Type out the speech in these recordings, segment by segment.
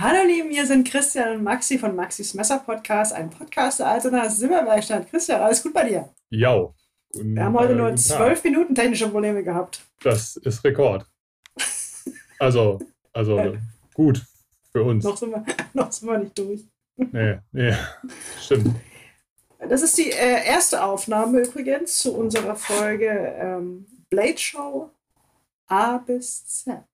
Hallo Lieben, hier sind Christian und Maxi von Maxis Messer Podcast, ein Podcast der Altener Silberwerkstatt. Christian, alles gut bei dir? Ja. Wir haben heute nur zwölf Minuten technische Probleme gehabt. Das ist Rekord. Also, also gut für uns. Noch sind wir, noch sind wir nicht durch. Nee, nee, stimmt. Das ist die äh, erste Aufnahme übrigens zu unserer Folge ähm, Blade Show A bis Z.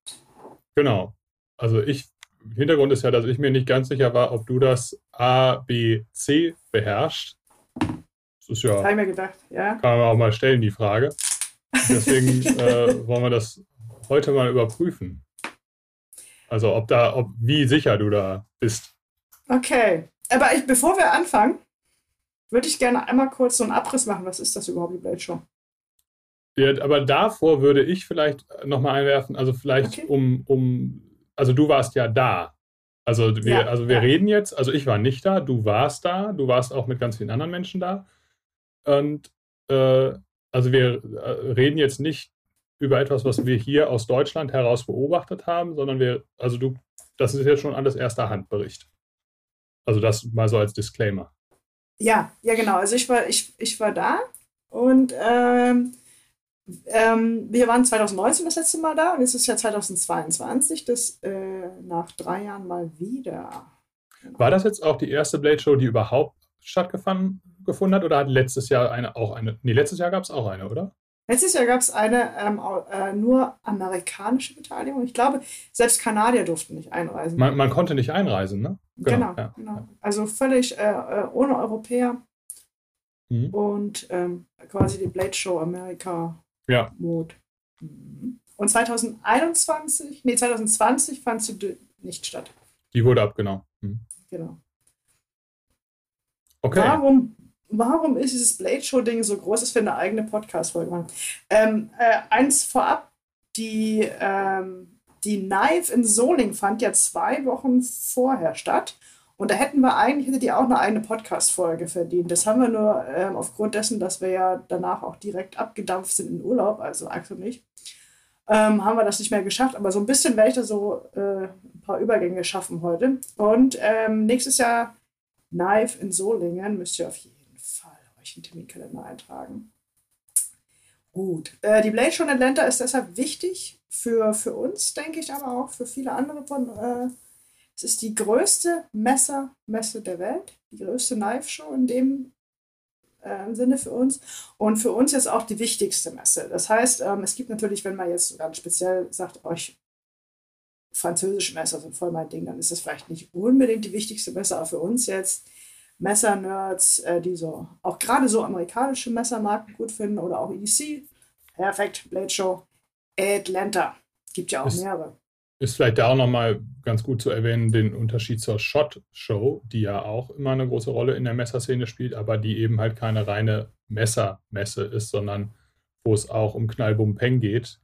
Genau. Also ich, Hintergrund ist ja, dass ich mir nicht ganz sicher war, ob du das A, B, C beherrschst. Das ist ja. Das habe ich mir gedacht, ja. Kann man auch mal stellen, die Frage. Deswegen äh, wollen wir das heute mal überprüfen. Also ob da, ob wie sicher du da bist. Okay. Aber ich, bevor wir anfangen, würde ich gerne einmal kurz so einen Abriss machen. Was ist das überhaupt, die Blade Show? Ja, aber davor würde ich vielleicht nochmal einwerfen, also vielleicht Okay. um, um, also du warst ja da. Also wir, Ja, also wir ja. reden jetzt, also ich war nicht da, du warst da, du warst auch mit ganz vielen anderen Menschen da. Und äh, also wir äh, reden jetzt nicht über etwas, was wir hier aus Deutschland heraus beobachtet haben, sondern wir, also du, das ist jetzt schon alles erster Handbericht. Also das mal so als Disclaimer. Ja, ja, genau. Also ich war, ich, ich war da und ähm, ähm, wir waren 2019 das letzte Mal da und jetzt ist ja 2022, das äh, nach drei Jahren mal wieder. War das jetzt auch die erste Blade Show, die überhaupt stattgefunden gefunden hat oder hat letztes Jahr eine auch eine? Nee, letztes Jahr gab es auch eine, oder? Letztes Jahr gab es eine ähm, äh, nur amerikanische Beteiligung. Ich glaube, selbst Kanadier durften nicht einreisen. Man, man konnte nicht einreisen, ne? genau, ja, genau. ja. Also völlig äh, äh, ohne Europäer Mhm. und ähm, quasi die Blade Show Amerika Ja, Mode. Und 2021, nee, 2020 fand sie nicht statt. die wurde abgenommen. Mhm. Genau. Okay. Warum, warum ist dieses Blade Show-Ding so groß, dass wir eine eigene Podcast-Folge? Ähm, äh, eins vorab, die, ähm, die Knife in Soling fand ja zwei Wochen vorher statt. Und da hätten wir eigentlich, hätte die auch eine eigene Podcast-Folge verdient. Das haben wir nur ähm, aufgrund dessen, dass wir ja danach auch direkt abgedampft sind in Urlaub, also Axel und ich, ähm, haben wir das nicht mehr geschafft. Aber so ein bisschen werde ich da so äh, ein paar Übergänge schaffen heute. Und ähm, nächstes Jahr Knife in Solingen müsst ihr auf jeden Fall euch einen Terminkalender eintragen. Gut. Äh, die Blade Show in Atlanta ist deshalb wichtig für, für uns, denke ich, aber auch für viele andere von. Äh, es ist die größte Messermesse der Welt, die größte Knife Show in dem äh, Sinne für uns und für uns jetzt auch die wichtigste Messe. Das heißt, ähm, es gibt natürlich, wenn man jetzt ganz speziell sagt, euch französische Messer sind voll mein Ding, dann ist das vielleicht nicht unbedingt die wichtigste Messe, aber für uns jetzt Messernerds, äh, die so auch gerade so amerikanische Messermarken gut finden oder auch EDC, perfekt, Blade Show, Atlanta, gibt ja auch Ist- mehrere. Ist vielleicht da auch nochmal ganz gut zu erwähnen, den Unterschied zur Shot Show, die ja auch immer eine große Rolle in der Messerszene spielt, aber die eben halt keine reine Messermesse ist, sondern wo es auch um Knallbum Peng geht.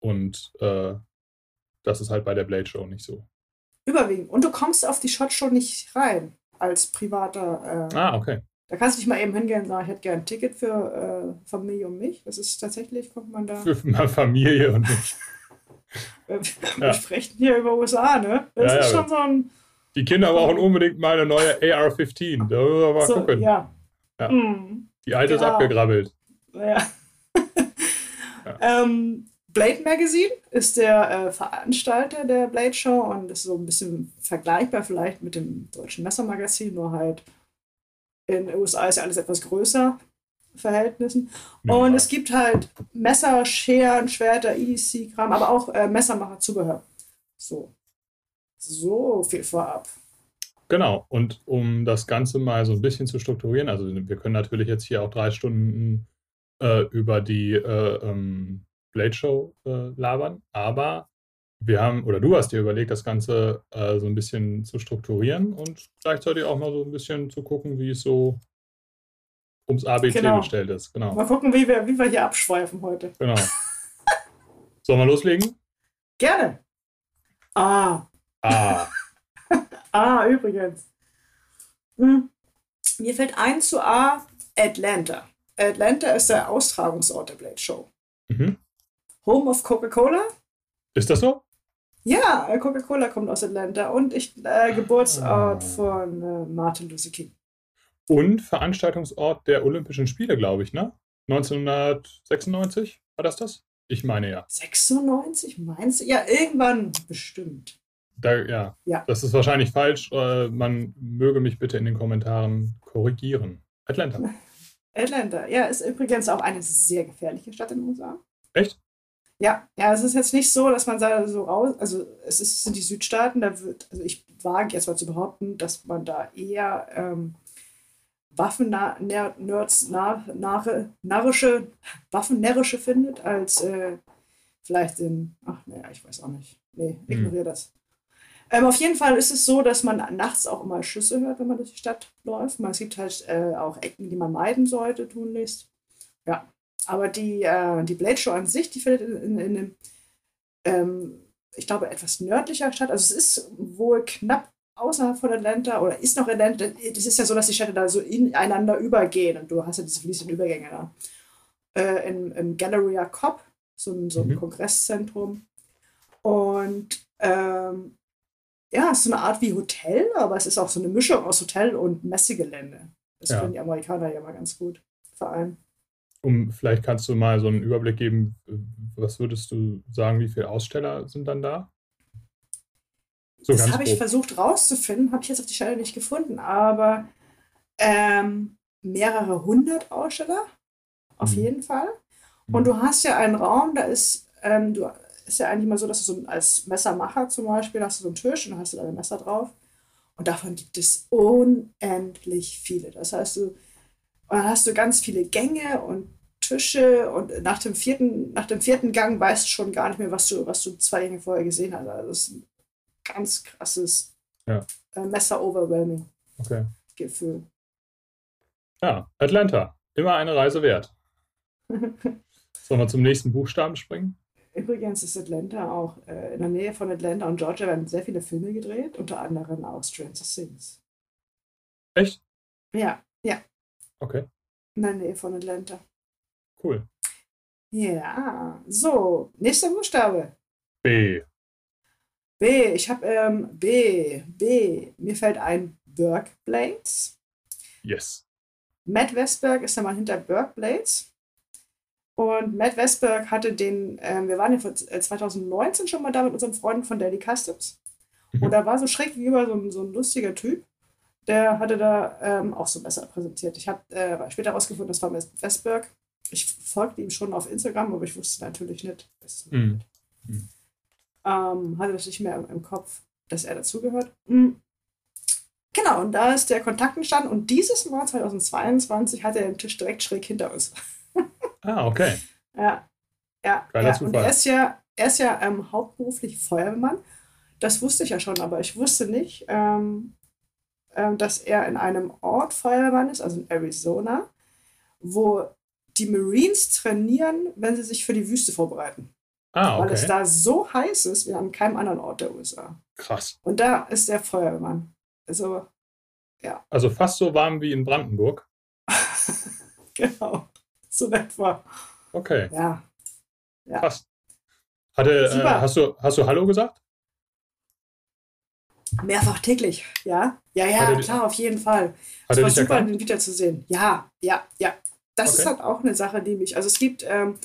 Und äh, das ist halt bei der Blade Show nicht so. Überwiegend. Und du kommst auf die Shot Show nicht rein als privater. Äh, Ah, okay. Da kannst du nicht mal eben hingehen und sagen, ich hätte gerne ein Ticket für äh, Familie und mich. Das ist tatsächlich, kommt man da. Für Familie und mich. Wir, Ja. sprechen hier über USA, ne? Das Ja, ist schon so ein. Die Kinder brauchen unbedingt meine neue AR-15. Da müssen wir mal So, gucken. ja. Hm. Die alte ist abgegrabbelt. Ja. ähm, Blade Magazine ist der äh, Veranstalter der Blade Show und ist so ein bisschen vergleichbar vielleicht mit dem deutschen Messermagazin, nur halt in den USA ist ja alles etwas größer Verhältnissen. Und Ja. es gibt halt Messer, Scheren, Schwerter, EDC-Kram, aber auch äh, Messermacher-Zubehör. So. So viel vorab. Genau, und um das Ganze mal so ein bisschen zu strukturieren, also wir können natürlich jetzt hier auch drei Stunden äh, über die äh, ähm, Blade Show äh, labern, aber wir haben, oder du hast dir überlegt, das Ganze äh, so ein bisschen zu strukturieren und gleichzeitig auch mal so ein bisschen zu gucken, wie es so ums ABC Genau. gestellt ist. Genau, Mal gucken, wie wir, wie wir hier abschweifen heute. genau. Sollen wir loslegen? Gerne. Ah, Ah, Ah, übrigens. Hm. Mir fällt ein zu A, Atlanta. Atlanta ist der Austragungsort der Blade Show. mhm. Home of Coca-Cola? ist das so? Ja, Coca-Cola kommt aus Atlanta und ich, äh, Geburtsort ah. von äh, Martin Luther King. Und Veranstaltungsort der Olympischen Spiele, glaube ich, ne? 1996 war das das? Ich meine ja. 96? Meinst du? Ja, irgendwann bestimmt. Da, ja. ja, das ist wahrscheinlich falsch. Äh, man möge mich bitte in den Kommentaren korrigieren. Atlanta. Atlanta, ja, ist übrigens auch eine sehr gefährliche Stadt in den USA. Echt? Ja, ja, es ist jetzt nicht so, dass man da so raus, also es ist, sind die Südstaaten, da wird, also ich wage jetzt mal zu behaupten, dass man da eher ähm, Waffen-Nerds, narrische, Waffennärrische findet, als äh, vielleicht in, ach naja, ich weiß auch nicht. Nee, hm. ignoriere hm. das. Ähm, auf jeden Fall ist es so, dass man nachts auch immer Schüsse hört, wenn man durch die Stadt läuft. Man sieht halt äh, auch Ecken, die man meiden sollte, tunlichst. Ja, aber die, äh, die Blade Show an sich, die findet in, in, in einem, ähm, ich glaube, etwas nördlicher statt. Also es ist wohl knapp außerhalb von Atlanta oder ist noch Atlanta. Das ist ja so, dass die Städte da so ineinander übergehen und du hast ja diese fließenden Übergänge da. Äh, im, Im Galleria Cop, so ein, so ein mhm. Kongresszentrum. Und ähm, ja, es ist so eine Art wie Hotel, aber es ist auch so eine Mischung aus Hotel und Messegelände. Das ja. können die Amerikaner ja mal ganz gut vereinen. Um, vielleicht kannst du mal so einen Überblick geben, was würdest du sagen, wie viele Aussteller sind dann da? So das habe ich versucht rauszufinden, habe ich jetzt auf die Stelle nicht gefunden, aber ähm, mehrere hundert Aussteller, auf mhm. jeden Fall. Und mhm. du hast ja einen Raum, da ist, ähm, du, ist ja eigentlich mal so, dass du so als Messermacher zum Beispiel hast du so einen Tisch und dann hast du deine Messer drauf. Und davon gibt es unendlich viele. Das heißt, du, dann hast du ganz viele Gänge und Tische und nach dem vierten, nach dem vierten Gang weißt du schon gar nicht mehr, was du, was du zwei Gänge vorher gesehen hast. Also das ist ganz krasses ja. äh, Messer-Overwhelming okay. Gefühl. Ja, Atlanta. Immer eine Reise wert. Sollen wir zum nächsten Buchstaben springen? Übrigens ist Atlanta auch, äh, in der Nähe von Atlanta und Georgia werden sehr viele Filme gedreht, unter anderem auch Stranger Things. Echt? Ja, ja. Okay. In der Nähe von Atlanta. Cool. Ja, so, nächster Buchstabe. B. B, ich habe ähm, B, B. Mir fällt ein Blades. Yes. Matt Westberg ist der Mann hinter Blades. Und Matt Westberg hatte den, ähm, wir waren ja 2019 schon mal da mit unseren Freunden von Daily Customs. Mhm. Und da war so schräg gegenüber so ein, so ein lustiger Typ, der hatte da ähm, auch so besser präsentiert. Ich habe äh, später herausgefunden, das war Westberg. Ich folgte ihm schon auf Instagram, aber ich wusste natürlich nicht. Mhm. Mhm. Ähm, hatte das nicht mehr im, im Kopf, dass er dazugehört. Mhm. Genau, und da ist der Kontakt entstanden. Und dieses Mal, 2022, hat er den Tisch direkt schräg hinter uns. Ah, okay. Ja. Ja, ja. und er ist ja, er ist ja ähm, hauptberuflich Feuerwehrmann. Das wusste ich ja schon, aber ich wusste nicht, ähm, ähm, dass er in einem Ort Feuerwehrmann ist, also in Arizona, wo die Marines trainieren, wenn sie sich für die Wüste vorbereiten. Ah, okay. Weil es da so heiß ist wie an keinem anderen Ort der USA. Krass. Und da ist der Feuerwehrmann. Also, ja. Also fast so warm wie in Brandenburg. genau so etwa. Okay. Ja. ja. Passt. Hatte, äh, hast, du, hast du Hallo gesagt? Mehrfach täglich, ja. Ja, ja, klar, auf jeden Fall. Es war super, erkannt? den wiederzusehen. Ja, ja, ja. Das okay. ist halt auch eine Sache, die mich. Also es gibt, ähm,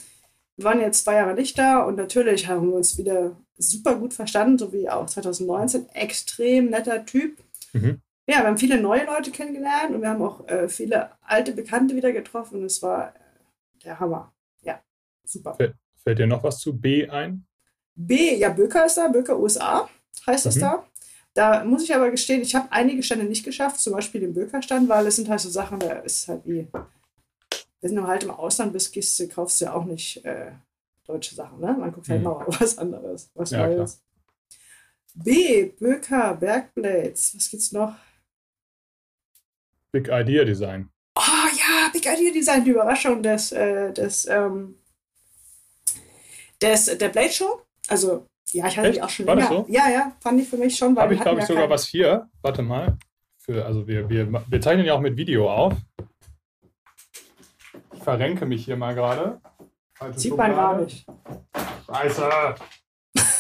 wir waren jetzt zwei Jahre nicht da und natürlich haben wir uns wieder super gut verstanden, so wie auch 2019. Extrem netter Typ. Mhm. Ja, wir haben viele neue Leute kennengelernt und wir haben auch äh, viele alte Bekannte wieder getroffen. Und es war der Hammer. Ja, super. Fällt, fällt dir noch was zu B ein? B, ja, Böker ist da, Böker USA heißt es mhm. da. Da muss ich aber gestehen, ich habe einige Stände nicht geschafft, zum Beispiel den Böker-Stand, weil es sind halt so Sachen, da ist halt wie, wenn du halt im Ausland bist, gehst kaufst du ja auch nicht äh, deutsche Sachen, ne? Man guckt halt mhm. mal was anderes, was ja, Neues. B, Böker, Bergblades, was gibt's noch? Big Idea Design. Oh ja, Big Idea Design, die Überraschung des, äh, des, ähm, des, der Blade Show. Also, ja, ich hatte Echt? die auch schon War länger. So? Ja, ja, fand ich für mich schon. Habe ich, glaube ich, sogar keinen... was hier. Warte mal. Für, also, wir, wir, wir zeichnen ja auch mit Video auf. Ich verrenke mich hier mal gerade. Sieht man gar nicht. Scheiße.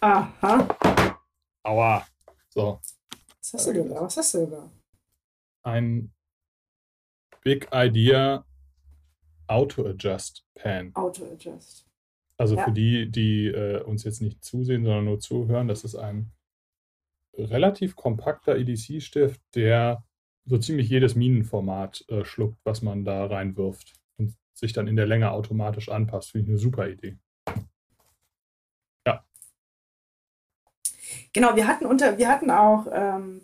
Aha. Aua. So. Was hast du denn da? Was hast du denn da? Ein Big Idea Auto Adjust Pan. Auto Adjust. Also Ja. für die, die äh, uns jetzt nicht zusehen, sondern nur zuhören, das ist ein relativ kompakter EDC-Stift, der so ziemlich jedes Minenformat äh, schluckt, was man da reinwirft und sich dann in der Länge automatisch anpasst. Finde ich eine super Idee. Genau, wir hatten unter, wir hatten auch, ähm,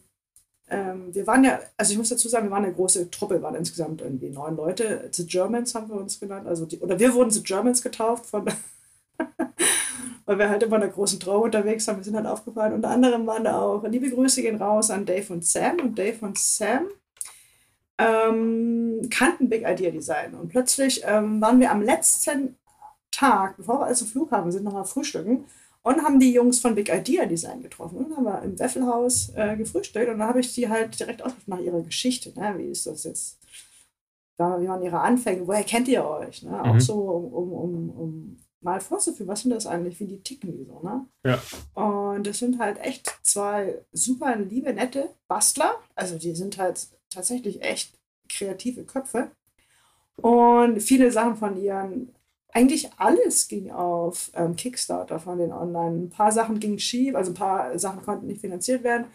ähm, wir waren ja, also ich muss dazu sagen, wir waren eine große Truppe, waren insgesamt irgendwie neun Leute. The Germans haben wir uns genannt, also die, oder wir wurden The Germans getauft von, weil wir halt immer in einer großen Traum unterwegs waren. Wir sind halt aufgefallen. Unter anderem waren da auch, liebe Grüße gehen raus an Dave und Sam. Und Dave und Sam ähm, kannten Big Idea Design. Und plötzlich ähm, waren wir am letzten Tag, bevor wir also zum Flughafen sind, nochmal frühstücken und haben die Jungs von Big Idea Design getroffen. Und haben wir im Weffelhaus äh, gefrühstückt und dann habe ich die halt direkt ausgefragt nach ihrer Geschichte. Ne? Wie ist das jetzt? Da, wie waren ihre Anfänge? Woher kennt ihr euch? Ne? Auch Mhm. so, um, um, um, um mal vorzuführen, was sind das eigentlich, wie die ticken die so, ne? Ja. Und das sind halt echt zwei super liebe, nette Bastler. Also die sind halt tatsächlich echt kreative Köpfe. Und viele Sachen von ihren, eigentlich alles ging auf ähm, Kickstarter von den Online. Ein paar Sachen gingen schief, also ein paar Sachen konnten nicht finanziert werden.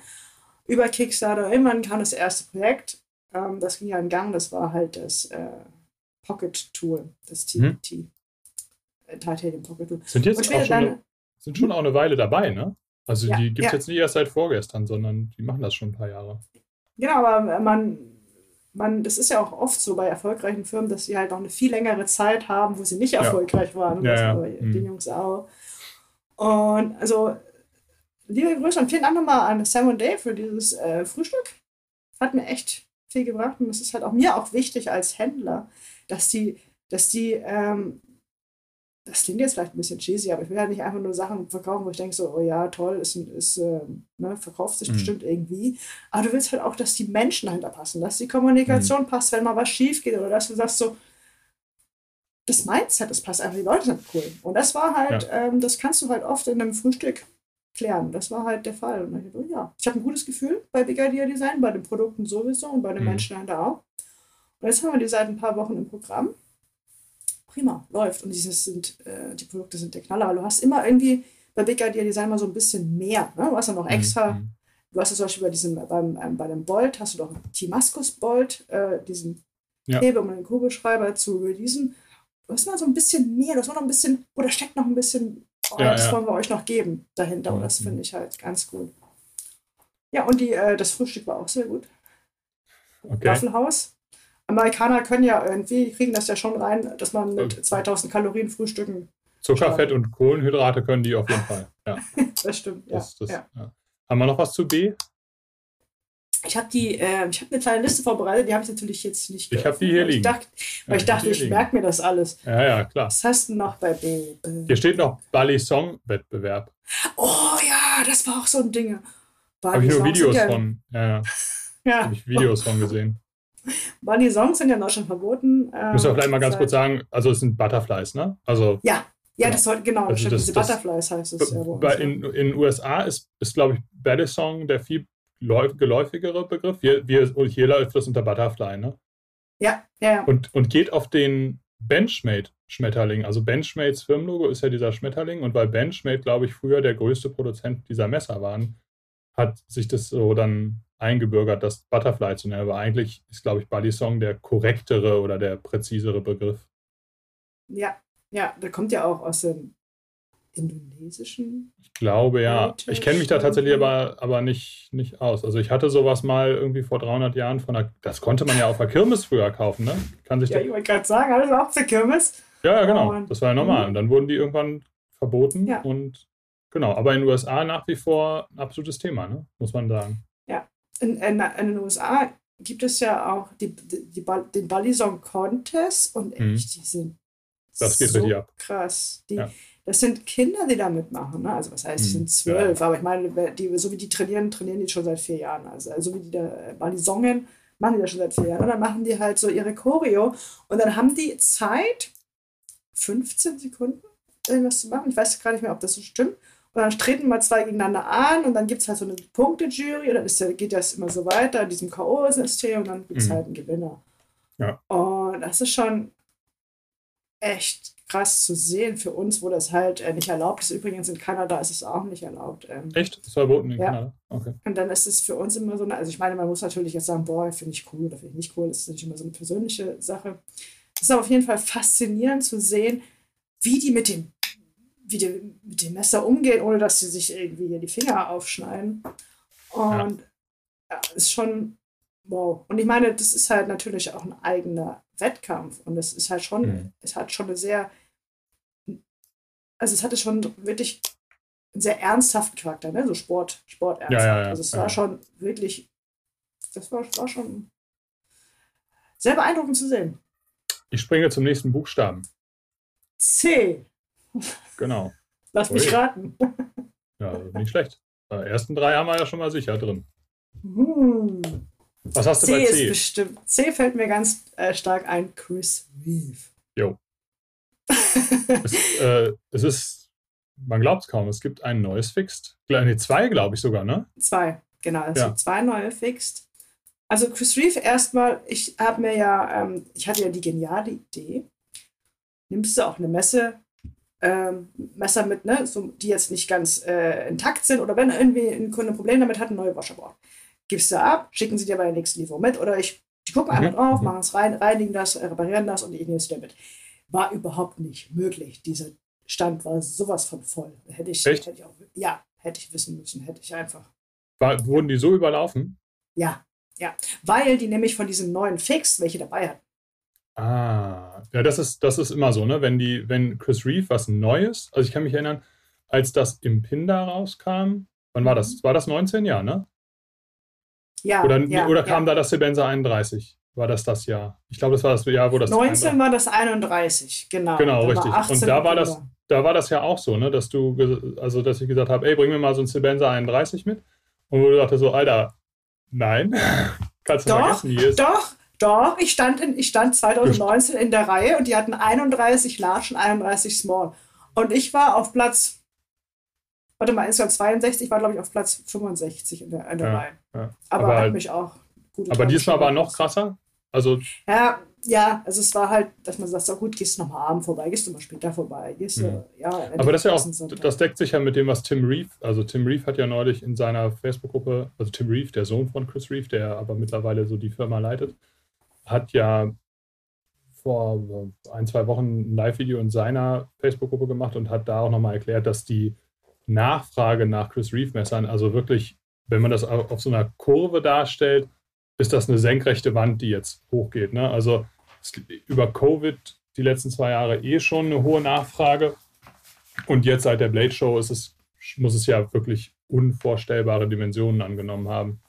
Über Kickstarter, irgendwann kam das erste Projekt. Ähm, das ging ja in Gang, das war halt das äh, Pocket Tool, das Mhm. TPT. Äh, Titanium Pocket Tool. Sind jetzt auch schon, eine, sind schon auch eine Weile dabei, ne? Also Ja, die gibt es ja. jetzt nicht erst seit vorgestern, sondern die machen das schon ein paar Jahre. Genau, aber man, man, das ist ja auch oft so bei erfolgreichen Firmen, dass sie halt noch eine viel längere Zeit haben, wo sie nicht Ja. erfolgreich waren. Und Ja, das ja. bei Mhm. den Jungs auch. Und also, liebe Grüße und vielen Dank nochmal an Sam und Dave für dieses äh, Frühstück. Hat mir echt viel gebracht und es ist halt auch mir auch wichtig als Händler, dass die, dass die, ähm, das klingt jetzt vielleicht ein bisschen cheesy, aber ich will halt nicht einfach nur Sachen verkaufen, wo ich denke so, oh ja, toll, ist, ist ähm, ne, verkauft sich Mhm. bestimmt irgendwie. Aber du willst halt auch, dass die Menschen dahinter passen, dass die Kommunikation passt, wenn mal was schief geht oder dass du sagst so, das Mindset, das passt einfach, die Leute sind cool. Und das war halt, ähm, das kannst du halt oft in einem Frühstück klären. Das war halt der Fall. Und ich, dachte, oh ja, ich habe ein gutes Gefühl bei Big Idea Design, bei den Produkten sowieso und bei den Mhm. Menschen dahinter auch. Und jetzt haben wir die seit ein paar Wochen im Programm. Prima, läuft. Und dieses sind, äh, die Produkte sind der Knaller, du hast immer irgendwie bei Big Idea Design mal so ein bisschen mehr. Ne? Du hast ja noch extra, Mhm. du hast ja zum Beispiel bei diesem, beim, ähm, bei dem Bolt, hast du doch Timaskus Bolt, äh, diesen Ja. Um den Kugelschreiber zu releasen. Du hast mal so ein bisschen mehr, du hast noch ein bisschen, oder steckt noch ein bisschen, oh, Ja, das ja. wollen wir euch noch geben dahinter. Und das Mhm. finde ich halt ganz gut. Ja, und die, äh, das Frühstück war auch sehr gut. Okay. Waffelhaus. Amerikaner können ja irgendwie, kriegen das ja schon rein, dass man mit Okay. 2000 Kalorien frühstücken. Zucker, Schade. Fett und Kohlenhydrate können die auf jeden Fall. Ja, Das stimmt, ja. das, das, ja. ja. Haben wir noch was zu B? Ich habe die, äh, ich habe eine kleine Liste vorbereitet, die habe ich natürlich jetzt nicht. Ich hab die hier liegen. Ich dachte, weil Ja, ich, dachte, ich merke mir das alles. Ja, ja, klar. Was hast du noch bei B? Hier steht noch Bali Song Wettbewerb. Oh ja, das war auch so ein Ding. Habe ich nur Videos ja, von. Ja, ja. Ja, Habe ich Videos von gesehen. Bunny Songs sind ja in Deutschland verboten. Ähm, Müssen wir vielleicht mal ganz kurz sagen, also es sind Butterflies, ne? Also Ja, ja, das soll, genau, Also das- diese das- Butterflies heißt es ja bei uns. in in den USA ist, ist glaube ich, Bally Song der viel läu- geläufigere Begriff. Hier, wir, hier läuft das unter Butterfly, ne? ja, ja, ja. Und, und geht auf den Benchmade-Schmetterling. Also Benchmades Firmenlogo ist ja dieser Schmetterling und weil Benchmade, glaube ich, früher der größte Produzent dieser Messer waren, hat sich das so dann eingebürgert, das Butterfly zu nennen. Aber eigentlich ist, glaube ich, Balisong der korrektere oder der präzisere Begriff. Ja, ja, der kommt ja auch aus dem indonesischen. Ich glaube ja. British Ich kenne mich da tatsächlich aber, aber nicht, nicht aus. Also ich hatte sowas mal irgendwie vor 300 Jahren von der, das konnte man ja auf der Kirmes früher kaufen, ne? Kann sich Ja, ich wollte gerade sagen, alles auch für Kirmes. Ja, ja, genau. Und- das war ja normal. Mhm. Und dann wurden die irgendwann verboten Ja. und genau. Aber in den USA nach wie vor ein absolutes Thema, ne? muss man sagen. In, in, in den USA gibt es ja auch die, die, die, den Balisong Contest und Mhm. echt, die sind Das geht so richtig ab. krass. Die, Ja. Das sind Kinder, die da mitmachen. Ne? Also was heißt, die Mhm. sind zwölf, aber ich meine, die, so wie die trainieren, trainieren die schon seit vier Jahren. Also, also wie die da äh, Balisongen machen die das schon seit vier Jahren. Und dann machen die halt so ihre Choreo und dann haben die Zeit, 15 Sekunden irgendwas zu machen. Ich weiß gar nicht mehr, ob das so stimmt. Und dann treten mal zwei gegeneinander an und dann gibt es halt so eine Punkte-Jury und dann ist geht das immer so weiter in diesem K.O.-System und dann gibt es mhm. halt einen Gewinner. Ja. Und das ist schon echt krass zu sehen für uns, wo das halt äh, nicht erlaubt ist. Übrigens in Kanada ist es auch nicht erlaubt. Ähm, Echt? ist verboten in ja. Kanada? Okay. Und dann ist es für uns immer so eine, also ich meine, man muss natürlich jetzt sagen, boah, finde ich cool oder finde ich nicht cool, das ist natürlich immer so eine persönliche Sache. Es ist aber auf jeden Fall faszinierend zu sehen, wie die mit dem, wie die mit dem Messer umgehen, ohne dass sie sich irgendwie hier die Finger aufschneiden. Und ja. ja ist schon wow. Und ich meine, das ist halt natürlich auch ein eigener Wettkampf und es ist halt schon, mhm. es hat schon eine sehr, also es hatte schon wirklich einen sehr ernsthaften Charakter, ne? so Sport, Sporternst. Ja, ja, ja, also es war schon wirklich, das war, war schon sehr beeindruckend zu sehen. Ich springe zum nächsten Buchstaben. C. Genau. Lass mich raten. Ja, nicht schlecht. Die ersten drei haben wir ja schon mal sicher drin. Hm. Was hast du C bei C? ist bestimmt. C fällt mir ganz äh, stark ein. Chris Reeve. Jo. es, äh, es, ist, man glaubt es kaum, es gibt ein neues Fixed. Ne, zwei, glaube ich sogar, ne? Zwei, genau. Es ja. gibt zwei neue Fixed. Also Chris Reeve erstmal, ich habe mir ja, ähm, ich hatte ja die geniale Idee, nimmst du auch eine Messe, ähm, Messer mit, ne, so, die jetzt nicht ganz äh, intakt sind oder wenn irgendwie ein Kunde ein Problem damit hat, ein neue Wascher braucht gibst du ab, schicken sie dir bei der nächsten Lieferung mit oder ich, die gucken mhm. einfach drauf, mhm. machen es rein, reinigen das, reparieren das und ich nehme es dir mit. War überhaupt nicht möglich. Dieser Stand war sowas von voll. Hätte ich, Echt? hätte ich auch, ja, hätte ich wissen müssen, hätte ich einfach. War, wurden die so überlaufen? Ja, ja. Weil die nämlich von diesen neuen Fix welche dabei hatten. Ah, ja, das ist, das ist immer so, ne? Wenn die, wenn Chris Reeve was Neues, also ich kann mich erinnern, als das im Pinder rauskam, wann war das? Mhm. War das 19 Jahre, ne? Ja, oder, ja, oder kam ja. da das Sebenza 31? War das das Jahr? Ich glaube, das war das Jahr, wo das. 19 31. war das 31, genau. Genau, richtig. Und da war das, da war das ja auch so, ne, dass du, also dass ich gesagt habe, ey, bring mir mal so ein Sebenza 31 mit. Und wo du dachte so, Alter, nein, kannst du doch, vergessen, hier ist. Doch, doch, ich stand, in, ich stand 2019 in der Reihe und die hatten 31 Large und 31 Small. Und ich war auf Platz warte mal, insgesamt 62, war glaube ich auf Platz 65 in der, in der ja, Reihe. Ja. Aber, aber, hat mich auch gut. Aber diesmal war noch krasser? Also. Ja, ja, also es war halt, dass man sagt, so gut, gehst du nochmal abend vorbei, gehst du mal später vorbei, gehst du, mhm. ja. Aber das ist ja auch, das deckt sich ja mit dem, was Tim Reeve, also Tim Reeve hat ja neulich in seiner Facebook-Gruppe, also Tim Reeve, der Sohn von Chris Reeve, der aber mittlerweile so die Firma leitet, hat ja vor ein, zwei Wochen ein Live-Video in seiner Facebook-Gruppe gemacht und hat da auch nochmal erklärt, dass die Nachfrage nach Chris Reeve-Messern, also wirklich, wenn man das auf so einer Kurve darstellt, ist das eine senkrechte Wand, die jetzt hochgeht. Ne? Also über Covid die letzten zwei Jahre eh schon eine hohe Nachfrage. Und jetzt seit der Blade Show ist es, muss es ja wirklich unvorstellbare Dimensionen angenommen haben.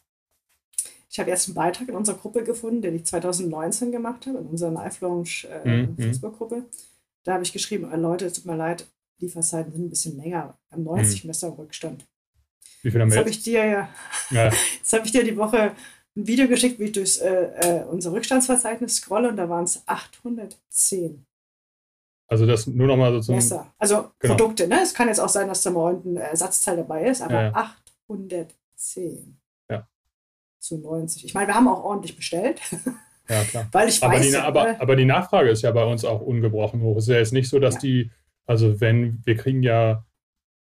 Ich habe erst einen Beitrag in unserer Gruppe gefunden, den ich 2019 gemacht habe, in unserer Live Launch äh, mhm. mhm. Facebook-Gruppe. Da habe ich geschrieben, oh, Leute, es tut mir leid, Lieferzeiten sind ein bisschen länger. Am 90 hm. Messer Rückstand. Wie viel haben wir jetzt? Habe ich dir ja, ja. jetzt habe ich dir die Woche ein Video geschickt, wie ich durch äh, äh, unser Rückstandsverzeichnis scrolle und da waren es 810. Also das nur nochmal so zum... Messer. Also genau. Produkte, ne? Es kann jetzt auch sein, dass da mal ein Ersatzteil dabei ist, aber ja, ja. 810. Ja. Zu 90. Ich meine, wir haben auch ordentlich bestellt. Ja, klar. Weil ich aber weiß... Die, aber, äh, aber die Nachfrage ist ja bei uns auch ungebrochen hoch. Es ist ja jetzt nicht so, dass die also wenn, wir kriegen ja,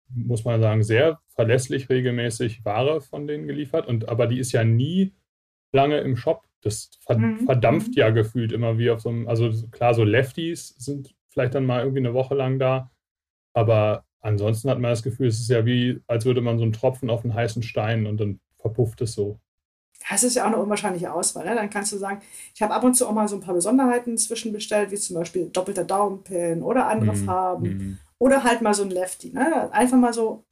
muss man sagen, sehr verlässlich regelmäßig Ware von denen geliefert, und aber die ist ja nie lange im Shop. Das mhm. verdampft ja gefühlt immer wie auf so einem, also klar, so Lefties sind vielleicht dann mal irgendwie eine Woche lang da, aber ansonsten hat man das Gefühl, es ist ja wie, als würde man so einen Tropfen auf einen heißen Stein und dann verpufft es so. Das ist ja auch eine unwahrscheinliche Auswahl. Ne? Dann kannst du sagen, ich habe ab und zu auch mal so ein paar Besonderheiten zwischenbestellt, wie zum Beispiel doppelter Daumenpin oder andere mhm. Farben. Mhm. Oder halt mal so ein Lefty. Ne? Einfach mal so.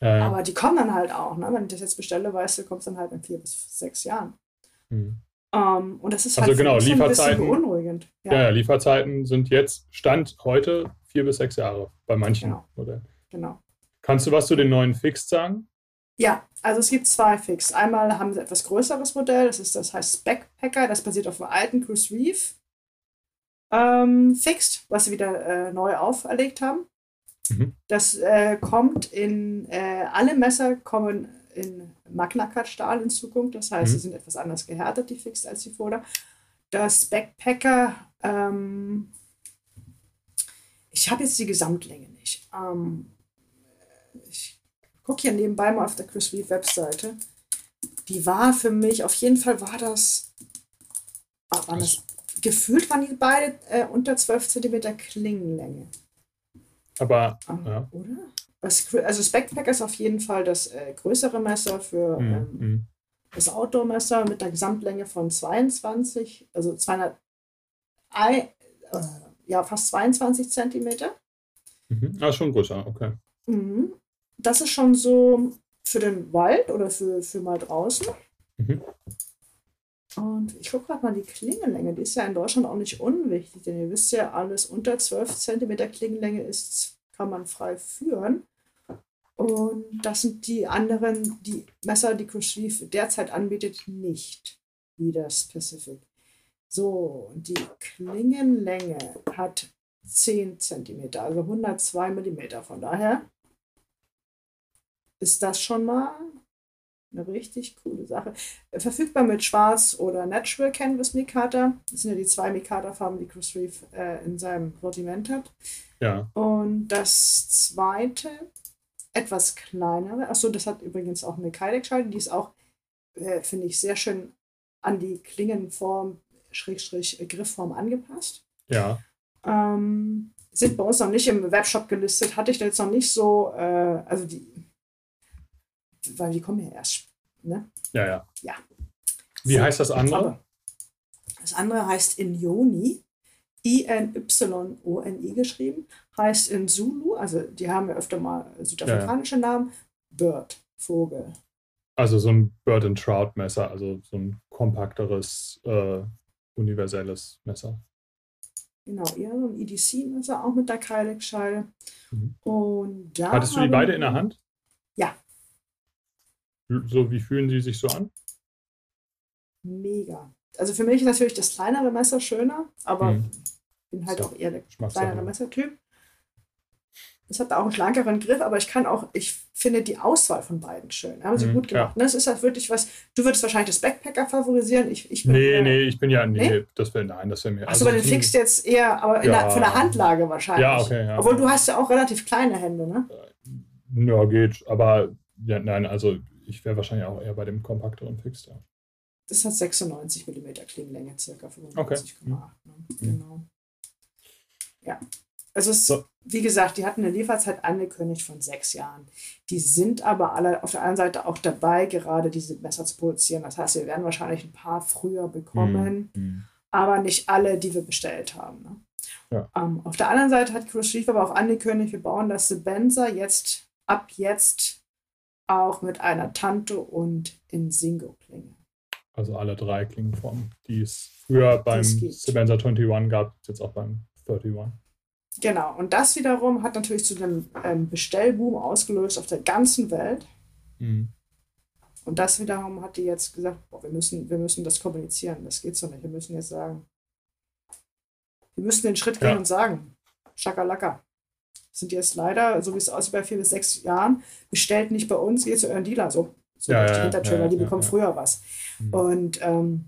Ja. Aber die kommen dann halt auch. Ne? Wenn ich das jetzt bestelle, weißt du, kommst dann halt in vier bis sechs Jahren. Mhm. Um, ähm, und das ist also halt genau, Lieferzeiten, ein beunruhigend. Ja. ja. Lieferzeiten sind jetzt, Stand heute, vier bis sechs Jahre bei manchen genau. Modellen. Genau. Kannst du was zu den neuen Fixed sagen? Ja, also es gibt zwei Fix. Einmal haben sie etwas größeres Modell, das ist das heißt Backpacker, das basiert auf einem alten Chris Reeve ähm, Fixed, was sie wieder äh, neu auferlegt haben. Mhm. Das äh, kommt in, äh, alle Messer kommen in Magna-Cut-Stahl in Zukunft. Das heißt, Mhm. sie sind etwas anders gehärtet, die Fixed als die Foda. Das Backpacker, ähm, ich habe jetzt die Gesamtlänge nicht. Ähm, gucke hier nebenbei mal auf der Chris Reeve Webseite. Die war für mich, auf jeden Fall war das, waren das gefühlt waren die beide äh, unter 12 cm Klingenlänge. Aber, Ähm, ja. Oder? Das, also das Backpacker ist auf jeden Fall das äh, größere Messer für Mhm. ähm, Mhm. das Outdoor-Messer mit einer Gesamtlänge von 22, also 200, ei- äh, ja, fast 22 Zentimeter. Mhm. Ah, schon größer, okay. Mhm. Das ist schon so für den Wald oder für, für mal draußen. Mhm. Und ich gucke gerade mal die Klingenlänge, die ist ja in Deutschland auch nicht unwichtig, denn ihr wisst ja, alles unter 12 cm Klingenlänge ist, kann man frei führen. Und das sind die anderen, die Messer, die Reeve derzeit anbietet, nicht wie das Pacific. So, die Klingenlänge hat 10 cm, also 102 mm. Von daher ist das schon mal eine richtig coole Sache. Verfügbar mit Schwarz oder Natural Canvas Mikata. Das sind ja die zwei Mikata-Farben, die Chris Reeve äh, in seinem Sortiment hat. Ja. Und das zweite, etwas kleinere, achso, das hat übrigens auch eine Kydex-Schalte, die ist auch, äh, finde ich, sehr schön an die Klingenform, Schrägstrich, Griffform angepasst. Ja. Ähm, sind bei uns noch nicht im Webshop gelistet, hatte ich da jetzt noch nicht so, äh, also die, weil die kommen ja erst, ne? Ja, ja. Ja. Wie So, heißt das andere? Das andere heißt Inyoni, I-N-Y-O-N-I geschrieben, heißt in Zulu, also die haben ja öfter mal südafrikanische Namen, Bird, Vogel. Also so ein Bird and Trout Messer, also so ein kompakteres, äh, universelles Messer. Genau, eher so ein EDC-Messer, auch mit der Kydex-Scheibe. Mhm. Und da Hattest du die beide in der Hand? Ja. So, wie fühlen die sich so an? Mega. Also für mich ist natürlich das kleinere Messer schöner, aber Mhm. bin halt So, auch eher der kleinere Messertyp. Es hat auch einen schlankeren Griff, aber ich kann auch, ich finde die Auswahl von beiden schön. Haben sie Mhm, gut gemacht. Ne? Das ist halt wirklich was, du würdest wahrscheinlich das Backpacker favorisieren. Ich, ich bin Nee, eher- nee, ich bin ja, nee, Nee? das wäre, nein, das wäre mir. Achso, bei den Fixed jetzt eher, aber Ja. der, von der Handlage wahrscheinlich. Ja, okay, ja. Obwohl du hast ja auch relativ kleine Hände, ne? Ja, geht, aber ja, nein, also ich wäre wahrscheinlich auch eher bei dem kompakteren Fix, ja. Das hat 96 mm Klingenlänge, circa 95,8. Ne? Genau. Ja. Also es, So. wie gesagt, die hatten eine Lieferzeit angekündigt von sechs Jahren. Die sind aber alle auf der anderen Seite auch dabei, gerade diese Messer zu produzieren. Das heißt, wir werden wahrscheinlich ein paar früher bekommen, Mhm. aber nicht alle, die wir bestellt haben. Ne? Ja. Ähm, auf der anderen Seite hat Chris Reeve aber auch angekündigt, wir bauen das Sebenza jetzt ab jetzt auch mit einer Tanto und Insingo-Klinge. Also alle drei Klingenformen, die es früher beim. Sebenza 21 gab, jetzt auch beim 31. Genau, und das wiederum hat natürlich zu einem ähm, Bestellboom ausgelöst auf der ganzen Welt. Mhm. Und das wiederum hat die jetzt gesagt, boah, wir, müssen, wir müssen das kommunizieren. Das geht so nicht. Wir müssen jetzt sagen, wir müssen den Schritt gehen Ja. und sagen, Schakalaka. Sind jetzt leider, so wie es aussieht, bei vier bis sechs Jahren, bestellt nicht bei uns, geht zu euren Dealer. So, so Ja, die ja, Hintertür, ja, die ja, bekommen ja. früher was. Mhm. Und ähm,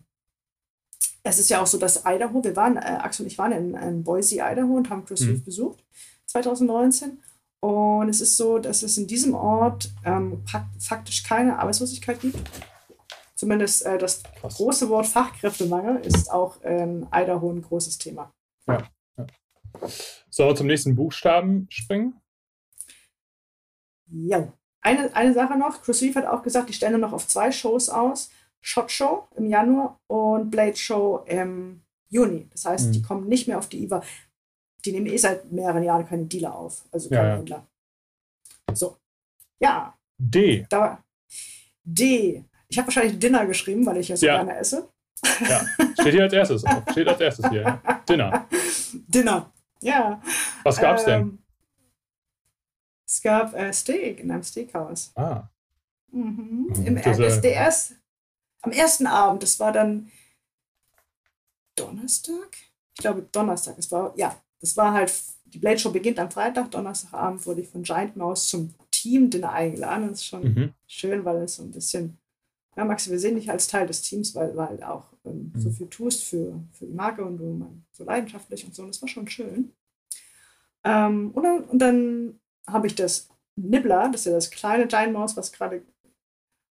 es ist ja auch so, dass Idaho, wir waren, äh, Axel und ich waren in, in Boise, Idaho und haben Chris Mhm. Reeve besucht, 2019. Und es ist so, dass es in diesem Ort ähm, fak- faktisch keine Arbeitslosigkeit gibt. Zumindest äh, das Krass. große Wort Fachkräftemangel ist auch in Idaho ein großes Thema. Sollen wir zum nächsten Buchstaben springen? Ja. Eine, eine Sache noch, Chris Reeve hat auch gesagt, die stellen nur noch auf zwei Shows aus. Shot Show im Januar und Blade Show im Juni. Das heißt, Mhm. die kommen nicht mehr auf die IWA. Die nehmen eh seit mehreren Jahren keine Dealer auf, also keine ja. Händler. So. Ja, D. da. D. Ich habe wahrscheinlich Dinner geschrieben, weil ich ja so Ja. gerne esse. Ja. Steht hier als erstes auf. Steht als erstes hier. Dinner. Dinner. Ja. Was gab's denn? Ähm, Es gab äh, Steak in einem Steakhouse. Ah. Mhm. Mhm, Im, das, das, äh, der erst, am ersten Abend, das war dann Donnerstag? Ich glaube Donnerstag. Es war, ja, das war halt die Blade Show beginnt am Freitag, Donnerstagabend wurde ich von Giant Mouse zum Team-Dinner eingeladen. Das ist schon mhm. schön, weil es so ein bisschen, ja, Max, wir sehen dich als Teil des Teams, weil halt auch ähm, mhm. so viel tust für, für die Marke und du so leidenschaftlich und so. Und das war schon schön. Ähm, und dann, und dann habe ich das Nibbler, das ist ja das kleine Giant Mouse, was gerade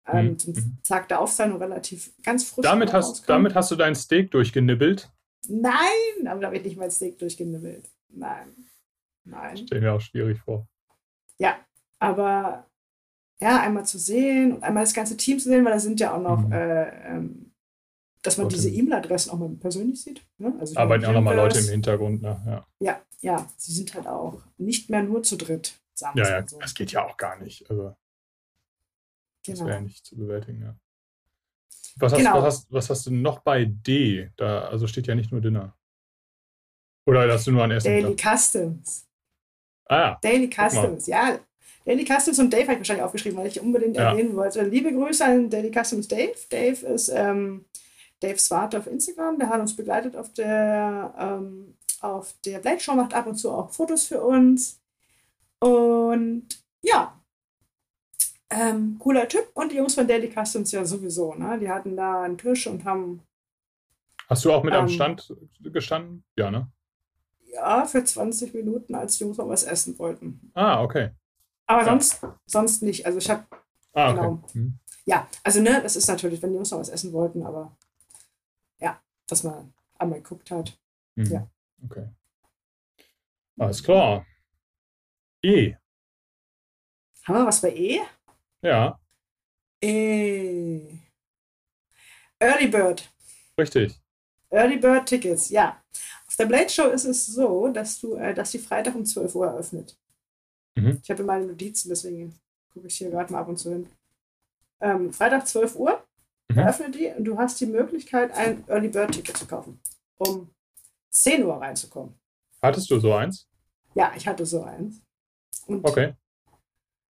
ähm, mhm. zum mhm. Tag der Aufzeichnung relativ ganz frisch damit hast, damit hast du dein Steak durchgenibbelt? Nein, aber da habe ich nicht mein Steak durchgenibbelt. Nein. Nein. Stell mir auch schwierig vor. Ja, aber ja, einmal zu sehen und einmal das ganze Team zu sehen, weil da sind ja auch noch, mhm. äh, ähm, dass man okay. diese E-Mail-Adressen auch mal persönlich sieht. Ne? Also Arbeiten auch nochmal Leute im Hintergrund, ne? Ja. ja, ja, sie sind halt auch nicht mehr nur zu dritt. Ja, ja, so. das geht ja auch gar nicht. Also, genau. Das wäre ja nicht zu bewältigen, ja. Was hast, genau. was, hast, was hast du noch bei D? Da, also steht ja nicht nur Dinner. Oder hast du nur an ersten Daily Tag? Customs. Ah ja. Daily Customs, ja. Daily Customs und Dave habe ich wahrscheinlich aufgeschrieben, weil ich unbedingt ja. erwähnen wollte. Liebe Grüße an Daily Customs Dave. Dave ist ähm, Dave Swart auf Instagram. Der hat uns begleitet auf der, ähm, auf der Blade Show, macht ab und zu auch Fotos für uns. Und ja, ähm, cooler Typ. Und die Jungs von Daily Customs ja sowieso. Ne? Die hatten da einen Tisch und haben. Hast du auch mit ähm, am Stand gestanden? Ja, ne? Ja, für 20 Minuten, als die Jungs noch was essen wollten. Ah, okay. Aber ja. sonst, sonst nicht. Also ich habe. Ah, okay. Genau, hm. Ja, also ne, das ist natürlich, wenn die Jungs noch was essen wollten, aber dass man einmal geguckt hat. Hm. Ja. Okay. Alles klar. E. Haben wir was bei E? Ja. E. Early Bird. Richtig. Early Bird Tickets, ja. Auf der Blade Show ist es so, dass du, äh, dass die Freitag um 12 Uhr eröffnet. Mhm. Ich habe meine Notizen, deswegen gucke ich hier gerade mal ab und zu hin. Ähm, Freitag 12 Uhr mhm. eröffnet die und du hast die Möglichkeit, ein Early Bird Ticket zu kaufen, um 10 Uhr reinzukommen. Hattest du so eins? Ja, ich hatte so eins. Und, okay.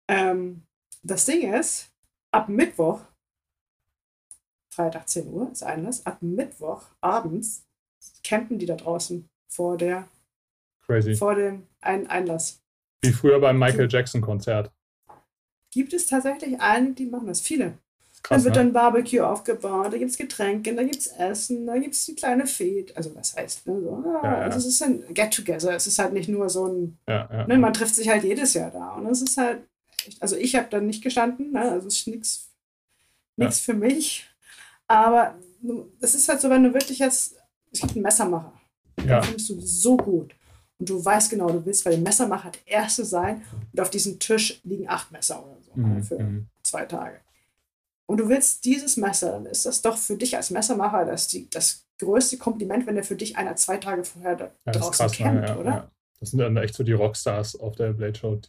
Ähm, das Ding ist, ab Mittwoch, Freitag 10 Uhr ist eines, ab Mittwoch abends campen die da draußen vor der Crazy. vor dem Ein Einlass. Wie früher beim Michael Jackson Konzert. Gibt es tatsächlich einige, die machen das? Viele. Krass, dann wird ne? dann Barbecue aufgebaut, da gibt es Getränke, da gibt es Essen, da gibt es die kleine Fete. Also was heißt, ne? So, ah, ja, ja. Also es ist ein Get-Together. Es ist halt nicht nur so ein, ja, ne, man trifft sich halt jedes Jahr da. Und es ist halt, echt, also ich habe da nicht gestanden, ne? also es ist nichts für mich. Aber es ist halt so, wenn du wirklich jetzt es gibt einen Messermacher. Ja. Den findest du so gut. Und du weißt genau, du willst bei dem Messermacher der Erste sein. Und auf diesem Tisch liegen acht Messer oder so mhm. für mhm. zwei Tage. Und du willst dieses Messer, dann ist das doch für dich als Messermacher das, die, das größte Kompliment, wenn der für dich einer zwei Tage vorher da ja, draußen krass, campt, ja, oder? Ja. Das sind dann echt so die Rockstars auf der Blade Show,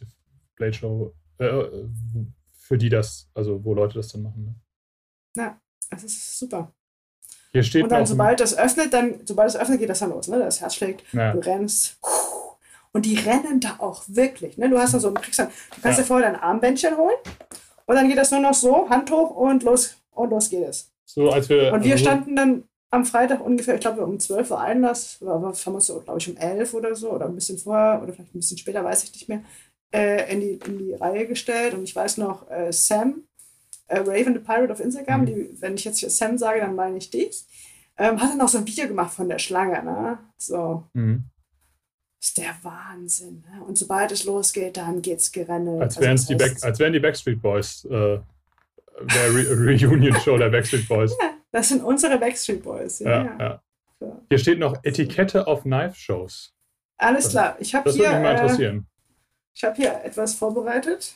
Blade Show äh, für die das, also wo Leute das dann machen. Ne? Ja, das ist super. Hier steht und dann, sobald das öffnet, dann, sobald es öffnet, geht das dann los, ne? Das Herz schlägt, du rennst. Und die rennen da auch wirklich. Ne? Du hast dann so, du, kriegst dann, du kannst dir vorher dein Armbändchen holen und dann geht das nur noch so, Hand hoch und los, und los geht es. So, als wir, und wir also standen dann am Freitag ungefähr, ich glaube um 12 Uhr Einlass, aber haben uns so, glaube ich, um 11 oder so oder ein bisschen vorher oder vielleicht ein bisschen später, weiß ich nicht mehr, äh, in, die, in die Reihe gestellt. Und ich weiß noch, äh, Sam, äh, Raven the Pirate auf Instagram, mhm. die, wenn ich jetzt Sam sage, dann meine ich dich, ähm, hat dann auch so ein Video gemacht von der Schlange, ne? So. Mhm. Ist der Wahnsinn. Ne? Und sobald es losgeht, dann geht's gerenne. Als wären also, die, Back, als wären die Backstreet Boys äh, der Re Reunion-Show der Backstreet Boys. Ja, das sind unsere Backstreet Boys. Ja, ja. ja. So. Hier steht noch Etikette auf Knife-Shows. Alles klar. Ich habe hier. Das würde mich mal interessieren. Äh, ich habe hier etwas vorbereitet.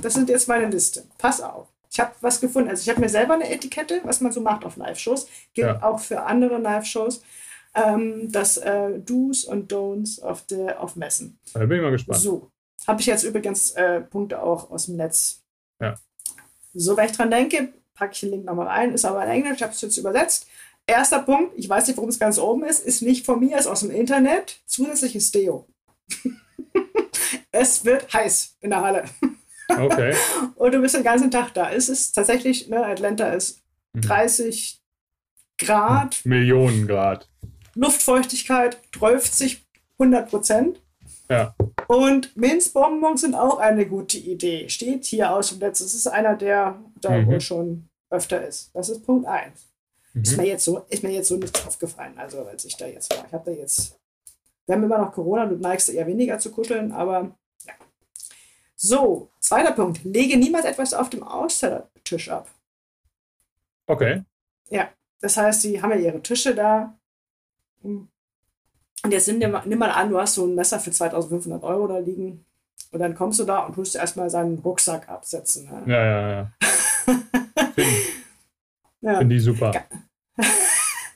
Das sind jetzt meine Liste. Pass auf. Ich habe was gefunden. Also ich habe mir selber eine Etikette, was man so macht auf Live-Shows. Gilt ja. auch für andere Live-Shows. Ähm, das äh, Do's und Don'ts auf, der, auf Messen. Da bin ich mal gespannt. So. Habe ich jetzt übrigens äh, Punkte auch aus dem Netz. Ja. So, wenn ich dran denke, packe ich den Link nochmal rein. Ist aber in Englisch, ich habe es jetzt übersetzt. Erster Punkt, ich weiß nicht, warum es ganz oben ist, ist nicht von mir, ist aus dem Internet. Zusätzliches Deo. es wird heiß in der Halle. Okay. und du bist den ganzen Tag da. Es ist tatsächlich, ne, Atlanta ist 30 mhm. Grad. Millionen Grad. Luftfeuchtigkeit 30 100 Prozent. Ja. Und Minzbonbons sind auch eine gute Idee. Steht hier aus dem Netz. Das ist einer, der da Mhm. wohl schon öfter ist. Das ist Punkt 1. Ist, mir Mhm. jetzt so, ist mir jetzt so nichts aufgefallen, also als ich da jetzt war. Ich habe da jetzt. Wir haben immer noch Corona, du neigst eher weniger zu kuscheln, aber ja. So, zweiter Punkt. Lege niemals etwas auf dem Ausstellertisch ab. Okay. Das heißt, die haben ja ihre Tische da. Und jetzt nimm, dir nimm mal an, du hast so ein Messer für 2500 Euro da liegen. Und dann kommst du da und tust erstmal seinen Rucksack absetzen. Ne? Ja, ja, ja. Finde Ja. find die super.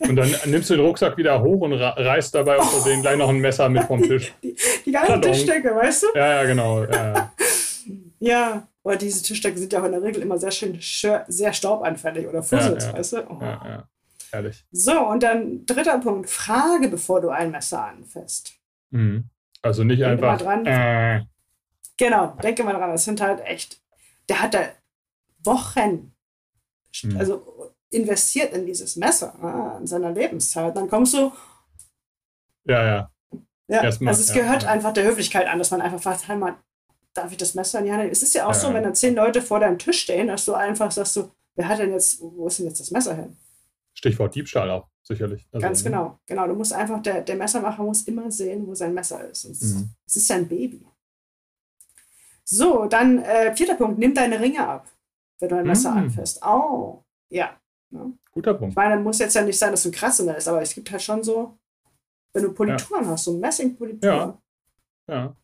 Und dann nimmst du den Rucksack wieder hoch und reißt dabei aus Versehen gleich noch ein Messer mit vom Tisch. Die ganzen Pardon. Tischdecke, weißt du? Ja, ja, genau. Ja, ja. Oder diese Tischdecken sind ja auch in der Regel immer sehr schön, schö- sehr staubanfällig oder fusselig, Ja, ja. weißt du? Oh. ja, ja. Ehrlich. So, und dann dritter Punkt. Frage, bevor du ein Messer anfasst. Mhm. Also nicht Denk einfach. mal dran. Äh, Genau, denke mal dran, das sind halt echt, der hat da Wochen, Mhm. also investiert in dieses Messer, ah, in seiner Lebenszeit. Dann kommst du, ja, ja. ja, Erstmal, also es ja, gehört ja. einfach der Höflichkeit an, dass man einfach fragt, hey mal, darf ich das Messer in die Hand nehmen? Es ist ja auch Ja, so, wenn da zehn Leute vor deinem Tisch stehen, dass du einfach sagst, so, wer hat denn jetzt, wo ist denn jetzt das Messer hin? Stichwort Diebstahl auch, sicherlich. Also, Ganz ne? genau, genau. Du musst einfach, der, der Messermacher muss immer sehen, wo sein Messer ist. Es Mhm. es ist ja ein Baby. So, dann äh, vierter Punkt, nimm deine Ringe ab, wenn du ein Messer Mhm. anfasst. Oh, ja. Guter Ich Punkt. meine, muss jetzt ja nicht sein, dass du ein krasser ist, aber es gibt halt schon so, wenn du Polituren hast, so Messingpolitur. Ja. Ja.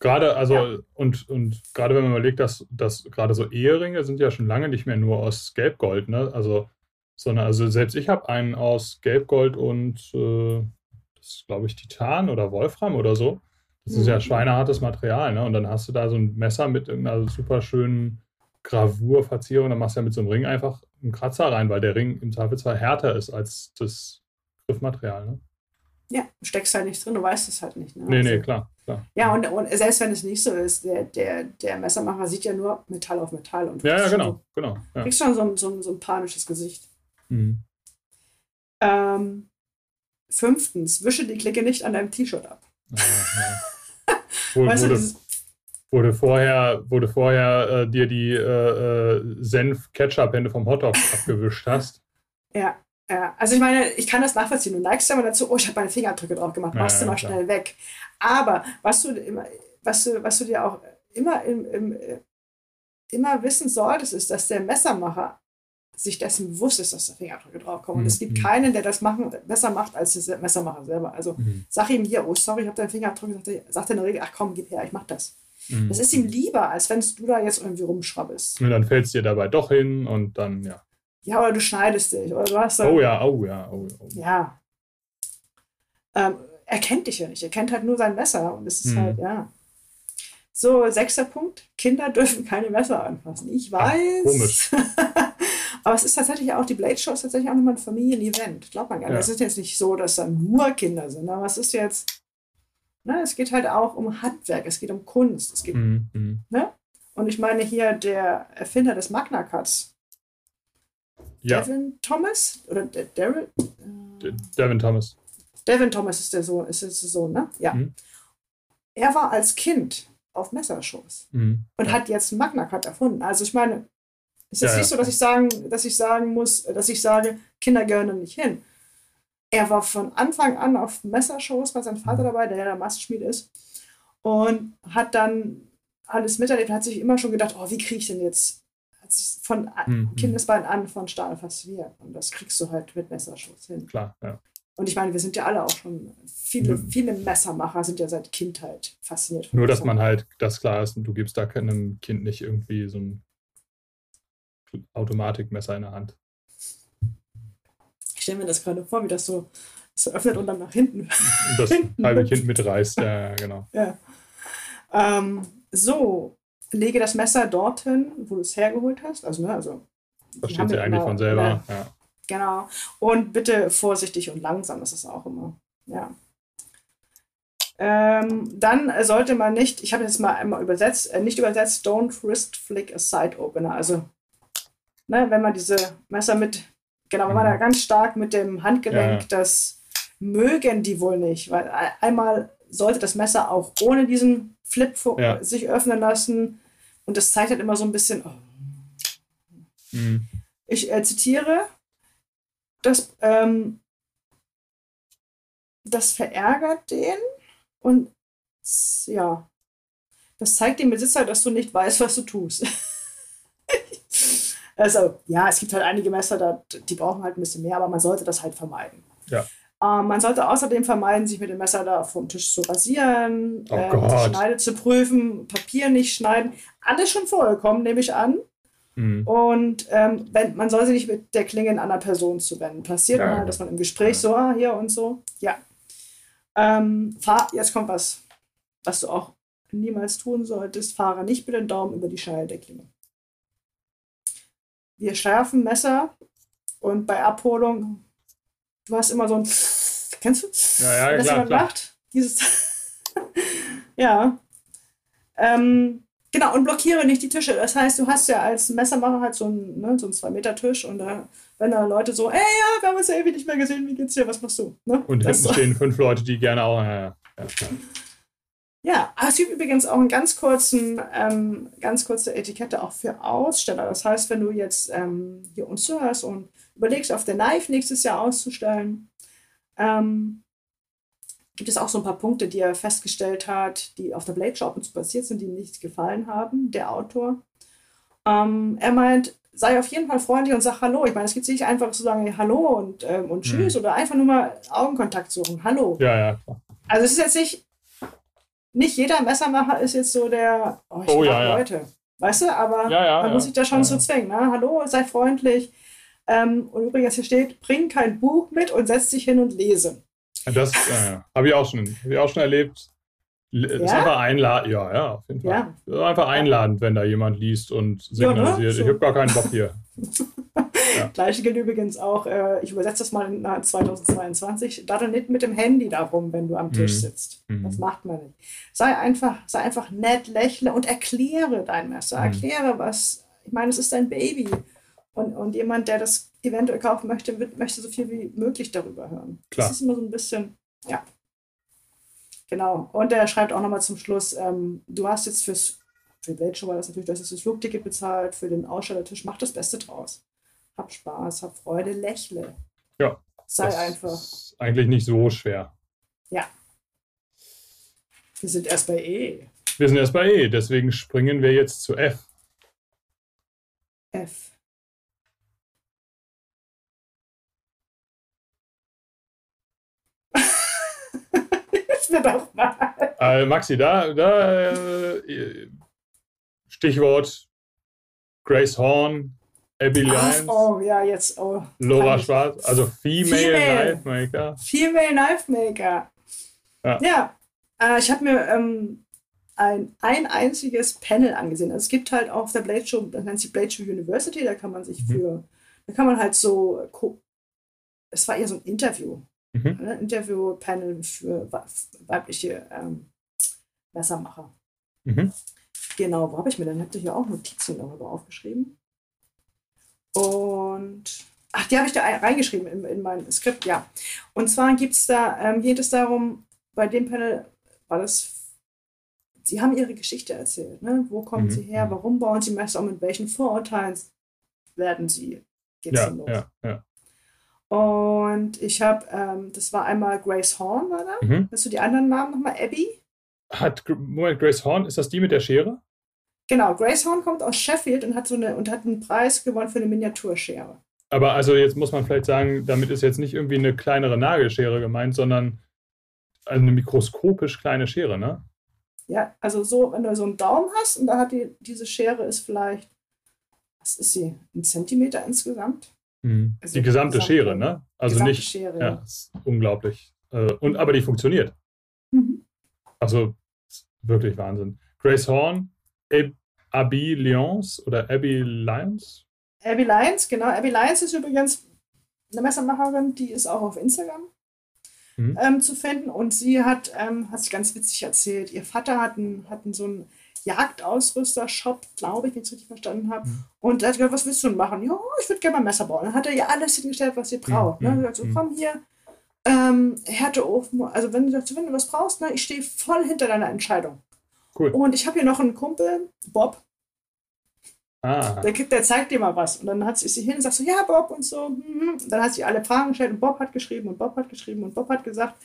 Gerade, also, Ja. und, und gerade wenn man überlegt, dass, dass gerade so Eheringe sind ja schon lange nicht mehr nur aus Gelbgold, ne? Also, sondern, also selbst ich habe einen aus Gelbgold und äh, das ist, glaube ich, Titan oder Wolfram oder so. Das ist ja Mhm. schweinehartes Material, ne? Und dann hast du da so ein Messer mit irgendeiner super schönen Gravur, Verzierung, dann machst du ja mit so einem Ring einfach einen Kratzer rein, weil der Ring im Zweifelsfall härter ist als das Griffmaterial, ne? Ja, du steckst halt nicht drin, du weißt es halt nicht. Ne? Nee, Also- nee, klar, klar. Ja, und, und selbst wenn es nicht so ist, der, der, der Messermacher sieht ja nur Metall auf Metall. Und Ja, ja, kriegst schon genau, genau. Ja. kriegst schon so so, so ein panisches Gesicht. Mhm. Ähm, fünftens, wische die Klicke nicht an deinem T-Shirt ab. Ja, ja. Wo, Weißt du, du, du vorher, du vorher äh, dir die äh, äh, Senf-Ketchup-Hände vom Hotdog abgewischt hast. ja, ja, also ich meine, ich kann das nachvollziehen. Du neigst ja immer dazu, oh, ich habe meine Fingerabdrücke drauf gemacht, Ja, machst du ja, mal klar. schnell weg. Aber was du immer, was du, was du dir auch immer, im, im, immer wissen solltest, ist, dass der Messermacher sich dessen bewusst ist, dass da Fingerabdrücke draufkommen. Und es gibt Mhm. keinen, der das machen, besser macht als der Messermacher selber. Also Mhm. sag ihm hier, oh sorry, ich habe deinen Fingerabdruck, sagt er, sagt er in der Regel, ach komm, gib her, ich mach das. Mhm. Das ist ihm lieber, als wenn du da jetzt irgendwie rumschrabbelst. Und dann fällt es dir dabei doch hin und dann, ja. Ja, oder du schneidest dich, oder du hast da, Oh ja, oh ja, oh, oh. ja. Ähm, er kennt dich ja nicht, er kennt halt nur sein Messer und es ist Mhm. halt, ja. So, sechster Punkt, Kinder dürfen keine Messer anfassen. Ich Ach, weiß. komisch. Aber es ist tatsächlich auch, die Blade Show ist tatsächlich auch nochmal ein Familienevent. Glaubt man gar nicht. Ja. Es ist jetzt nicht so, dass da nur Kinder sind, aber es ist jetzt, ne, es geht halt auch um Handwerk, es geht um Kunst, es geht Mhm. Mhm. Und ich meine hier der Erfinder des Magna Cuts, Ja, Devin Thomas oder D- Daryl? Äh, Devin Thomas. Devin Thomas ist der Sohn, ist der Sohn, ne? Ja. Mhm. Er war als Kind auf Messershows Mhm. und ja. hat jetzt Magna Cut erfunden. Also ich meine, es ist Ja, nicht so, dass ich sagen, dass ich sagen muss, dass ich sage, Kinder gehören nicht hin. Er war von Anfang an auf Messershows, war sein Vater Mhm. dabei, der ja der Mastschmied ist, und hat dann alles miterlebt, hat sich immer schon gedacht, oh, wie kriege ich denn jetzt hat sich von Mhm. Kindesbein an von Stahl fasziniert. Und das kriegst du halt mit Messerschutz hin. Klar, ja. Und ich meine, wir sind ja alle auch schon, viele, Mhm. viele Messermacher sind ja seit Kindheit fasziniert von Nur, dass man halt das klar ist und du gibst da keinem Kind nicht irgendwie so ein Automatikmesser in der Hand. Ich stelle mir das gerade vor, wie das so, so öffnet und dann nach hinten. Das halbe. Kind mitreißt. Ja, genau. ja. ähm, so, lege das Messer dorthin, wo du es hergeholt hast. Also, ne, also Versteht sie ja eigentlich immer- von selber. Ja, Ja. genau. Und bitte vorsichtig und langsam, das ist auch immer. Ja. Ähm, dann sollte man nicht, ich habe jetzt mal einmal übersetzt, äh, nicht übersetzt, don't wrist flick a side opener. Also, ne, wenn man diese Messer mit, genau, wenn man Mhm. da ganz stark mit dem Handgelenk, Ja. das mögen die wohl nicht, weil einmal sollte das Messer auch ohne diesen Flip Ja. sich öffnen lassen. Und das zeigt halt immer so ein bisschen, oh, Mhm. ich äh, zitiere, das, ähm, das verärgert den und ja, das zeigt dem Besitzer, dass du nicht weißt, was du tust. also, ja, es gibt halt einige Messer, da, die brauchen halt ein bisschen mehr, aber man sollte das halt vermeiden. Ja. Ähm, man sollte außerdem vermeiden, sich mit dem Messer da vom Tisch zu rasieren, Oh ähm, die Schneide zu prüfen, Papier nicht schneiden. Alles schon vorgekommen, nehme ich an. Mhm. Und ähm, wenn, man soll sich nicht mit der Klinge in einer Person zuwenden. Passiert Ja. mal, dass man im Gespräch so, ah, hier und so. Ja. Ähm, fahr, jetzt kommt was, was du auch niemals tun solltest. Fahre nicht mit dem Daumen über die Scheide der Klinge. Wir schärfen Messer und bei Abholung, du hast immer so ein, kennst du? Ja, ja, Wenn das klar, jemand klar. macht? Dieses, ja. Ähm, genau, und blockiere nicht die Tische. Das heißt, du hast ja als Messermacher halt so einen, ne, so einen 2-Meter-Tisch und da, wenn da Leute so, ey, ja, wir haben uns ja ewig nicht mehr gesehen, wie geht's dir, was machst du? Ne? Und Das hinten so. stehen fünf Leute, die gerne auch. Ja, ja, ja. Ja, aber es gibt übrigens auch einen ganz kurzen, ähm, ganz kurze Etikette auch für Aussteller. Das heißt, wenn du jetzt ähm, hier uns zuhörst und überlegst, auf der Knife nächstes Jahr auszustellen, ähm, gibt es auch so ein paar Punkte, die er festgestellt hat, die auf der Blade Shop uns passiert sind, die ihm nicht gefallen haben, der Autor. Ähm, er meint, sei auf jeden Fall freundlich und sag Hallo. Ich meine, es gibt nicht einfach zu sagen, Hallo und, ähm, und Tschüss oder einfach nur mal Augenkontakt suchen. Hallo. ja, ja. Also es ist jetzt nicht, nicht jeder Messermacher ist jetzt so der, oh, ich Oh, ja, ja. Leute. Weißt du, aber Ja, ja, man ja. muss sich da schon Ja, zu ja. zwingen. Ne? Hallo, sei freundlich. Ähm, und übrigens hier steht, bring kein Buch mit und setz dich hin und lese. Das ja, ja. habe ich auch schon, hab ich auch schon erlebt. L- Das ist Ja? einfach einladend. Ja, ja, auf jeden Fall. Ja. Ist einfach einladend, wenn da jemand liest und Ja, ne? signalisiert, So. ich habe gar keinen Bock hier. Gleiche gilt übrigens auch, äh, ich übersetze das mal in äh, 2022, daddel nicht mit dem Handy darum, wenn du am Tisch Mhm. sitzt. Mhm. Das macht man nicht. Sei einfach, sei einfach nett, lächle und erkläre dein Messer. Mhm. Erkläre was. Ich meine, es ist dein Baby. Und, und jemand, der das eventuell kaufen möchte, wird, möchte so viel wie möglich darüber hören. Klar. Das ist immer so ein bisschen, ja. Genau. Und er schreibt auch nochmal zum Schluss, ähm, du hast jetzt fürs, für Blade Show war das natürlich, du hast jetzt das Flugticket bezahlt, für den Ausstellertisch, mach das Beste draus. Hab Spaß, hab Freude, lächle. Ja. Sei einfach. ist eigentlich nicht so schwer. Wir sind erst bei E. Wir sind erst bei E, deswegen springen wir jetzt zu F. F. Mir doch mal. Äh, Maxi, da, da äh, Stichwort Grace Horn, Abby Lyons, oh, ja, jetzt, oh. Laura. Schwarz, also Female, Female. Knife Maker. Female Knife Maker. Ja. Ja, äh, ich habe mir ähm, ein, ein einziges Panel angesehen. Also es gibt halt auch auf der Blade Show, das nennt sich Blade Show University, da kann man sich Mhm. für, da kann man halt so, es war eher so ein Interview, Mhm. ne? Interview-Panel für weibliche ähm, Messermacher. Mhm. Genau, wo habe ich mir denn? Habt ihr hier auch Notizen darüber aufgeschrieben? Und, ach, die habe ich da ein- reingeschrieben in, in mein Skript, ja. Und zwar gibt's da, ähm, geht es darum, bei dem Panel war das, sie haben ihre Geschichte erzählt. Ne? Wo kommen Mhm, sie her? mhm. Warum bauen sie Messer? Und mit welchen Vorurteilen werden sie? Geht's Ja, los? ja, ja. Und ich habe, ähm, das war einmal Grace Horn, war da. Mhm. Hast du die anderen Namen nochmal? Abby? Hat, Moment, Grace Horn, ist das die mit der Schere? Genau, Grace Horn kommt aus Sheffield und hat so eine und hat einen Preis gewonnen für eine Miniaturschere. Aber also jetzt muss man vielleicht sagen, damit ist jetzt nicht irgendwie eine kleinere Nagelschere gemeint, sondern eine mikroskopisch kleine Schere, ne? Ja, also so, wenn du so einen Daumen hast und da hat die, diese Schere ist vielleicht, was ist sie, ein Zentimeter insgesamt? Mhm. Also die gesamte gesamte- Schere, ne? Also Gesamte nicht, Schere, ja, ja. ist unglaublich. Äh, Und, aber die funktioniert. Mhm. Also wirklich Wahnsinn. Grace Horn, Ab Abby Lyons oder Abby Lyons? Abby Lyons, genau. Abby Lyons ist übrigens eine Messermacherin, die ist auch auf Instagram Mhm. ähm, zu finden und sie hat, ähm, hat sich ganz witzig erzählt, ihr Vater hat, einen, hat einen, so einen Jagdausrüster-Shop, glaube ich, wenn ich es richtig verstanden habe. Mhm. Und er hat gesagt, was willst du denn machen? Ja, ich würde gerne mal ein Messer bauen. Dann hat er ihr alles hingestellt, was sie braucht. Mhm. Ne? Sie hat gesagt, so, Mhm. komm hier, Ähm, Härteofen, also wenn du, wenn du was brauchst, ne, ich stehe voll hinter deiner Entscheidung. Cool. Und ich habe hier noch einen Kumpel, Bob, Ah, der, der zeigt dir mal was. Und dann hat sie, ist sie hin und sagt so, ja, Bob und so. hm, hm. Dann hat sie alle Fragen gestellt und Bob hat geschrieben und Bob hat geschrieben und Bob hat gesagt.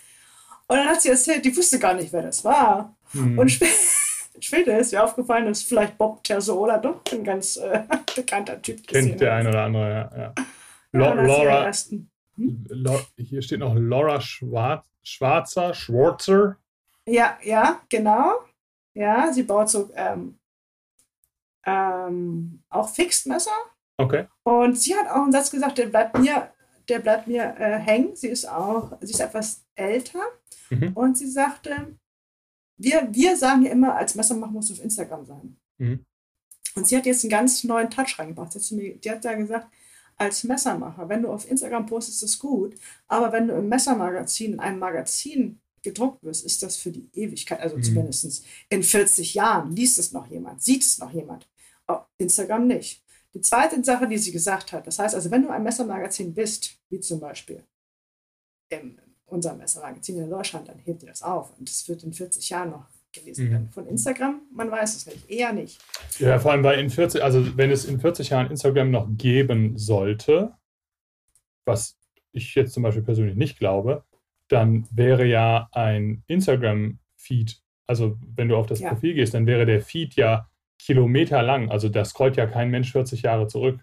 Und dann hat sie erzählt, die wusste gar nicht, wer das war. hm. Und spä später ist ihr aufgefallen, dass vielleicht Bob Terzola doch ein ganz äh, bekannter Typ kennt der ein oder andere, ja. ja. Ja, sie ihren Laura, ersten- Lo hier steht noch Laura Schwarz, Schwarzer, Schwarzer. Ja, ja, genau. Ja, sie baut so ähm, ähm, auch Fixed-Messer. Okay. Und sie hat auch einen Satz gesagt, der bleibt mir, der bleibt mir äh, hängen. Sie ist auch, sie ist etwas älter. Mhm. Und sie sagte, wir, wir sagen ja immer, als Messermacher muss auf Instagram sein. Mhm. Und sie hat jetzt einen ganz neuen Touch reingebracht. Sie hat, mir, die hat da gesagt, als Messermacher, wenn du auf Instagram postest, ist das gut. Aber wenn du im Messermagazin, in einem Magazin gedruckt wirst, ist das für die Ewigkeit. Also Mhm. zumindest in 40 Jahren liest es noch jemand, sieht es noch jemand. Auf Instagram nicht. Die zweite Sache, die sie gesagt hat, das heißt also, wenn du ein Messermagazin bist, wie zum Beispiel in unserem Messermagazin in Deutschland, dann hebt ihr das auf und es wird in 40 Jahren noch gelesen Mhm. werden. Von Instagram, man weiß es nicht, eher nicht. Ja, vor allem, weil in 40, also wenn es in 40 Jahren Instagram noch geben sollte, was ich jetzt zum Beispiel persönlich nicht glaube, dann wäre ja ein Instagram-Feed, also wenn du auf das Ja. Profil gehst, dann wäre der Feed ja kilometerlang. Also da scrollt ja kein Mensch 40 Jahre zurück.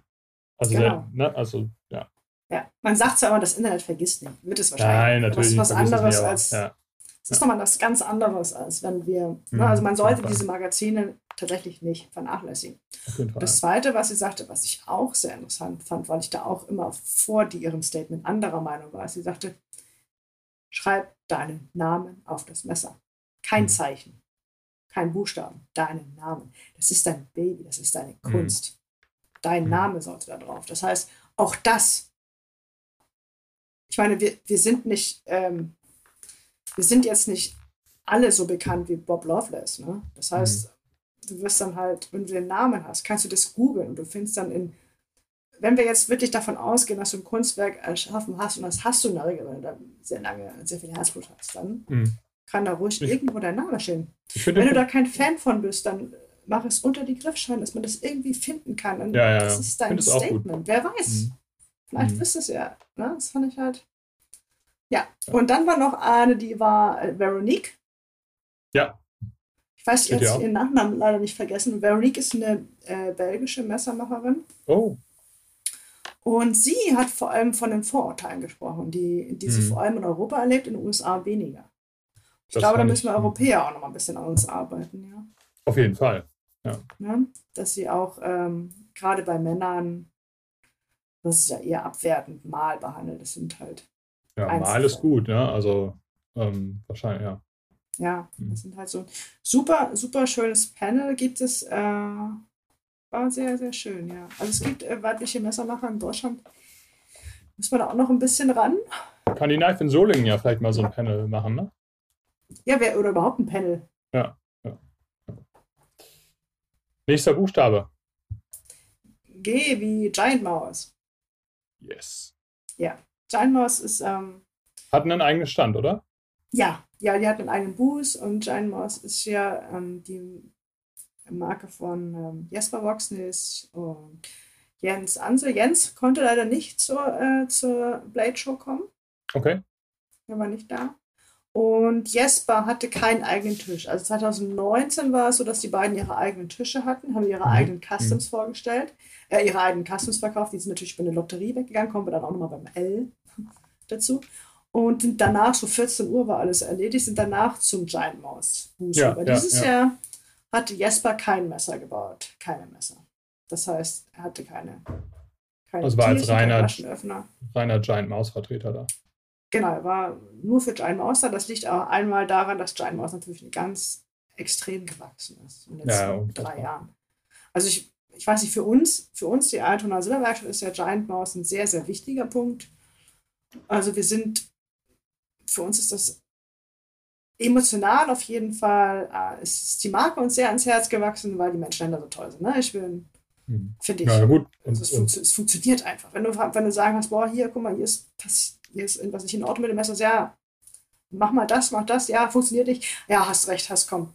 Also, Genau. der, ne, also ja. Ja, man sagt zwar immer, das Internet vergisst nicht, wird es wahrscheinlich. Nein, natürlich. Es ist was anderes nicht, als, ja. es ist nochmal was ganz anderes, als wenn wir, Mhm, ne, also man sollte diese Magazine tatsächlich nicht vernachlässigen. Das Zweite, was sie sagte, was ich auch sehr interessant fand, weil ich da auch immer vor die ihrem Statement anderer Meinung war, sie sagte, schreib deinen Namen auf das Messer. Kein Mhm. Zeichen, kein Buchstaben, deinen Namen. Das ist dein Baby, das ist deine Mhm. Kunst. Dein Mhm. Name sollte da drauf. Das heißt, auch das, ich meine, wir, wir sind nicht, ähm, wir sind jetzt nicht alle so bekannt wie Bob Loveless. Ne? Das heißt, du wirst dann halt, wenn du den Namen hast, kannst du das googeln und du findest dann in, wenn wir jetzt wirklich davon ausgehen, dass du ein Kunstwerk erschaffen hast und das hast du in der Regel, wenn du da sehr lange, sehr viel Herzblut hast, dann Mhm. kann da ruhig Ich- irgendwo dein Name stehen. Wenn du da kein Fan von bist, dann mach es unter die Griffscheine, dass man das irgendwie finden kann. Und Ja, ja, das ist dein. Statement. Wer weiß. Mhm. Vielleicht Mhm. wisst es ja. Ne? Das fand ich halt. Ja. Und dann war noch eine, die war äh, Veronique. Ja. Ich weiß jetzt ihren Nachnamen leider nicht vergessen. Veronique ist eine äh, belgische Messermacherin. Oh, Und sie hat vor allem von den Vorurteilen gesprochen, die, die sie Mhm. vor allem in Europa erlebt, in den USA weniger. Ich Das glaube, da müssen wir Europäer auch noch mal ein bisschen an uns arbeiten, ja. auf jeden Fall. ne? dass sie auch ähm, gerade bei Männern, das ist ja eher abwertend, mal behandelt. Das sind halt, Ja, mal ist gut, ne? Also ähm, wahrscheinlich, ja. ja, Mhm. das sind halt so super, super schönes Panel gibt es. Äh, war sehr, sehr schön, ja. Also es gibt äh, weibliche Messermacher in Deutschland. Muss man da auch noch ein bisschen ran? Kann die Knife in Solingen ja vielleicht mal so ein Panel machen, ne? Ja, wer, oder überhaupt ein Panel. Nächster Buchstabe. G wie Giant Mouse. Yes. Giant Mouse ist, ähm, Hatten einen eigenen Stand, oder? Ja, ja, die hat einen eigenen Booth und Giant Mouse ist ja ähm, die Marke von ähm, Jesper Voxnis und Jens Ansel. Jens konnte leider nicht zur, äh, zur Blade Show kommen, Okay. er war nicht da. Und Jesper hatte keinen eigenen Tisch. Also 2019 war es so, dass die beiden ihre eigenen Tische hatten, haben ihre Mhm. eigenen Customs vorgestellt, äh, ihre eigenen Customs verkauft. Die sind natürlich bei der Lotterie weggegangen, kommen wir dann auch nochmal beim L dazu. Und danach, so 14 Uhr war alles erledigt, sind danach zum Giant Mouse. Ja, Aber ja, dieses ja. Jahr hatte Jesper kein Messer gebaut, keine Messer. Das heißt, er hatte keine, keine Also war als reiner-. Reiner Giant Maus Vertreter da. Genau, er war nur für Giant Mouse da. Das liegt auch einmal daran, dass Giant Mouse natürlich ganz extrem gewachsen ist in den letzten Ja, drei Jahren. Also ich, ich weiß nicht, für uns, für uns die Altona Silberwerkstatt ist ja Giant Mouse ein sehr, sehr wichtiger Punkt. Also wir sind, für uns ist das emotional auf jeden Fall, äh, ist die Marke uns sehr ans Herz gewachsen, weil die Menschen da so toll sind. Ne? Ich bin, Mhm. finde ich, Ja, gut. Und, also es, und, es funktioniert einfach. Wenn du, wenn du sagen kannst, boah, hier, guck mal, hier ist, passi- hier ist irgendwas nicht in Ordnung mit dem Messer. Ja, mach mal das, mach das. Ja, funktioniert nicht. Ja, hast recht, hast komm.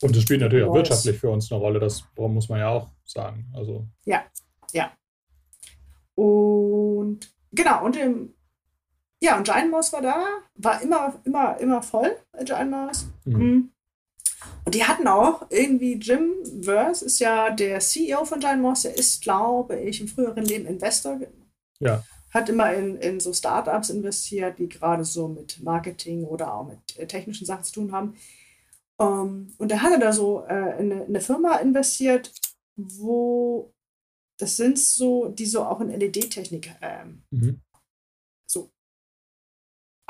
Und das spielt natürlich auch wirtschaftlich für uns eine Rolle, das muss man ja auch sagen. Also. Ja, ja. Und genau, und im, ja, und Giant Mouse war da, war immer, immer, immer voll, Giant Mouse. Mhm. mhm. Und die hatten auch irgendwie, Jim Verse ist ja der CEO von Giant Mouse, der ist, glaube ich, im früheren Leben Investor. Ja. Hat immer in, in so Startups investiert, die gerade so mit Marketing oder auch mit äh, technischen Sachen zu tun haben. Um, ähm, und er hatte da so äh, in, eine, in eine Firma investiert, wo das sind so, die so auch in LED-Technik ähm, mhm.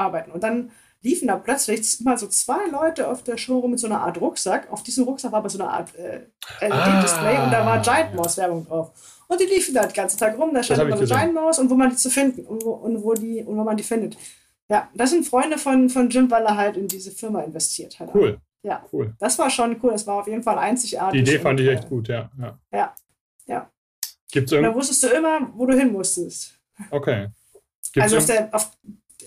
Arbeiten. Und dann liefen da plötzlich mal so zwei Leute auf der Show rum mit so einer Art Rucksack. Auf diesem Rucksack war aber so eine Art äh, LED-Display ah, und da war Giant Mouse Werbung drauf. Und die liefen da den ganzen Tag rum. Da stand immer so Giant Mouse und wo man die zu finden und wo, und wo, die, und wo man die findet. Ja, das sind Freunde von, von Jim, weil er halt in diese Firma investiert hat. Cool. Ja, cool. Das war schon cool. Das war auf jeden Fall einzigartig. Die Idee fand ich echt gut, ja. Ja, ja. ja. Gibt's und da wusstest du immer, wo du hin musstest. Okay. Gibt's also auf der, auf,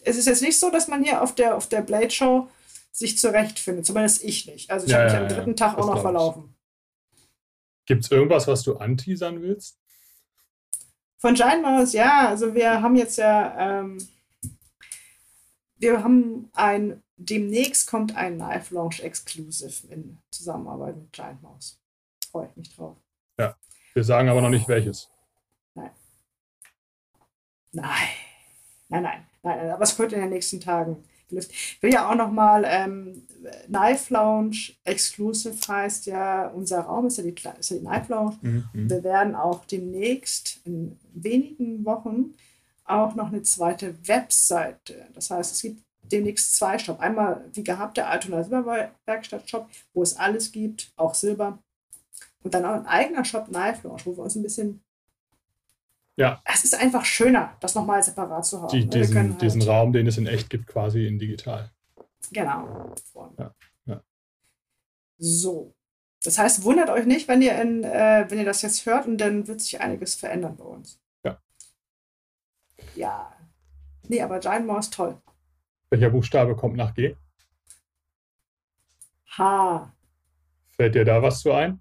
es ist jetzt nicht so, dass man hier auf der, auf der Blade Show sich zurechtfindet. Zumindest ich nicht. Also ich ja, habe mich ja, am dritten ja, Tag auch noch verlaufen. Gibt es irgendwas, was du anteasern willst? Von Giant Mouse, ja. Also wir haben jetzt ja, ähm, wir haben ein, demnächst kommt ein Knife Launch Exclusive in Zusammenarbeit mit Giant Mouse. Freue ich mich drauf. Ja, wir sagen aber noch nicht welches. Nein. Nein. Nein, nein. Nein, aber es wird in den nächsten Tagen gelöst. Ich will ja auch nochmal, ähm, Knife Lounge Exclusive heißt ja, unser Raum ist ja die, ist ja die Knife Lounge. Mhm. mhm. Wir werden auch demnächst in wenigen Wochen auch noch eine zweite Webseite. Das heißt, es gibt demnächst zwei Shop. Einmal wie gehabt der Altona Silberwerkstatt Shop, wo es alles gibt, auch Silber. Und dann auch ein eigener Shop Knife Lounge, wo wir uns ein bisschen ja. Es ist einfach schöner, das nochmal separat zu haben. Die, diesen, halt diesen Raum, den es in echt gibt, quasi in digital. Genau. Ja, ja. So. Das heißt, wundert euch nicht, wenn ihr, in, äh, wenn ihr das jetzt hört und dann wird sich einiges verändern bei uns. Ja. Ja. Nee, aber Giant Mouse toll. Welcher Buchstabe kommt nach G? H. Fällt dir da was zu ein?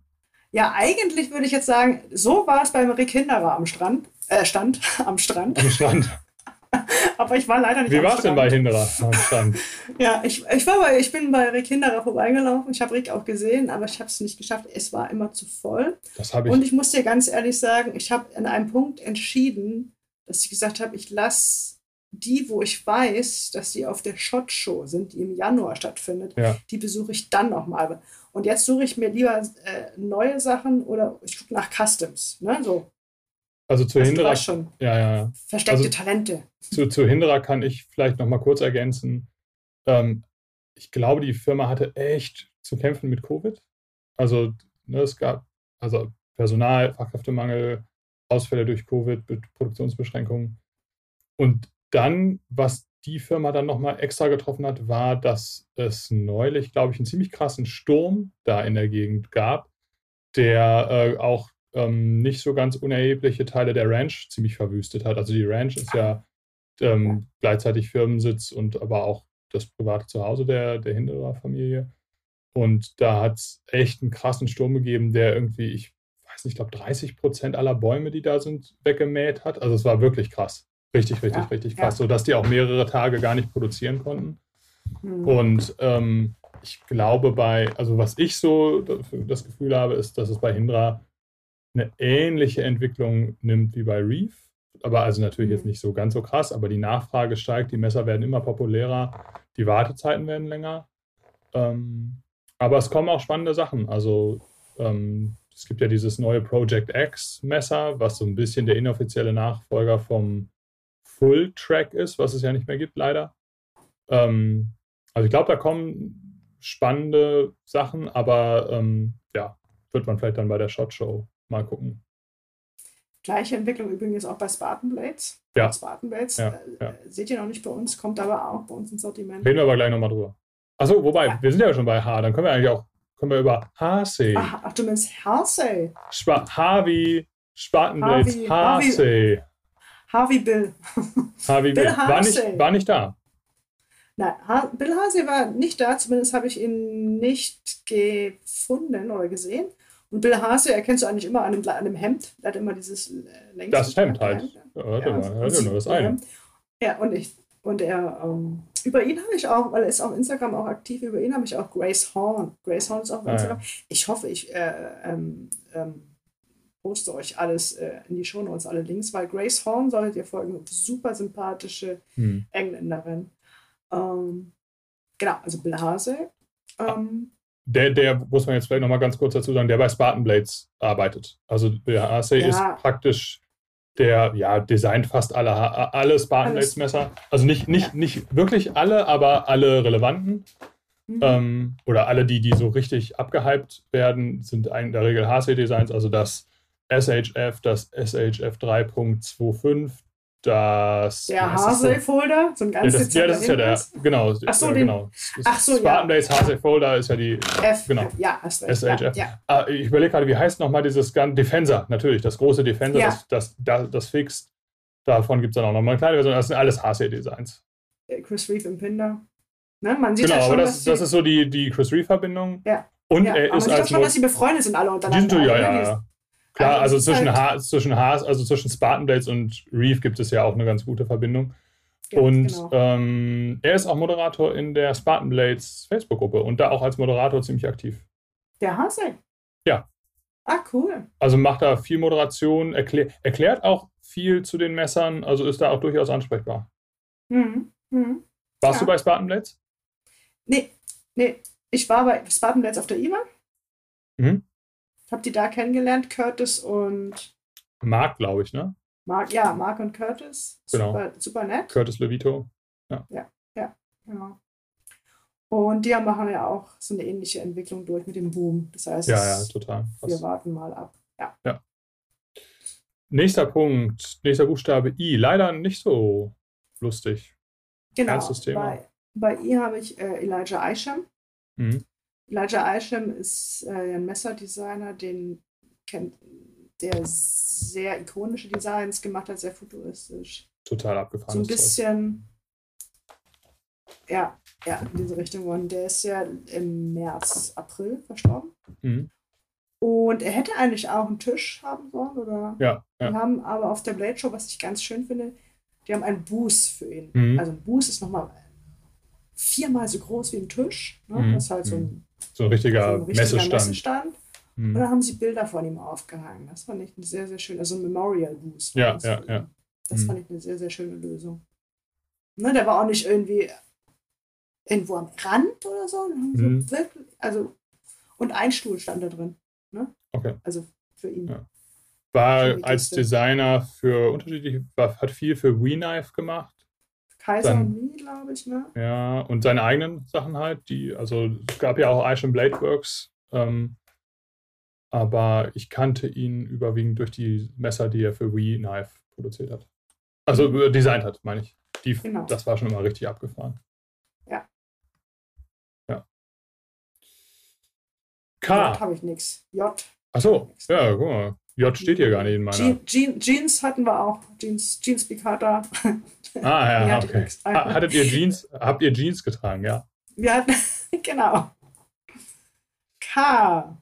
Ja, eigentlich würde ich jetzt sagen, so war es beim Rick Hinderer am Strand. Äh, Stand, am Strand. Am Strand. Aber ich war leider nicht Wie war es denn bei Hinderer am Strand? ja, ich, ich, war bei, ich bin bei Rick Hinderer vorbeigelaufen. Ich habe Rick auch gesehen, aber ich habe es nicht geschafft. Es war immer zu voll. Das ich. Und ich muss dir ganz ehrlich sagen, ich habe an einem Punkt entschieden, dass ich gesagt habe, ich lasse die, wo ich weiß, dass die auf der Shot Show sind, die im Januar stattfindet, ja. die besuche ich dann nochmal. Und jetzt suche ich mir lieber äh, neue Sachen oder ich gucke nach Customs. Ne? So. Also zu Hinderer. Schon ja, ja. Versteckte also Talente. Zu, zu Hinderer kann ich vielleicht noch mal kurz ergänzen. Ähm, ich glaube, die Firma hatte echt zu kämpfen mit Covid. Also ne, es gab also Personal, Fachkräftemangel, Ausfälle durch Covid, Produktionsbeschränkungen. Und dann, was die Firma dann nochmal extra getroffen hat, war, dass es neulich, glaube ich, einen ziemlich krassen Sturm da in der Gegend gab, der äh, auch ähm, nicht so ganz unerhebliche Teile der Ranch ziemlich verwüstet hat. Also die Ranch ist ja ähm, gleichzeitig Firmensitz und aber auch das private Zuhause der, der Hinderer Familie. Und da hat es echt einen krassen Sturm gegeben, der irgendwie, ich weiß nicht, ich glaube 30 Prozent aller Bäume, die da sind, weggemäht hat. Also es war wirklich krass. Richtig, richtig, ja, richtig krass. Ja. Sodass die auch mehrere Tage gar nicht produzieren konnten. Mhm. Und ähm, ich glaube bei, also was ich so das Gefühl habe, ist, dass es bei Hindra eine ähnliche Entwicklung nimmt wie bei Reef. Aber also natürlich mhm. jetzt nicht so ganz so krass, aber die Nachfrage steigt, die Messer werden immer populärer, die Wartezeiten werden länger. Ähm, aber es kommen auch spannende Sachen. Also ähm, es gibt ja dieses neue Project X Messer, was so ein bisschen der inoffizielle Nachfolger vom Full Track ist, was es ja nicht mehr gibt, leider. Ähm, also ich glaube, da kommen spannende Sachen, aber ähm, ja, wird man vielleicht dann bei der Shot Show mal gucken. Gleiche Entwicklung übrigens auch bei Spartan Blades. Ja. Spartan Blades ja, äh, ja. seht ihr noch nicht bei uns, kommt aber auch bei uns ins Sortiment. Reden wir aber gleich nochmal drüber. Achso, wobei, ja. wir sind ja schon bei H, dann können wir eigentlich auch können wir über Harsey. Ach, ach, du meinst Harsey? Spa Harvey, Spartan Blades, Harsey. Harvey Bill. Harvey Bill Bill. War nicht, war nicht da. Nein, ha Bill Harsey war nicht da, zumindest habe ich ihn nicht gefunden oder gesehen. Und Bill Harsey erkennst du eigentlich immer an dem, an dem Hemd. Er hat immer dieses äh, längste Das Hemd halt. Ja, warte Ja, mal, nur das eine. Ja, und ich, und er, ähm, über ihn habe ich auch, weil er ist auf Instagram auch aktiv, über ihn habe ich auch Grace Horn. Grace Horn ist auch auf Ah, Instagram. Ich hoffe, ich äh, ähm, ähm, poste euch alles äh, in die Shownotes, alle Links, weil Grace Horn solltet ihr folgen, super sympathische Hm. Engländerin. Ähm, genau, also Bill Hase. Ähm, Der, der, muss man jetzt vielleicht nochmal ganz kurz dazu sagen, der bei Spartan Blades arbeitet. Also der Harsey Ja. ist praktisch der, ja, designt fast alle, alle Spartan. Blades Messer. Also nicht, nicht, nicht wirklich alle, aber alle relevanten. mhm. Ähm, oder alle, die, die so richtig abgehypt werden, sind in der Regel HC-Designs, also das SHF, das SHF 3.25, das. der Hase-Folder, so ein Ja, ganz das, ja, das ist ja der, Hinweis. genau. Ach so, ja, den- genau. Ach so, ja. Spartan Blades HC Folder ist ja die. F, genau. Ja, hast recht. SHF. Ja, ja. Ah, ich überlege gerade, wie heißt nochmal dieses Gun? Defensor, natürlich, das große Defensor, Ja. das, das, das, das fixt. Davon gibt es dann auch nochmal eine kleine Version. Das sind alles HC-Designs. Äh, Chris Reeve im Pinder. Ne, man sieht Genau, ja schon, aber das, die, das ist so die, die Chris Reeve-Verbindung. Ja. Und ja, er aber ist ich glaube als schon, dass sie befreundet sind alle Die untereinander. sind, ja, ne? ja, Die- ja. Klar, Also also zwischen, halt- ha zwischen Haas, also zwischen Spartan Blades und Reeve gibt es ja auch eine ganz gute Verbindung. Ja, und genau. ähm, er ist auch Moderator in der Spartan Blades Facebook-Gruppe und da auch als Moderator ziemlich aktiv. Der Hase. Ja. Ah, cool. Also macht da viel Moderation, erklär, erklärt auch viel zu den Messern, also ist da auch durchaus ansprechbar. Mhm. Mhm. Warst Ja. du bei Spartan Blades? Nee, nee. Ich war bei Spartan Blades auf der IMA. Mhm. Hab die da kennengelernt, Curtis und Marc, glaube ich, ne? Mark, ja, Mark und Curtis. Genau. Super, super nett. Curtis Levito. Genau. Und die machen ja auch so eine ähnliche Entwicklung durch mit dem Boom. Das heißt, Ja, ja, total. wir Krass. warten mal ab. Ja. Nächster Punkt, nächster Buchstabe I. Leider nicht so lustig. Genau. Ernstes Thema. Bei, bei ihr habe ich äh, Elijah Isham. Mhm. Elijah Isham ist äh, ein Messerdesigner, den kennt, der sehr ikonische Designs gemacht hat, sehr futuristisch. Total abgefahren. So ein bisschen, ja, ja, in diese Richtung geworden. Der ist ja im März, April verstorben. Mhm. Und er hätte eigentlich auch einen Tisch haben sollen, oder? Ja, ja. haben aber auf der Blade Show, was ich ganz schön finde, die haben einen Booth für ihn. Mhm. Also ein Booth ist nochmal viermal so groß wie ein Tisch. Ne? Mhm. Das ist halt so ein, So ein richtiger, so ein richtiger Messestand. Messestand. Und Mhm. dann haben sie Bilder von ihm aufgehangen. Das fand ich eine sehr, sehr schön. Also ein Memorial Booth. war Ja, das ja, ja. Das Mhm. fand ich eine sehr, sehr schöne Lösung. Ne, der war auch nicht irgendwie irgendwo am Rand oder so. Wirklich, also, und ein Stuhl stand da drin. Ne? Okay. Also für ihn. Ja. War Schöne als. Designer für unterschiedliche, war, hat viel für WeKnife gemacht. Kaiser Dann- und Mini, glaube ich, ne? Ja, und seine eigenen Sachen halt, die, also es gab ja auch Isham Blade Works, ähm, aber ich kannte ihn überwiegend durch die Messer, die er für WeKnife produziert hat. Also äh, designt hat, meine ich. Die, Genau. Das war schon immer richtig abgefahren. Ja. Ja. J K. habe ich nichts. J. Achso, ja, guck mal. J steht hier gar nicht in meiner. Je Je Jeans hatten wir auch. Jeans, Jeans Picata. Ah, ja, hatte okay. Hattet ihr Jeans, habt ihr Jeans getragen, ja? Wir hatten, genau. K.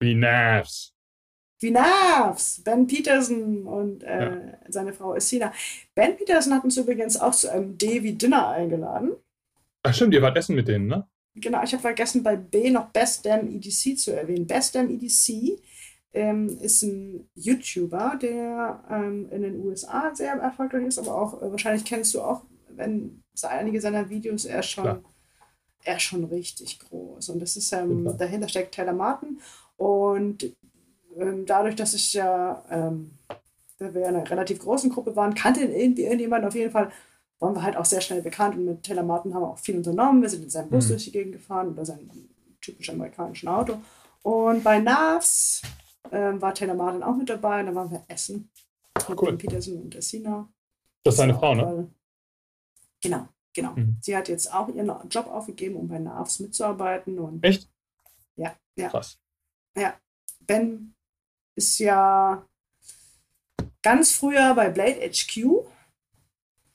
Wie nice. Wie Nervs, Ben Peterson und äh, seine Frau Essina. Ben Peterson hat uns übrigens auch zu einem D wie Dinner eingeladen. Ach stimmt, ihr wart essen mit denen, ne? Genau, ich habe vergessen, bei B noch Best Damn EDC zu erwähnen. Best Damn EDC ähm, ist ein YouTuber, der ähm, in den USA sehr erfolgreich ist, aber auch, äh, wahrscheinlich kennst du auch, wenn einige seiner Videos, er schon, Klar. er schon richtig groß. Und das ist, ähm, dahinter steckt Taylor Martin. Und ähm, dadurch, dass ich ja, ähm, da wir ja eine relativ großen Gruppe waren, kannte irgendjemand auf jeden Fall, waren wir halt auch sehr schnell bekannt und mit Taylor Martin haben wir auch viel unternommen. Wir sind in seinem Bus Mhm. durch die Gegend gefahren oder seinem typisch amerikanischen Auto. Und bei NAVS ähm, war Taylor Martin auch mit dabei und da waren wir essen. Mit Cool. Peterson und Essina. Das ist deine war Frau, ne? toll. Genau, genau. Mhm. Sie hat jetzt auch ihren Job aufgegeben, um bei NAVS mitzuarbeiten. Und Echt? Ja, ja. Krass. Ben ist ja Ganz früher bei Blade HQ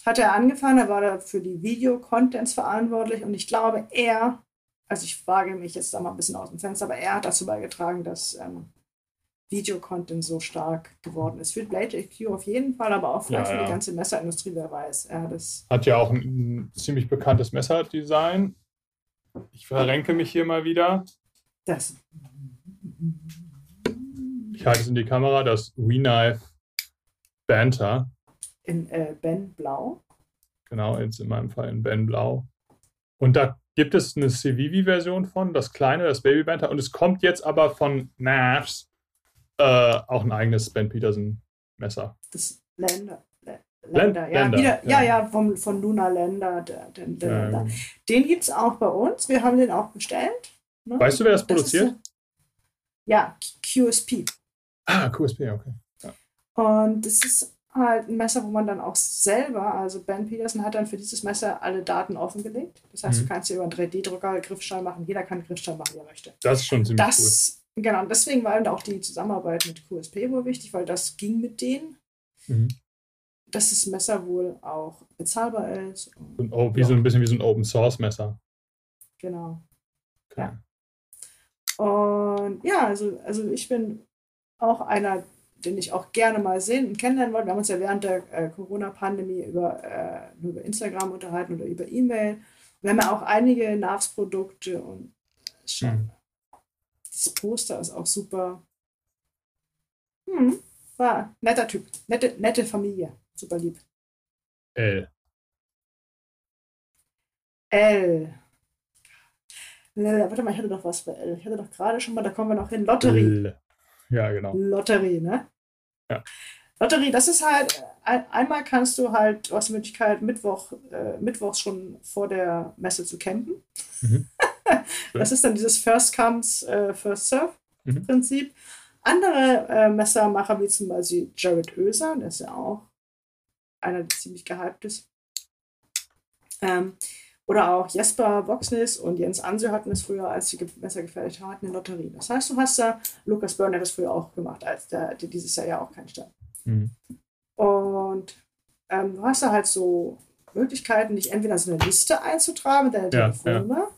hat er angefangen, er war da für die Video-Contents verantwortlich und ich glaube, er, also ich wage mich jetzt da mal ein bisschen aus dem Fenster, aber er hat dazu beigetragen, dass ähm, Video-Content so stark geworden ist. Für Blade HQ auf jeden Fall, aber auch vielleicht Ja, für ja. die ganze Messerindustrie, wer weiß. Hat das Hat ja auch ein, ein ziemlich bekanntes Messerdesign. Ich verrenke mich hier mal wieder. Das. Ich halte es in die Kamera, das WeKnife Banter. In äh, Ben Blau. Genau, jetzt in meinem Fall in Ben Blau. Und da gibt es eine Civivi-Version von, das kleine, das Baby Banter. Und es kommt jetzt aber von Knives äh, auch ein eigenes Ben Peterson Messer. Das Länder. Länder, ja, Länder, wieder, ja, ja. ja, vom, von Luna Länder. Der, der, der Ja, Länder. Den gibt es auch bei uns. Wir haben den auch bestellt. ne? Weißt du, wer das ist, produziert? äh, ja, QSP. Ah, QSP, okay. Und das ist halt ein Messer, wo man dann auch selber, also Ben Peterson hat dann für dieses Messer alle Daten offengelegt. Das heißt, Mhm. du kannst hier über einen 3D-Drucker Griffstahl machen. Jeder kann Griffstahl machen, wie er möchte. Das ist schon ziemlich Das, genau, und deswegen war dann auch die Zusammenarbeit mit QSP wohl wichtig, weil das ging mit denen. Mhm. dass das Messer wohl auch bezahlbar ist. Und, oh, wie so ein bisschen wie so ein Open Source Messer. genau. Okay. Ja. Und ja, also, also ich bin auch einer, den ich auch gerne mal sehen und kennenlernen wollte. Wir haben uns ja während der äh, Corona-Pandemie über, äh, nur über Instagram unterhalten oder über E-Mail. Wir haben ja auch einige NAVS-Produkte und schon, Dieses Poster ist auch super. Hm, war netter Typ, nette, nette Familie, super lieb. L. L. L. Warte mal, ich hatte doch was bei L. Ich hatte doch gerade schon mal, da kommen wir noch hin. Lotterie. L. Ja, genau. Lotterie, ne? Ja. Lotterie, das ist halt, ein, einmal kannst du halt, du hast die Möglichkeit, Mittwoch, äh, Mittwochs schon vor der Messe zu campen. Mhm. Das ist dann dieses First Comes, äh, First Serve Mhm. Prinzip. Andere äh, Messermacher, wie zum Beispiel Jared Oeser, der ist ja auch einer, der ziemlich gehypt ist. Ähm, oder auch Jesper Voxnis und Jens Ansö hatten es früher, als sie Messer gefertigt haben, hatten eine Lotterie. Das heißt, du hast da, Lukas Börner hat das früher auch gemacht, als der, der dieses Jahr ja auch keinen stand. Mhm. Und ähm, du hast da halt so Möglichkeiten, dich entweder in so eine Liste einzutragen mit deiner Ja, Telefonnummer.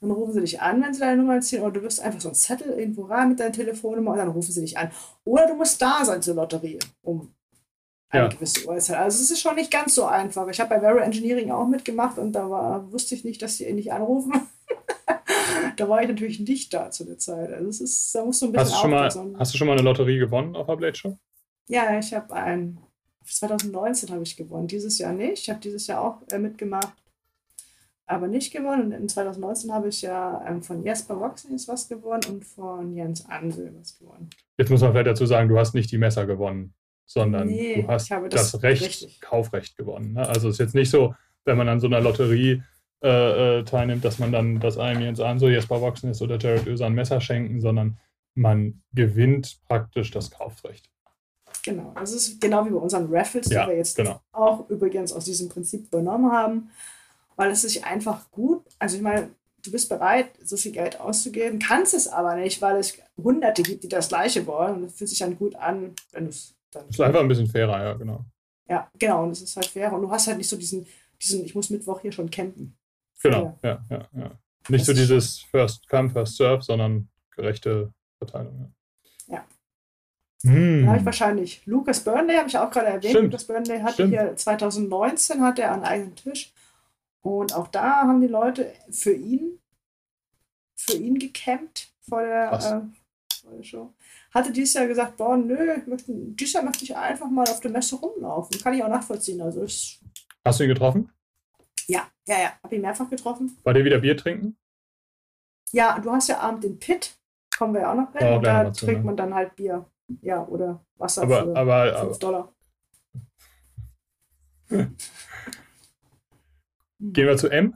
Dann rufen sie dich an, wenn sie deine Nummer ziehen, oder du wirst einfach so einen Zettel irgendwo rein mit deiner Telefonnummer und dann rufen sie dich an. Oder du musst da sein zur Lotterie, um eine Ja. gewisse Uhrzeit. Also es ist schon nicht ganz so einfach. Ich habe bei Vero Engineering auch mitgemacht und da war, wusste ich nicht, dass die nicht anrufen. da war ich natürlich nicht da zu der Zeit. Also es ist, da musst du ein bisschen Hast, du mal, hast du schon mal eine Lotterie gewonnen auf der Blade Show? Ja, ich habe ein 2019 habe ich gewonnen, dieses Jahr nicht. Ich habe dieses Jahr auch äh, mitgemacht, aber nicht gewonnen. Und in 2019 habe ich ja ähm, von Jesper Voxnis was gewonnen und von Jens Ansel was gewonnen. Jetzt muss man vielleicht dazu sagen, du hast nicht die Messer gewonnen, sondern Nee, du hast das, das Recht, richtig. Kaufrecht gewonnen. Ne? Also es ist jetzt nicht so, wenn man an so einer Lotterie äh, äh, teilnimmt, dass man dann das einem Jens Anso, Jesper Voxnis oder Jared Oeser ein Messer schenken, sondern man gewinnt praktisch das Kaufrecht. Genau, das ist genau wie bei unseren Raffles, Ja, die wir jetzt genau. auch übrigens aus diesem Prinzip übernommen haben, weil es sich einfach gut, also ich meine, du bist bereit, so viel Geld auszugeben, kannst es aber nicht, weil es Hunderte gibt, die das Gleiche wollen und es fühlt sich dann gut an, wenn du es dann Das ist einfach ein bisschen fairer, ja, genau. Ja, genau, und es ist halt fair. Und du hast halt nicht so diesen, diesen ich muss Mittwoch hier schon campen. Genau, ja, ja, ja. Nicht Das so dieses First Come, First Serve, sondern gerechte Verteilung. Ja. Hm. Dann habe ich wahrscheinlich Lucas Burnley, habe ich auch gerade erwähnt. Stimmt. Lucas Burnley hatte Stimmt. hier 2019 hat er einen eigenen Tisch. Und auch da haben die Leute für ihn, für ihn gecampt vor der, äh, vor der Show. Hatte dieses Jahr gesagt, boah, nö, ich möchte, dieses Jahr möchte ich einfach mal auf der Messe rumlaufen. Kann ich auch nachvollziehen. Also ich, Hast du ihn getroffen? ja, ja, ja, habe ihn mehrfach getroffen. War der wieder Bier trinken? Ja, du hast ja abend den Pit, kommen wir ja auch noch und gleich da dazu, trinkt ne? man dann halt Bier. Ja, oder Wasser Aber, für aber, 5 aber Dollar. gehen wir zu M?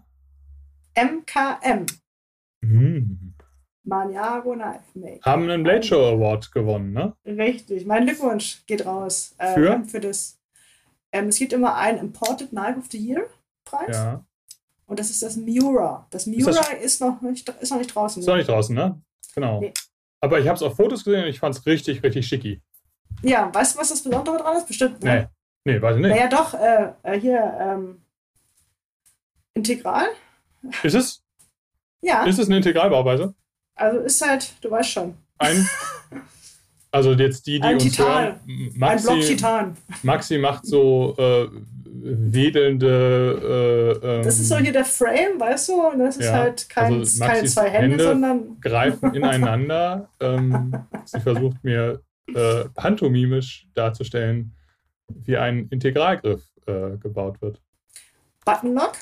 MKM, Hm. Maniago Knife Make. Haben einen Blade Show Award gewonnen, ne? Richtig, mein Glückwunsch geht raus. Äh, Für? Für das. Ähm, es gibt immer einen Imported Knife of the Year Preis. Ja. Und das ist das Miura. Das Ist Miura das- ist, noch, nicht, ist noch nicht draußen. Ist noch nicht draußen, ne? Genau. Nee. Aber ich habe es auf Fotos gesehen und ich fand es richtig, richtig schicki. Ja, weißt du, was das Besondere dran ist? Bestimmt. Nee, nee, weiß ich nicht. Naja, doch, äh, äh, hier, ähm, Integral. Ist es? Ja, Ist es eine Integralbauweise? also ist halt, du weißt schon, Ein. Also jetzt die, die Ein uns Titan. hören. ein Block Maxi, Titan. Maxi macht so äh, wedelnde. Äh, ähm, Das ist so hier der Frame, weißt du? Und das ist Ja, halt kein, also keine zwei Hände, Hände sondern greifen ineinander. ähm, sie versucht mir äh, pantomimisch darzustellen, wie ein Integralgriff äh, gebaut wird. Buttonlock.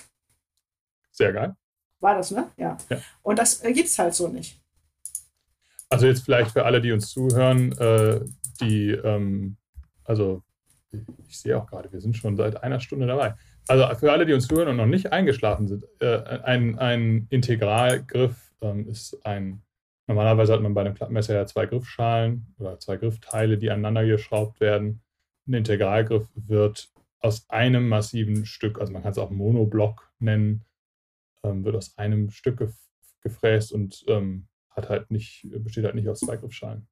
Sehr geil. War das, ne? Ja. Ja. Und das äh, gibt's halt so nicht. Also jetzt vielleicht für alle, die uns zuhören, äh, die, ähm, also ich sehe auch gerade, wir sind schon seit einer Stunde dabei. Also für alle, die uns zuhören und noch nicht eingeschlafen sind, äh, ein, ein Integralgriff ähm, ist ein, normalerweise hat man bei einem Klappmesser ja zwei Griffschalen oder zwei Griffteile, die aneinander geschraubt werden. Ein Integralgriff wird aus einem massiven Stück, also man kann es auch Monoblock nennen, ähm, wird aus einem Stück gef gefräst und ähm, hat halt nicht, besteht halt nicht aus zwei Griffschalen.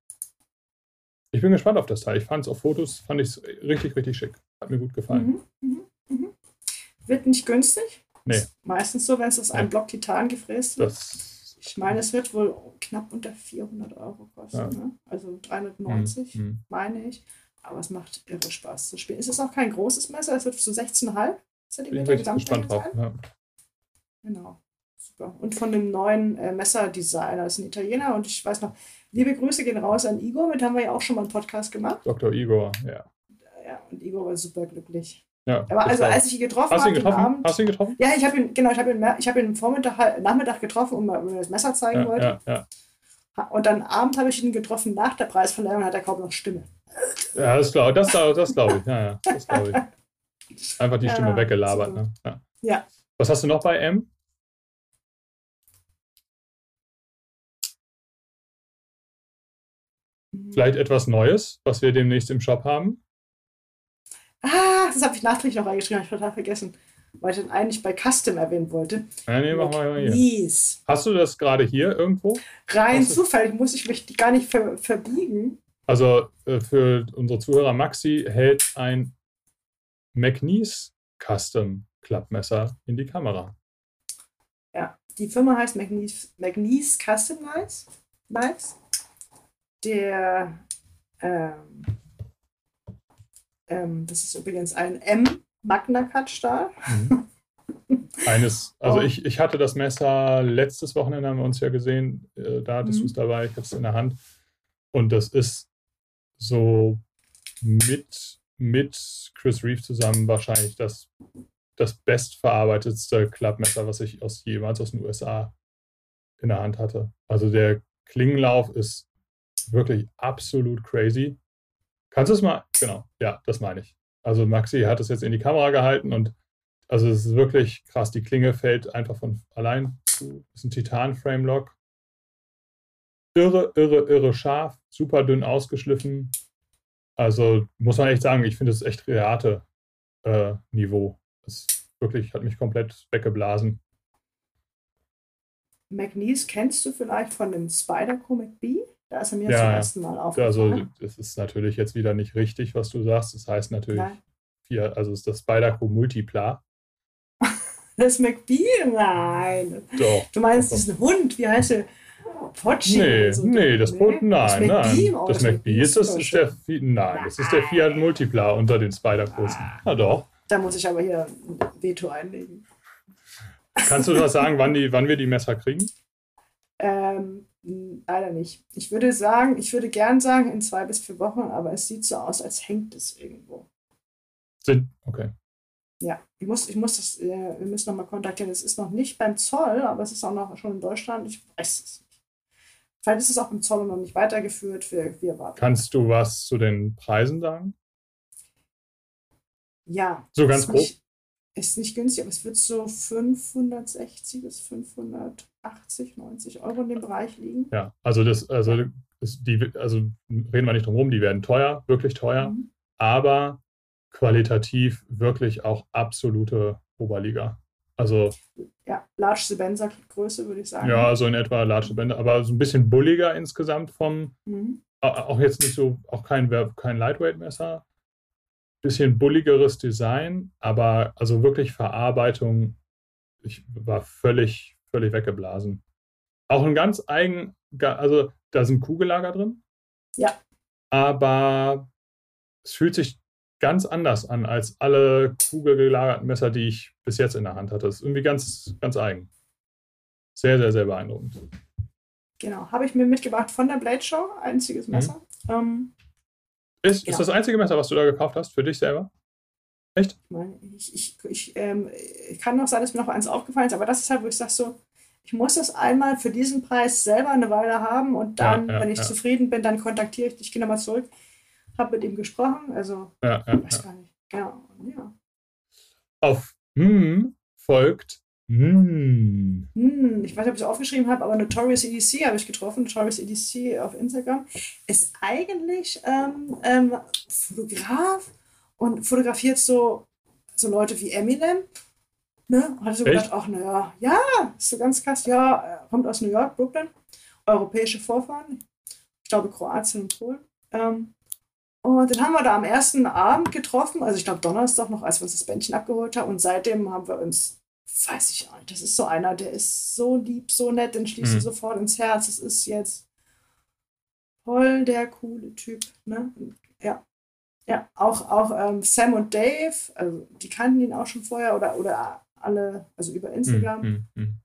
Ich bin gespannt auf das Teil. Ich fand es auf Fotos, fand ich es richtig, richtig schick. Hat mir gut gefallen. Mhm, mhm, mhm. Wird nicht günstig. Nee. Ist meistens so, wenn es aus einem. Block Titan gefräst wird. Das, Ich meine, es wird wohl knapp unter 400 Euro kosten. Ja. Ne? Also 390, Hm, meine ich. Aber es macht irre Spaß zu spielen. Es ist auch kein großes Messer, es wird so 16,5 Bin ich cm richtig Gesamtlänge gespannt drauf. Ja. Genau. Super. Und von dem neuen äh, Messerdesigner, das ist ein Italiener und ich weiß noch, liebe Grüße gehen raus an Igor, mit haben wir ja auch schon mal einen Podcast gemacht. Dr. Igor, ja. Ja, und Igor war super glücklich. ja Aber also, als ich ihn getroffen habe, getroffen? Abend. Hast du ihn getroffen? Ja, ich habe ihn, genau, ich habe ihn, ich habe ihn Vormittag, Nachmittag getroffen, um mir das Messer zeigen Ja, wollte. ja, ja. Und dann Abend habe ich ihn getroffen nach der Preisverleihung und hat er kaum noch Stimme. ja, das glaube das, glaub- das glaub ich. Ja, ja, das glaube ich. Einfach die Stimme weggelabert. Ne? Ja. Was hast du noch bei M? Vielleicht etwas Neues, was wir demnächst im Shop haben? Ah, das habe ich nachträglich noch reingeschrieben, habe ich total vergessen. Weil ich dann eigentlich bei Custom erwähnen wollte. Ja, nee, machen wir mal hier. Hast du das gerade hier irgendwo? Rein Was ist- zufällig muss ich mich gar nicht ver verbiegen. Also äh, für unsere Zuhörer, Maxi hält ein McNeese Custom Klappmesser in die Kamera. Ja, die Firma heißt McNeese, McNeese Custom Knives. Knives. Der, ähm, ähm, das ist übrigens ein M Magna Cut Stahl. Eines, also Oh. ich, ich hatte das Messer letztes Wochenende, haben wir uns ja gesehen, äh, da hattest Mhm. du es dabei, ich hatte es in der Hand. Und das ist so mit, mit Chris Reeve zusammen wahrscheinlich das, das bestverarbeitetste Klappmesser, was ich aus jemals aus den USA in der Hand hatte. Also der Klingenlauf ist wirklich absolut crazy. Kannst du es mal? Genau, ja, das meine ich. Also Maxi hat es jetzt in die Kamera gehalten und also es ist wirklich krass. Die Klinge fällt einfach von allein zu. Ist ein Titan-Frame-Lock. Irre, irre, irre scharf, super dünn ausgeschliffen. Also muss man echt sagen, ich finde es echt Reate-Niveau. das wirklich hat mich komplett weggeblasen. McNeese kennst du vielleicht von dem Spider-Co McBee? Da ist er mir Ja, zum ersten Mal aufgefallen. Also das ist natürlich jetzt wieder nicht richtig, was du sagst. Das heißt natürlich Nein. also ist das Spyderco Multipla. Das McBee? Nein. Doch. Du meinst diesen Hund, wie heißt der? Pochi? Nee, so. nee, das Brot, nein, das McBee? nein. Oh, das McBee ist, das ist der. Fi- nein, das ist der Fiat Multipla unter den Spider-Codes. Ah. Na doch. Da muss ich aber hier ein Veto einlegen. Kannst du was sagen, wann, die, wann wir die Messer kriegen? Ähm, leider nicht. Ich würde sagen, ich würde gern sagen in zwei bis vier Wochen, aber es sieht so aus, als hängt es irgendwo. Okay. Ja, ich muss, ich muss das, äh, wir müssen nochmal kontaktieren. Es ist noch nicht beim Zoll, aber es ist auch noch schon in Deutschland. Ich weiß es nicht. Vielleicht ist es auch beim Zoll noch nicht weitergeführt. Wir, wir warten. Kannst du was zu den Preisen sagen? Ja. So ganz ist nicht, ist nicht günstig, aber es wird so 560 bis 580, 90 Euro in dem Bereich liegen. Ja, also das, also, die, also reden wir nicht drum rum, die werden teuer, wirklich teuer, Mhm. aber qualitativ wirklich auch absolute Oberliga. Also Ja, Large Sebenza Größe, würde ich sagen. ja, so in etwa Large Bänder, aber so ein bisschen bulliger insgesamt vom, Mhm. auch jetzt nicht so, auch kein, kein Lightweight-Messer. Bisschen bulligeres Design, aber also wirklich Verarbeitung. Ich war völlig, völlig weggeblasen. Auch ein ganz eigen, also da sind Kugellager drin. Ja. Aber es fühlt sich ganz anders an als alle kugelgelagerten Messer, die ich bis jetzt in der Hand hatte. Das ist irgendwie ganz, ganz eigen. Sehr, sehr, sehr beeindruckend. Genau, habe ich mir mitgebracht von der Blade Show, einziges mhm. Messer. Mhm. Ähm, ist, genau. ist das einzige Messer, was du da gekauft hast, für dich selber? Echt? Ich, ich, ich, ähm, kann noch sein, dass mir noch eins aufgefallen ist, aber das ist halt, wo ich sage so, ich muss das einmal für diesen Preis selber eine Weile haben und dann, ja, ja, wenn ich ja. zufrieden bin, dann kontaktiere ich dich, gehe nochmal zurück, habe mit ihm gesprochen, also ja, weiß gar nicht. Genau, ja. Auf hm folgt hm. Hm, ich weiß nicht, ob ich es aufgeschrieben habe, aber Notorious EDC habe ich getroffen. Notorious EDC auf Instagram ist eigentlich ähm, ähm, Fotograf und fotografiert so, so Leute wie Eminem Ne? Hatte so gedacht, ach naja, ja, ist so ganz krass, ja, kommt aus New York, Brooklyn, europäische Vorfahren, ich glaube Kroatien und Polen. Ähm, und den haben wir da am ersten Abend getroffen, also ich glaube Donnerstag noch, als wir uns das Bändchen abgeholt haben. Und seitdem haben wir uns, weiß ich nicht, das ist so einer, der ist so lieb, so nett, den schließt mhm. du sofort ins Herz. Das ist jetzt voll der coole Typ. Ne? Ja. Ja, auch, auch ähm, Sam und Dave, also die kannten ihn auch schon vorher oder, oder alle, also über Instagram. Mm, mm, mm.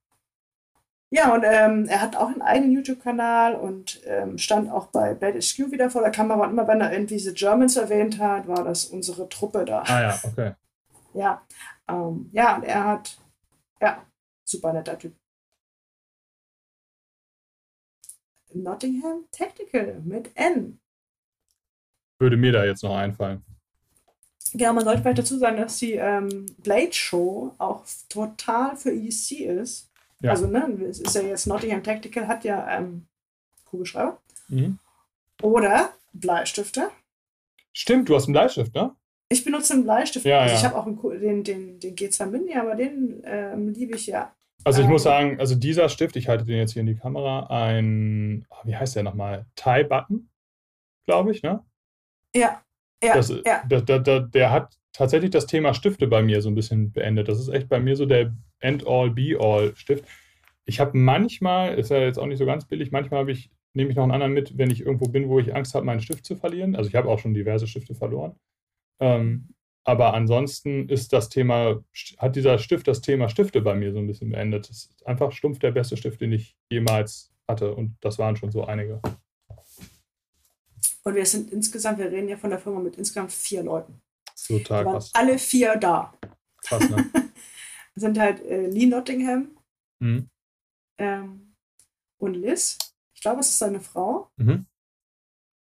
Ja, und ähm, er hat auch einen eigenen YouTube-Kanal und ähm, stand auch bei Bad HQ wieder vor der Kamera. Und immer wenn er irgendwie diese Germans erwähnt hat, war das unsere Truppe da. Ah ja, okay. Ja, ähm, ja, und er hat, ja, super netter Typ. Nottingham Tactical mit N. Würde mir da jetzt noch einfallen. Genau, man sollte vielleicht dazu sagen, dass die ähm, Blade Show auch total für EDC ist. Ja. Also, ne, es ist ja jetzt Nottingham Tactical, hat ja ähm, Kugelschreiber. Mhm. Oder Bleistifte. Stimmt, du hast einen Bleistift, ne? Ich benutze einen Bleistift. Ja, also ja. ich habe auch einen, den, den, den G2 Mini, aber den ähm, liebe ich ja. Also ich ähm, muss sagen, also dieser Stift, ich halte den jetzt hier in die Kamera, ein, ah, wie heißt der nochmal? Tie Button, glaube ich, ne? Ja. Ja, das, ja. Der, der, der, hat tatsächlich das Thema Stifte bei mir so ein bisschen beendet. Das ist echt bei mir so der End-all, Be-all-Stift. Ich habe manchmal, ist ja jetzt auch nicht so ganz billig, manchmal ich, nehme ich noch einen anderen mit, wenn ich irgendwo bin, wo ich Angst habe, meinen Stift zu verlieren. Also ich habe auch schon diverse Stifte verloren. Ähm, aber ansonsten ist das Thema, hat dieser Stift das Thema Stifte bei mir so ein bisschen beendet. Das ist einfach stumpf der beste Stift, den ich jemals hatte. Und das waren schon so einige. Und wir sind insgesamt, wir reden ja von der Firma mit insgesamt vier Leuten. Total krass. Alle vier da. Krass, ne? sind halt äh, Lee Nottingham mhm. ähm, und Liz. Ich glaube, es ist seine Frau. Mhm.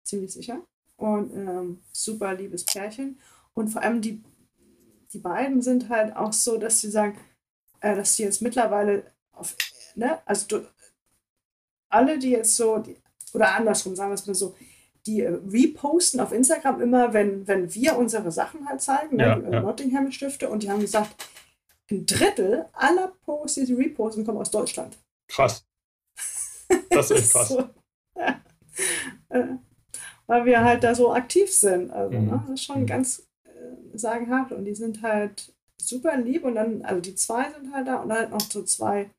Ziemlich sicher. Und ähm, super liebes Pärchen. Und vor allem die, die beiden sind halt auch so, dass sie sagen, äh, dass sie jetzt mittlerweile auf, ne, also du, alle, die jetzt so, die, oder andersrum, sagen wir es mal so, die äh, reposten auf Instagram immer, wenn, wenn wir unsere Sachen halt zeigen, ne, ja, die ja. Nottingham-Stifte, und die haben gesagt, ein Drittel aller Posts, die sie reposten, kommen aus Deutschland. Krass. Das ist echt krass. so, ja. Äh, weil wir halt da so aktiv sind. Also, mhm. ne, das ist schon mhm. ganz äh, sagenhaft. Und die sind halt super lieb. Und dann, also die zwei sind halt da und dann halt noch so zwei,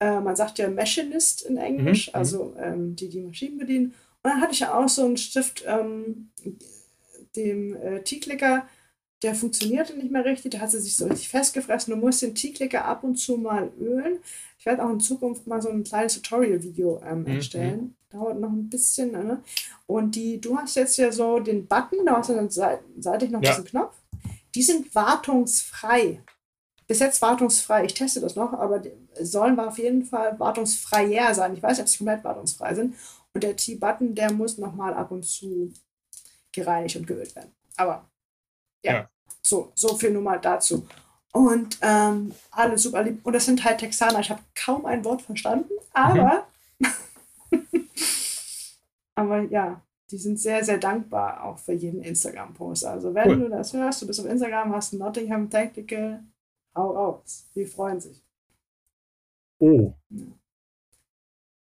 äh, man sagt ja Machinist in Englisch, mhm. also ähm, die die Maschinen bedienen. Und dann hatte ich auch so einen Stift, ähm, dem äh, T-Clicker, der funktionierte nicht mehr richtig, der hat sich so richtig festgefressen. Du musst den T-Clicker ab und zu mal ölen. Ich werde auch in Zukunft mal so ein kleines Tutorial-Video ähm, mhm. erstellen. Dauert noch ein bisschen. Ne? Und die, du hast jetzt ja so den Button, da hast du dann seitlich noch ja. diesen Knopf. Die sind wartungsfrei. Bis jetzt wartungsfrei. Ich teste das noch, aber sollen wir auf jeden Fall wartungsfreier sein. Ich weiß nicht, ob sie komplett wartungsfrei sind. Und der T-Button, der muss nochmal ab und zu gereinigt und geölt werden. Aber ja, ja. So, so viel nur mal dazu. Und ähm, alle super lieb. Und das sind halt Texaner. Ich habe kaum ein Wort verstanden, aber, mhm. aber ja, die sind sehr, sehr dankbar auch für jeden Instagram-Post. Also, wenn cool. du das hörst, du bist auf Instagram, hast Nottingham Tactical, hau raus. Die freuen sich. Oh.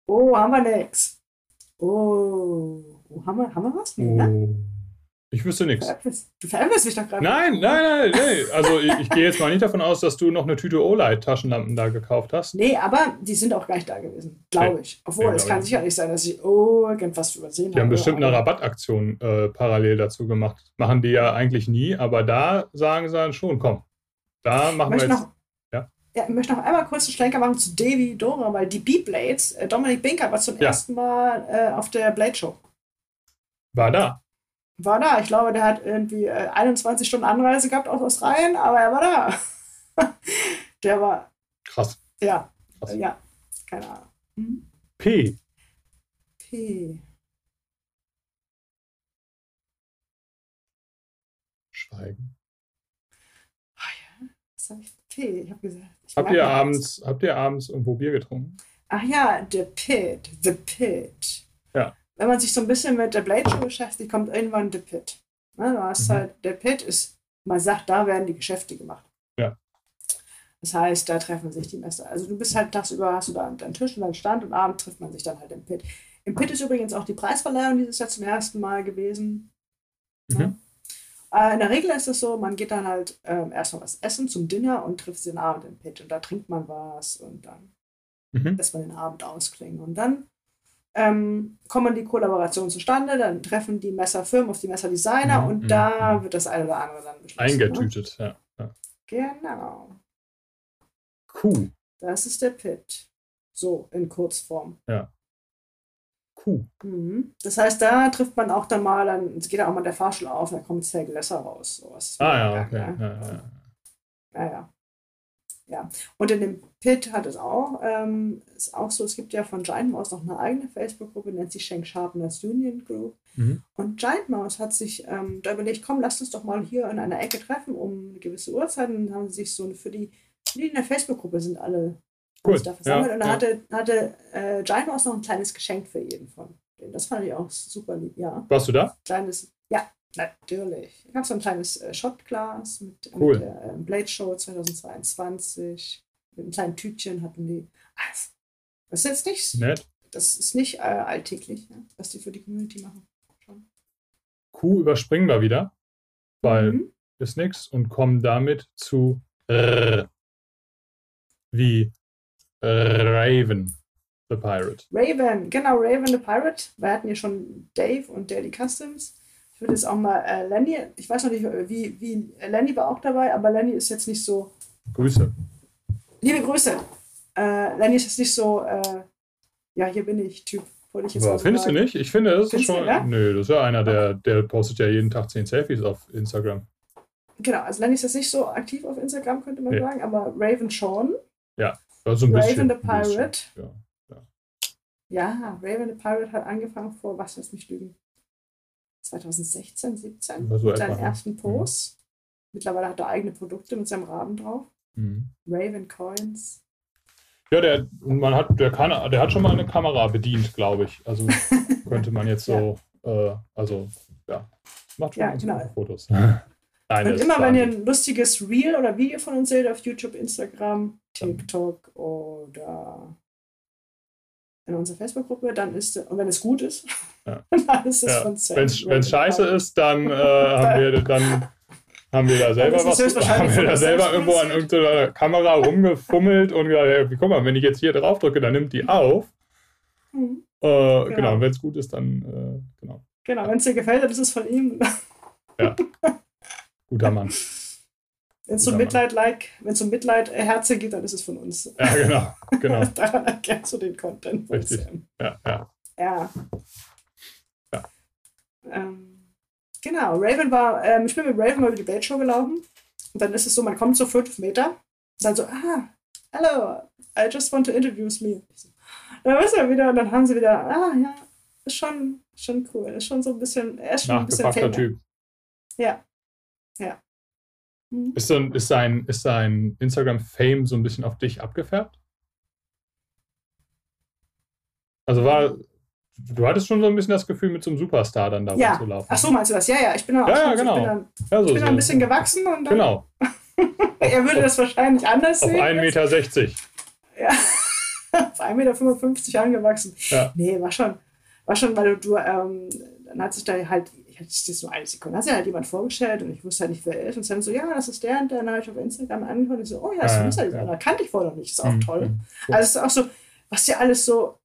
Oh, haben wir nichts. Oh. Oh, haben, wir, haben wir was? Nee, ne? Oh. Ich wüsste nichts. Du veräpfelst mich doch gerade. Nein, nein, nein, nein. Also ich, ich, gehe jetzt mal nicht davon aus, dass du noch eine Tüte Olight-Taschenlampen da gekauft hast. Nee, aber die sind auch gar nicht da gewesen, glaube ich. Obwohl, nee, es kann sicher nicht sein, dass ich irgendwas übersehen habe. Die haben bestimmt eine Rabattaktion äh, parallel dazu gemacht. Machen die ja eigentlich nie, aber da sagen sie dann schon, komm, da machen wir jetzt... Noch, ja? ich möchte noch einmal kurz einen Schlenker machen zu Davy Dora, weil die B-Blades, äh, Dominik Binker war zum ja. ersten Mal äh, auf der Blade Show. War da war da. Ich glaube, der hat irgendwie äh, 21 Stunden Anreise gehabt aus Australien, aber er war da. der war. Krass. Ja. Krass. Ja. Keine Ahnung. Hm? P. P. Schweigen. Oh ja. Was habe ich? P. Ich habe gesagt. Ich habt, ihr abends, habt ihr abends irgendwo Bier getrunken? Ach ja, The Pit. The Pit wenn man sich so ein bisschen mit der Blade Show beschäftigt, kommt irgendwann der Pit. Ne, du hast mhm. halt, der Pit ist, man sagt, da werden die Geschäfte gemacht. Ja. Das heißt, da treffen sich die Messer. Also du bist halt tagsüber, hast du da deinen Tisch und deinen Stand und abends trifft man sich dann halt im Pit. Im Pit ist übrigens auch die Preisverleihung dieses Jahr zum ersten Mal gewesen. Mhm. Äh, in der Regel ist es so, man geht dann halt ähm, erstmal was essen zum Dinner und trifft den Abend im Pit und da trinkt man was und dann mhm. lässt man den Abend ausklingen. Und dann ähm, kommen die Kollaborationen zustande, dann treffen die Messerfirmen auf die Messerdesigner mhm, und mhm, da mhm. wird das eine oder andere dann beschlossen. Ne? Eingetütet, ne? ja, ja. Genau. Cool. Das ist der Pit. So, in Kurzform. Ja. Cool. Mhm. Das heißt, da trifft man auch dann mal, dann geht auch mal der Fahrstuhl auf, da kommt Zell Gläser raus. Sowas. Ah ja, okay. Ja, ja, ja. Naja. Ja, und in dem Pit hat es auch, ähm, ist auch so, es gibt ja von Giant Mouse noch eine eigene Facebook-Gruppe, nennt sich Schenk Sharpeners Union Group. Mhm. Und Giant Mouse hat sich ähm, da überlegt, komm, lasst uns doch mal hier in einer Ecke treffen um eine gewisse Uhrzeit. Und dann haben sie sich so für die, die in der Facebook-Gruppe sind alle cool. da versammelt. Ja, und da ja. hatte, hatte äh, Giant Mouse noch ein kleines Geschenk für jeden von denen. Das fand ich auch super lieb, ja. Warst du da? Kleines, ja, Natürlich. Ich habe so ein kleines äh, Shotglas mit, cool. mit der äh, Blade Show 2022. Mit einem kleinen Tütchen hatten die. Also, das ist jetzt nicht. Nett. Das ist nicht äh, alltäglich, ja, was die für die Community machen. Schon. Q überspringen wir wieder, weil mhm. ist nichts und kommen damit zu R wie Raven the Pirate. Raven, genau, Raven the Pirate. Wir hatten ja schon Dave und Daily Customs. Ich würde jetzt auch mal äh, Lenny, ich weiß noch nicht, wie, wie Lenny war auch dabei, aber Lenny ist jetzt nicht so. Grüße. Liebe Grüße. Äh, Lenny ist jetzt nicht so, äh, ja, hier bin ich, Typ. Wollte ich jetzt aber findest sagen. du nicht? Ich finde, das ist schon. Du, ja? Nö, das ist ja einer, der, der postet ja jeden Tag 10 Selfies auf Instagram. Genau, also Lenny ist jetzt nicht so aktiv auf Instagram, könnte man nee. sagen, aber Raven schon. Ja, also ein Raven bisschen, the Pirate. Ja, ja. ja, Raven the Pirate hat angefangen vor, was lässt mich lügen, 2016, 17 so mit seinen ersten mhm. Posts. Mhm. Mittlerweile hat er eigene Produkte mit seinem Raben drauf. Mhm. Raven Coins. Ja, der, man hat, der, kann, der hat schon mal eine Kamera bedient, glaube ich. Also könnte man jetzt so, ja. äh, also ja, macht schon ja, genau. Fotos. Nein, und immer, wenn ihr ein lustiges Reel oder Video von uns seht auf YouTube, Instagram, TikTok oder in unserer Facebook-Gruppe, dann ist, und wenn es gut ist, ja. dann ist es ja. von Sam. Wenn es scheiße ist, dann, äh, haben wir, dann haben wir da selber was, haben wir da selber irgendwo an irgendeiner Kamera rumgefummelt und gesagt, hey, guck mal, wenn ich jetzt hier drauf drücke, dann nimmt die auf. Mhm. Äh, genau, genau wenn es gut ist, dann, äh, genau. Genau, wenn es dir gefällt, dann ist es von ihm. ja. Guter Mann. Wenn es so Mitleid-like, wenn es so Mitleid-Herze gibt, dann ist es von uns. Ja, genau. genau. Daran erkennst du den Content. Richtig. Ja, ja. Ja. ja. Ähm, genau, Raven war, ähm, ich bin mit Raven mal über die Blade Show gelaufen. Und dann ist es so, man kommt so fünf Meter. Und dann so, ah, hello, I just want to introduce me. Dann ist er wieder und dann haben sie wieder, ah ja, ist schon, schon cool. Ist schon so ein bisschen, er ist schon ein bisschen Typ. Ja. Ja. Mhm. Ist, so, ist, sein, ist sein Instagram-Fame so ein bisschen auf dich abgefärbt? Also war, du hattest schon so ein bisschen das Gefühl, mit so einem Superstar dann da ja. zu laufen. Ach so, meinst du das? Ja, ja, ich bin auch ja, ja, genau. ich bin dann, ja, so, ich bin so. ein bisschen gewachsen und dann, Genau. er würde das wahrscheinlich anders auf sehen. Auf 1,60 Meter. Ja, auf 1,55 Meter angewachsen. Ja. Nee, war schon, war schon, weil du, du ähm, dann hat sich da halt, ich hatte das so eine Sekunde, hat sich halt jemand vorgestellt und ich wusste halt nicht, wer er ist. Und dann so, ja, das ist der und der, dann habe ich auf Instagram angefangen und ich so, oh ja, das ist ein Musterdesigner, ja. kannte ich vorher noch nicht, ist auch mhm. toll. Mhm. Also es ist auch so, was dir alles so,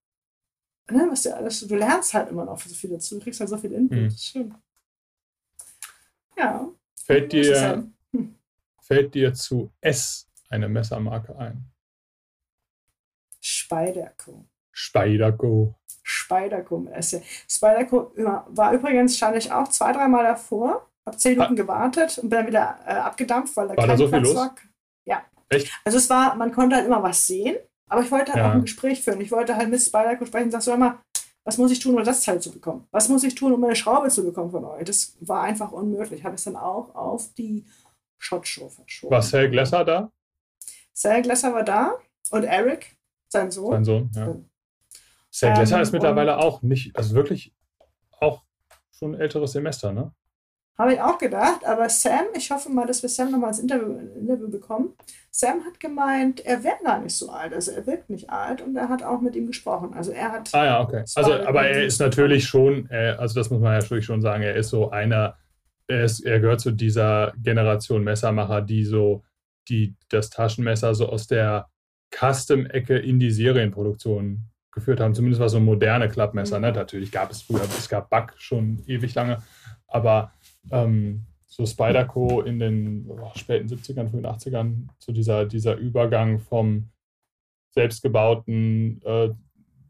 ne, was dir alles so, du lernst halt immer noch so viel dazu, du kriegst halt so viel Input, mhm. das ist schön. Ja. Fällt dir, hm. fällt dir zu S eine Messermarke ein? Spyderco. Spyderco. Spyderco mit S. Spyderco war übrigens, stand ich auch zwei, dreimal davor, habe zehn Minuten ah. gewartet und bin dann wieder äh, abgedampft, weil da war kein da so Platz viel los? war. Ja. Echt? Also es war, man konnte halt immer was sehen, aber ich wollte halt ja. auch ein Gespräch führen. Ich wollte halt mit Spyderco sprechen und sag so immer, was muss ich tun, um das Teil zu bekommen? Was muss ich tun, um eine Schraube zu bekommen von euch? Das war einfach unmöglich. Habe ich dann auch auf die Shot Show verschoben. War Sal Glesser da? Sal Glesser war da und Eric, sein Sohn. Sein Sohn, ja. Sal Glesser ähm, ist mittlerweile auch nicht, also wirklich auch schon ein älteres Semester, ne? Habe ich auch gedacht, aber Sam, ich hoffe mal, dass wir Sam nochmal ins Interview, Interview bekommen. Sam hat gemeint, er wäre gar nicht so alt, also er wirkt nicht alt und er hat auch mit ihm gesprochen. Also er hat. Ah ja, okay. Also, aber er ist natürlich schon, äh, also das muss man ja natürlich schon sagen, er ist so einer, er, ist, er gehört zu dieser Generation Messermacher, die so, die das Taschenmesser so aus der Custom-Ecke in die Serienproduktion geführt haben. Zumindest war so moderne Klappmesser. Ne? Mhm. Natürlich gab es früher, es gab Buck schon ewig lange, aber ähm, so Spyderco in den oh, späten 70ern, frühen 80ern, so dieser, dieser Übergang vom selbstgebauten äh,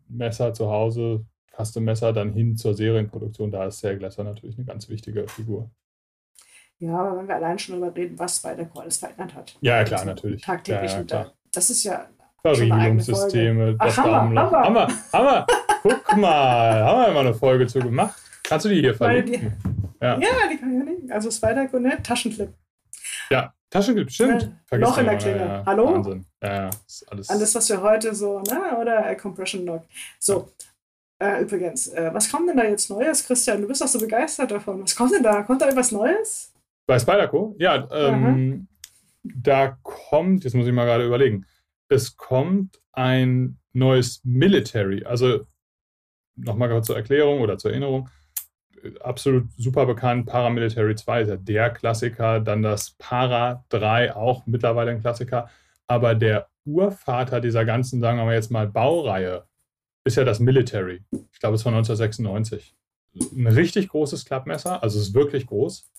Messer zu Hause, Custom-Messer, dann hin zur Serienproduktion, da ist Sale Glasser natürlich eine ganz wichtige Figur. Ja, aber wenn wir allein schon darüber reden, was Spyderco alles verändert hat. Ja, klar, also natürlich. Tagtäglich. Ja, ja, klar. Das ist ja. Verriegelungssysteme, das Daumenloch. Hammer, Hammer. Guck mal, haben wir mal eine Folge zu gemacht. Kannst du die hier verlinken? Ja. ja, die kann ich ja nicht. Also Spider ne? Taschenclip. Ja, Taschenclip, stimmt. Ja, Loch in der Klinge. Ja, Hallo? Wahnsinn. Ja, alles. alles, was wir heute so, ne? Oder äh, Compression Lock. So. Äh, übrigens, äh, was kommt denn da jetzt Neues, Christian? Du bist doch so begeistert davon. Was kommt denn da? Kommt da etwas Neues? Bei Spyderco? Ja, ähm, da kommt, jetzt muss ich mal gerade überlegen, es kommt ein neues Military. Also nochmal zur Erklärung oder zur Erinnerung absolut super bekannt. Paramilitary 2 ist ja der Klassiker. Dann das Para 3 auch mittlerweile ein Klassiker. Aber der Urvater dieser ganzen, sagen wir jetzt mal, Baureihe ist ja das Military. Ich glaube, es von 1996. Ein richtig großes Klappmesser, also es ist wirklich groß.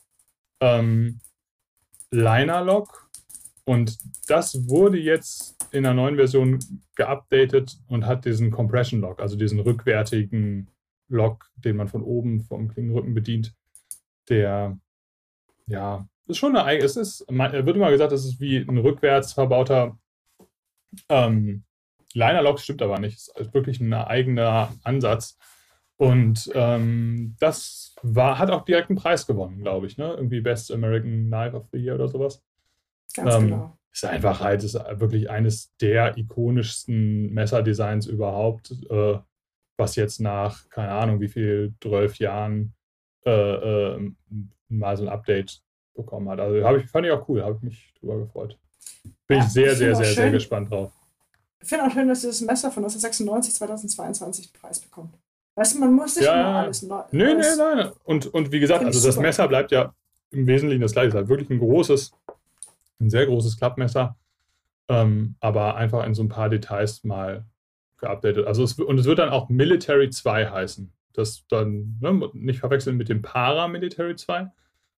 Ähm, Liner-Lock. Und das wurde jetzt in der neuen Version geupdatet und hat diesen Compression Lock, also diesen rückwärtigen Lock, den man von oben vom Klingenrücken bedient, der ja, ist schon eine es ist, wird immer gesagt, es ist wie ein rückwärts verbauter ähm, Liner-Lock, stimmt aber nicht. Es ist wirklich ein eigener Ansatz. Und ähm, das war, hat auch direkt einen Preis gewonnen, glaube ich. Ne? Irgendwie Best American Knife of the Year oder sowas. Ganz ähm, genau. Ist einfach halt, ist wirklich eines der ikonischsten Messerdesigns überhaupt. Äh, was jetzt nach, keine Ahnung, wie viel, zwölf Jahren äh, äh, mal so ein Update bekommen hat. Also ich, fand ich auch cool, habe ich mich drüber gefreut. Bin ja, ich sehr, sehr, sehr, schön. sehr gespannt drauf. Ich finde auch schön, dass dieses Messer von 1996, 2022 den Preis bekommt. Weißt du, man muss nicht ja, immer alles neu. Nö, nö, nein. Und, und wie gesagt, also das super. Messer bleibt ja im Wesentlichen das gleiche. Es ist halt wirklich ein großes, ein sehr großes Klappmesser. Ähm, aber einfach in so ein paar Details mal geupdatet. Also es, und es wird dann auch Military 2 heißen. Das dann ne, nicht verwechseln mit dem Paramilitary 2,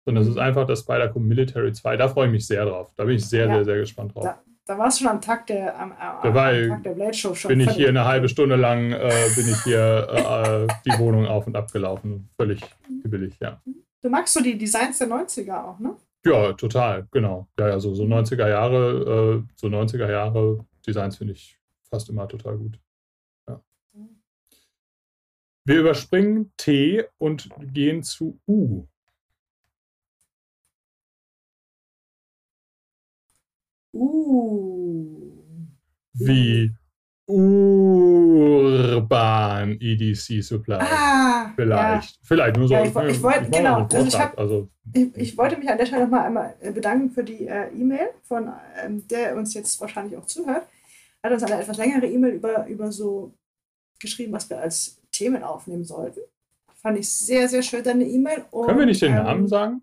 sondern es ist mhm. einfach das Spider-Co Military 2. Da freue ich mich sehr drauf. Da bin ich sehr, ja. sehr, sehr gespannt drauf. Da, da war es schon am Tag der, am, am, am Tag der Blade Show schon. Bin ich hier eine halbe Stunde lang, äh, bin ich hier äh, äh die Wohnung auf und abgelaufen. Völlig billig, ja. Du magst so die Designs der 90er auch, ne? Ja, total, genau. Ja, ja, so, so 90er Jahre, äh, so 90er Jahre Designs finde ich fast immer total gut. Wir überspringen T und gehen zu U. Uh. Wie Urban EDC Supply. Ah, vielleicht. Ja. Vielleicht nur so. Ja, ich, ich, ich wollte, genau. Also ich, hab, also, ich, wollte mich an der Stelle nochmal einmal bedanken für die äh, E-Mail, von ähm, der uns jetzt wahrscheinlich auch zuhört. Er hat uns eine etwas längere E-Mail über, über so geschrieben, was wir als Themen aufnehmen sollten. Fand ich sehr, sehr schön, deine E-Mail. Können wir nicht den ähm, Namen sagen?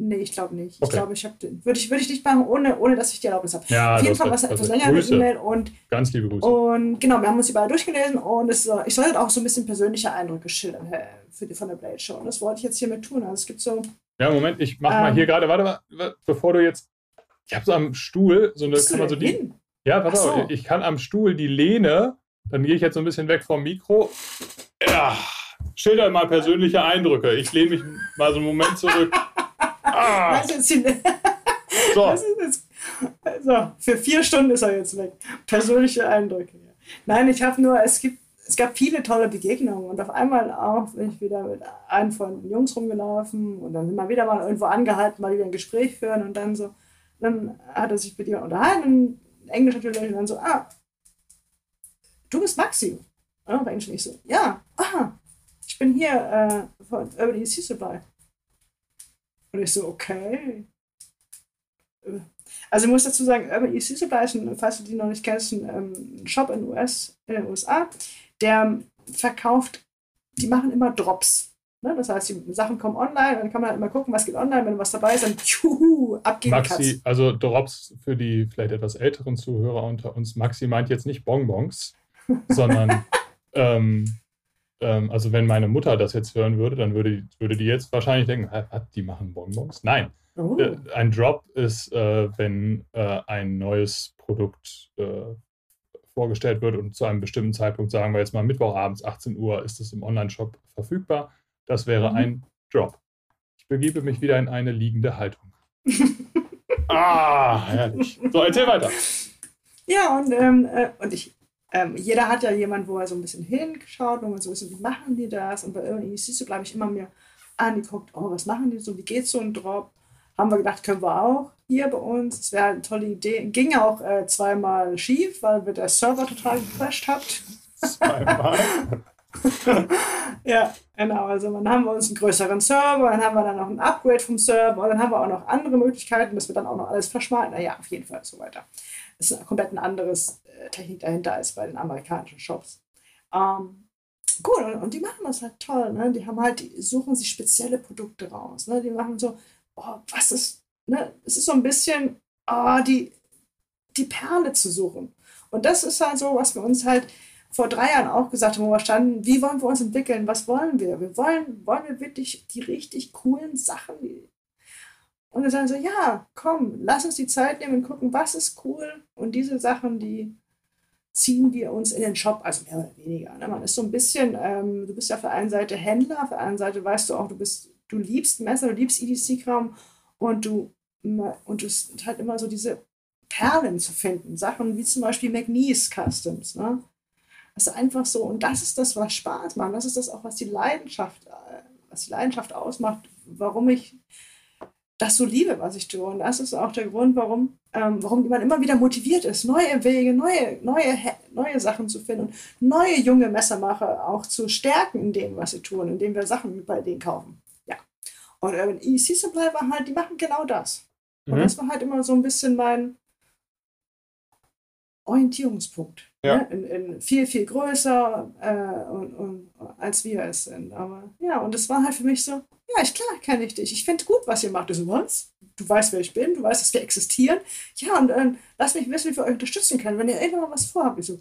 Nee, ich glaube nicht. Okay. Ich glaube, ich habe den. Würde ich, würde ich nicht machen, ohne, ohne dass ich die Erlaubnis habe. Ja, Auf jeden Fall was etwas längere E-Mail und. Ganz liebe Grüße. Und genau, wir haben uns überall durchgelesen und es, ich soll halt auch so ein bisschen persönliche Eindrücke schildern für die, von der Blade Show. Und das wollte ich jetzt hiermit tun. Also es gibt so. Ja, Moment, ich mache ähm, mal hier gerade, warte mal, bevor du jetzt. Ich habe so am Stuhl so eine. Kann man so die, ja, pass so. auf, ich kann am Stuhl die Lehne, dann gehe ich jetzt so ein bisschen weg vom Mikro. Ja, schilder mal persönliche Eindrücke. Ich lehne mich mal so einen Moment zurück. Ah. Jetzt so. Jetzt, also, für vier Stunden ist er jetzt weg. Persönliche Eindrücke. Nein, ich habe nur, es gibt, es gab viele tolle Begegnungen und auf einmal auch bin ich wieder mit einem von den Jungs rumgelaufen und dann sind wir wieder mal irgendwo angehalten, mal wieder ein Gespräch führen und dann so, dann hat er sich mit jemandem unterhalten, Englisch natürlich, und dann so, ah, du bist Maxi. Ja, auf Englisch nicht so, ja, aha, ich bin hier äh, von Urban EC Supply. Und ich so, okay. Also ich muss dazu sagen, Urban EC Supply ist, ein, falls du die noch nicht kennst, ein ähm, Shop in, US, in den USA, der verkauft, die machen immer Drops. Ne? Das heißt, die Sachen kommen online, dann kann man halt immer gucken, was geht online, wenn was dabei ist, dann tschuhu, abgeben Maxi, also Drops für die vielleicht etwas älteren Zuhörer unter uns, Maxi meint jetzt nicht Bonbons, sondern ähm, ähm, also wenn meine Mutter das jetzt hören würde, dann würde, würde die jetzt wahrscheinlich denken, was, die machen Bonbons? Nein. Oh. Äh, ein Drop ist, äh, wenn äh, ein neues Produkt äh, vorgestellt wird und zu einem bestimmten Zeitpunkt, sagen wir jetzt mal Mittwochabends 18 Uhr, ist es im Online-Shop verfügbar. Das wäre mhm. ein Drop. Ich begebe mich wieder in eine liegende Haltung. ah, herrlich. So, erzähl weiter. Ja, und, ähm, äh, und ich, ähm, jeder hat ja jemanden, wo er so ein bisschen hingeschaut, wo man so ein bisschen, wie machen die das? Und bei irgendwie siehst du, glaube ich, immer mir angeguckt, oh, was machen die so, wie geht so ein Drop? Haben wir gedacht, können wir auch hier bei uns. Es wäre eine tolle Idee. Ging auch äh, zweimal schief, weil wir der Server total gecrashed hat. Zweimal? ja, genau. Also dann haben wir uns einen größeren Server, dann haben wir dann noch ein Upgrade vom Server, und dann haben wir auch noch andere Möglichkeiten, dass wir dann auch noch alles verschmalten. Naja, auf jeden Fall so weiter. Das ist komplett ein anderes äh, Technik dahinter als bei den amerikanischen Shops. Ähm, gut, und, und, die machen das halt toll. Ne? Die haben halt, die suchen sich spezielle Produkte raus. Ne? Die machen so, oh, was ist, ne? Es ist so ein bisschen, oh, die, die Perle zu suchen. Und das ist halt so, was wir uns halt vor drei Jahren auch gesagt haben, wo wir standen, wie wollen wir uns entwickeln, was wollen wir? Wir wollen, wollen wir wirklich die richtig coolen Sachen, die und dann sagen so, ja, komm, lass uns die Zeit nehmen und gucken, was ist cool. Und diese Sachen, die ziehen wir uns in den Shop, also mehr oder weniger. Ne? Man ist so ein bisschen, ähm, du bist ja auf der einen Seite Händler, auf der anderen Seite weißt du auch, du bist, du liebst Messer, du liebst EDC-Kram und du und es ist halt immer so diese Perlen zu finden. Sachen wie zum Beispiel McNeese Customs. Ne? Das ist einfach so, und das ist das, was Spaß macht. Das ist das auch, was die Leidenschaft, äh, was die Leidenschaft ausmacht, warum ich das so liebe, was ich tue. Und das ist auch der Grund, warum, ähm, warum man immer wieder motiviert ist, neue Wege, neue, neue, neue Sachen zu finden und neue junge Messermacher auch zu stärken in dem, was sie tun, indem wir Sachen bei denen kaufen. Ja. Und äh, EC Supply war halt, die machen genau das. Und mhm. das war halt immer so ein bisschen mein Orientierungspunkt. Ja. Ne? In, in, viel, viel größer äh, und, und, als wir es sind. Aber ja, und es war halt für mich so, ja, ich, klar kenne ich dich. Ich finde gut, was ihr macht. Du so, was? Du weißt, wer ich bin, du weißt, dass wir existieren. Ja, und äh, lass mich wissen, wie wir euch unterstützen können, wenn ihr irgendwann mal was vorhabt. Ich so,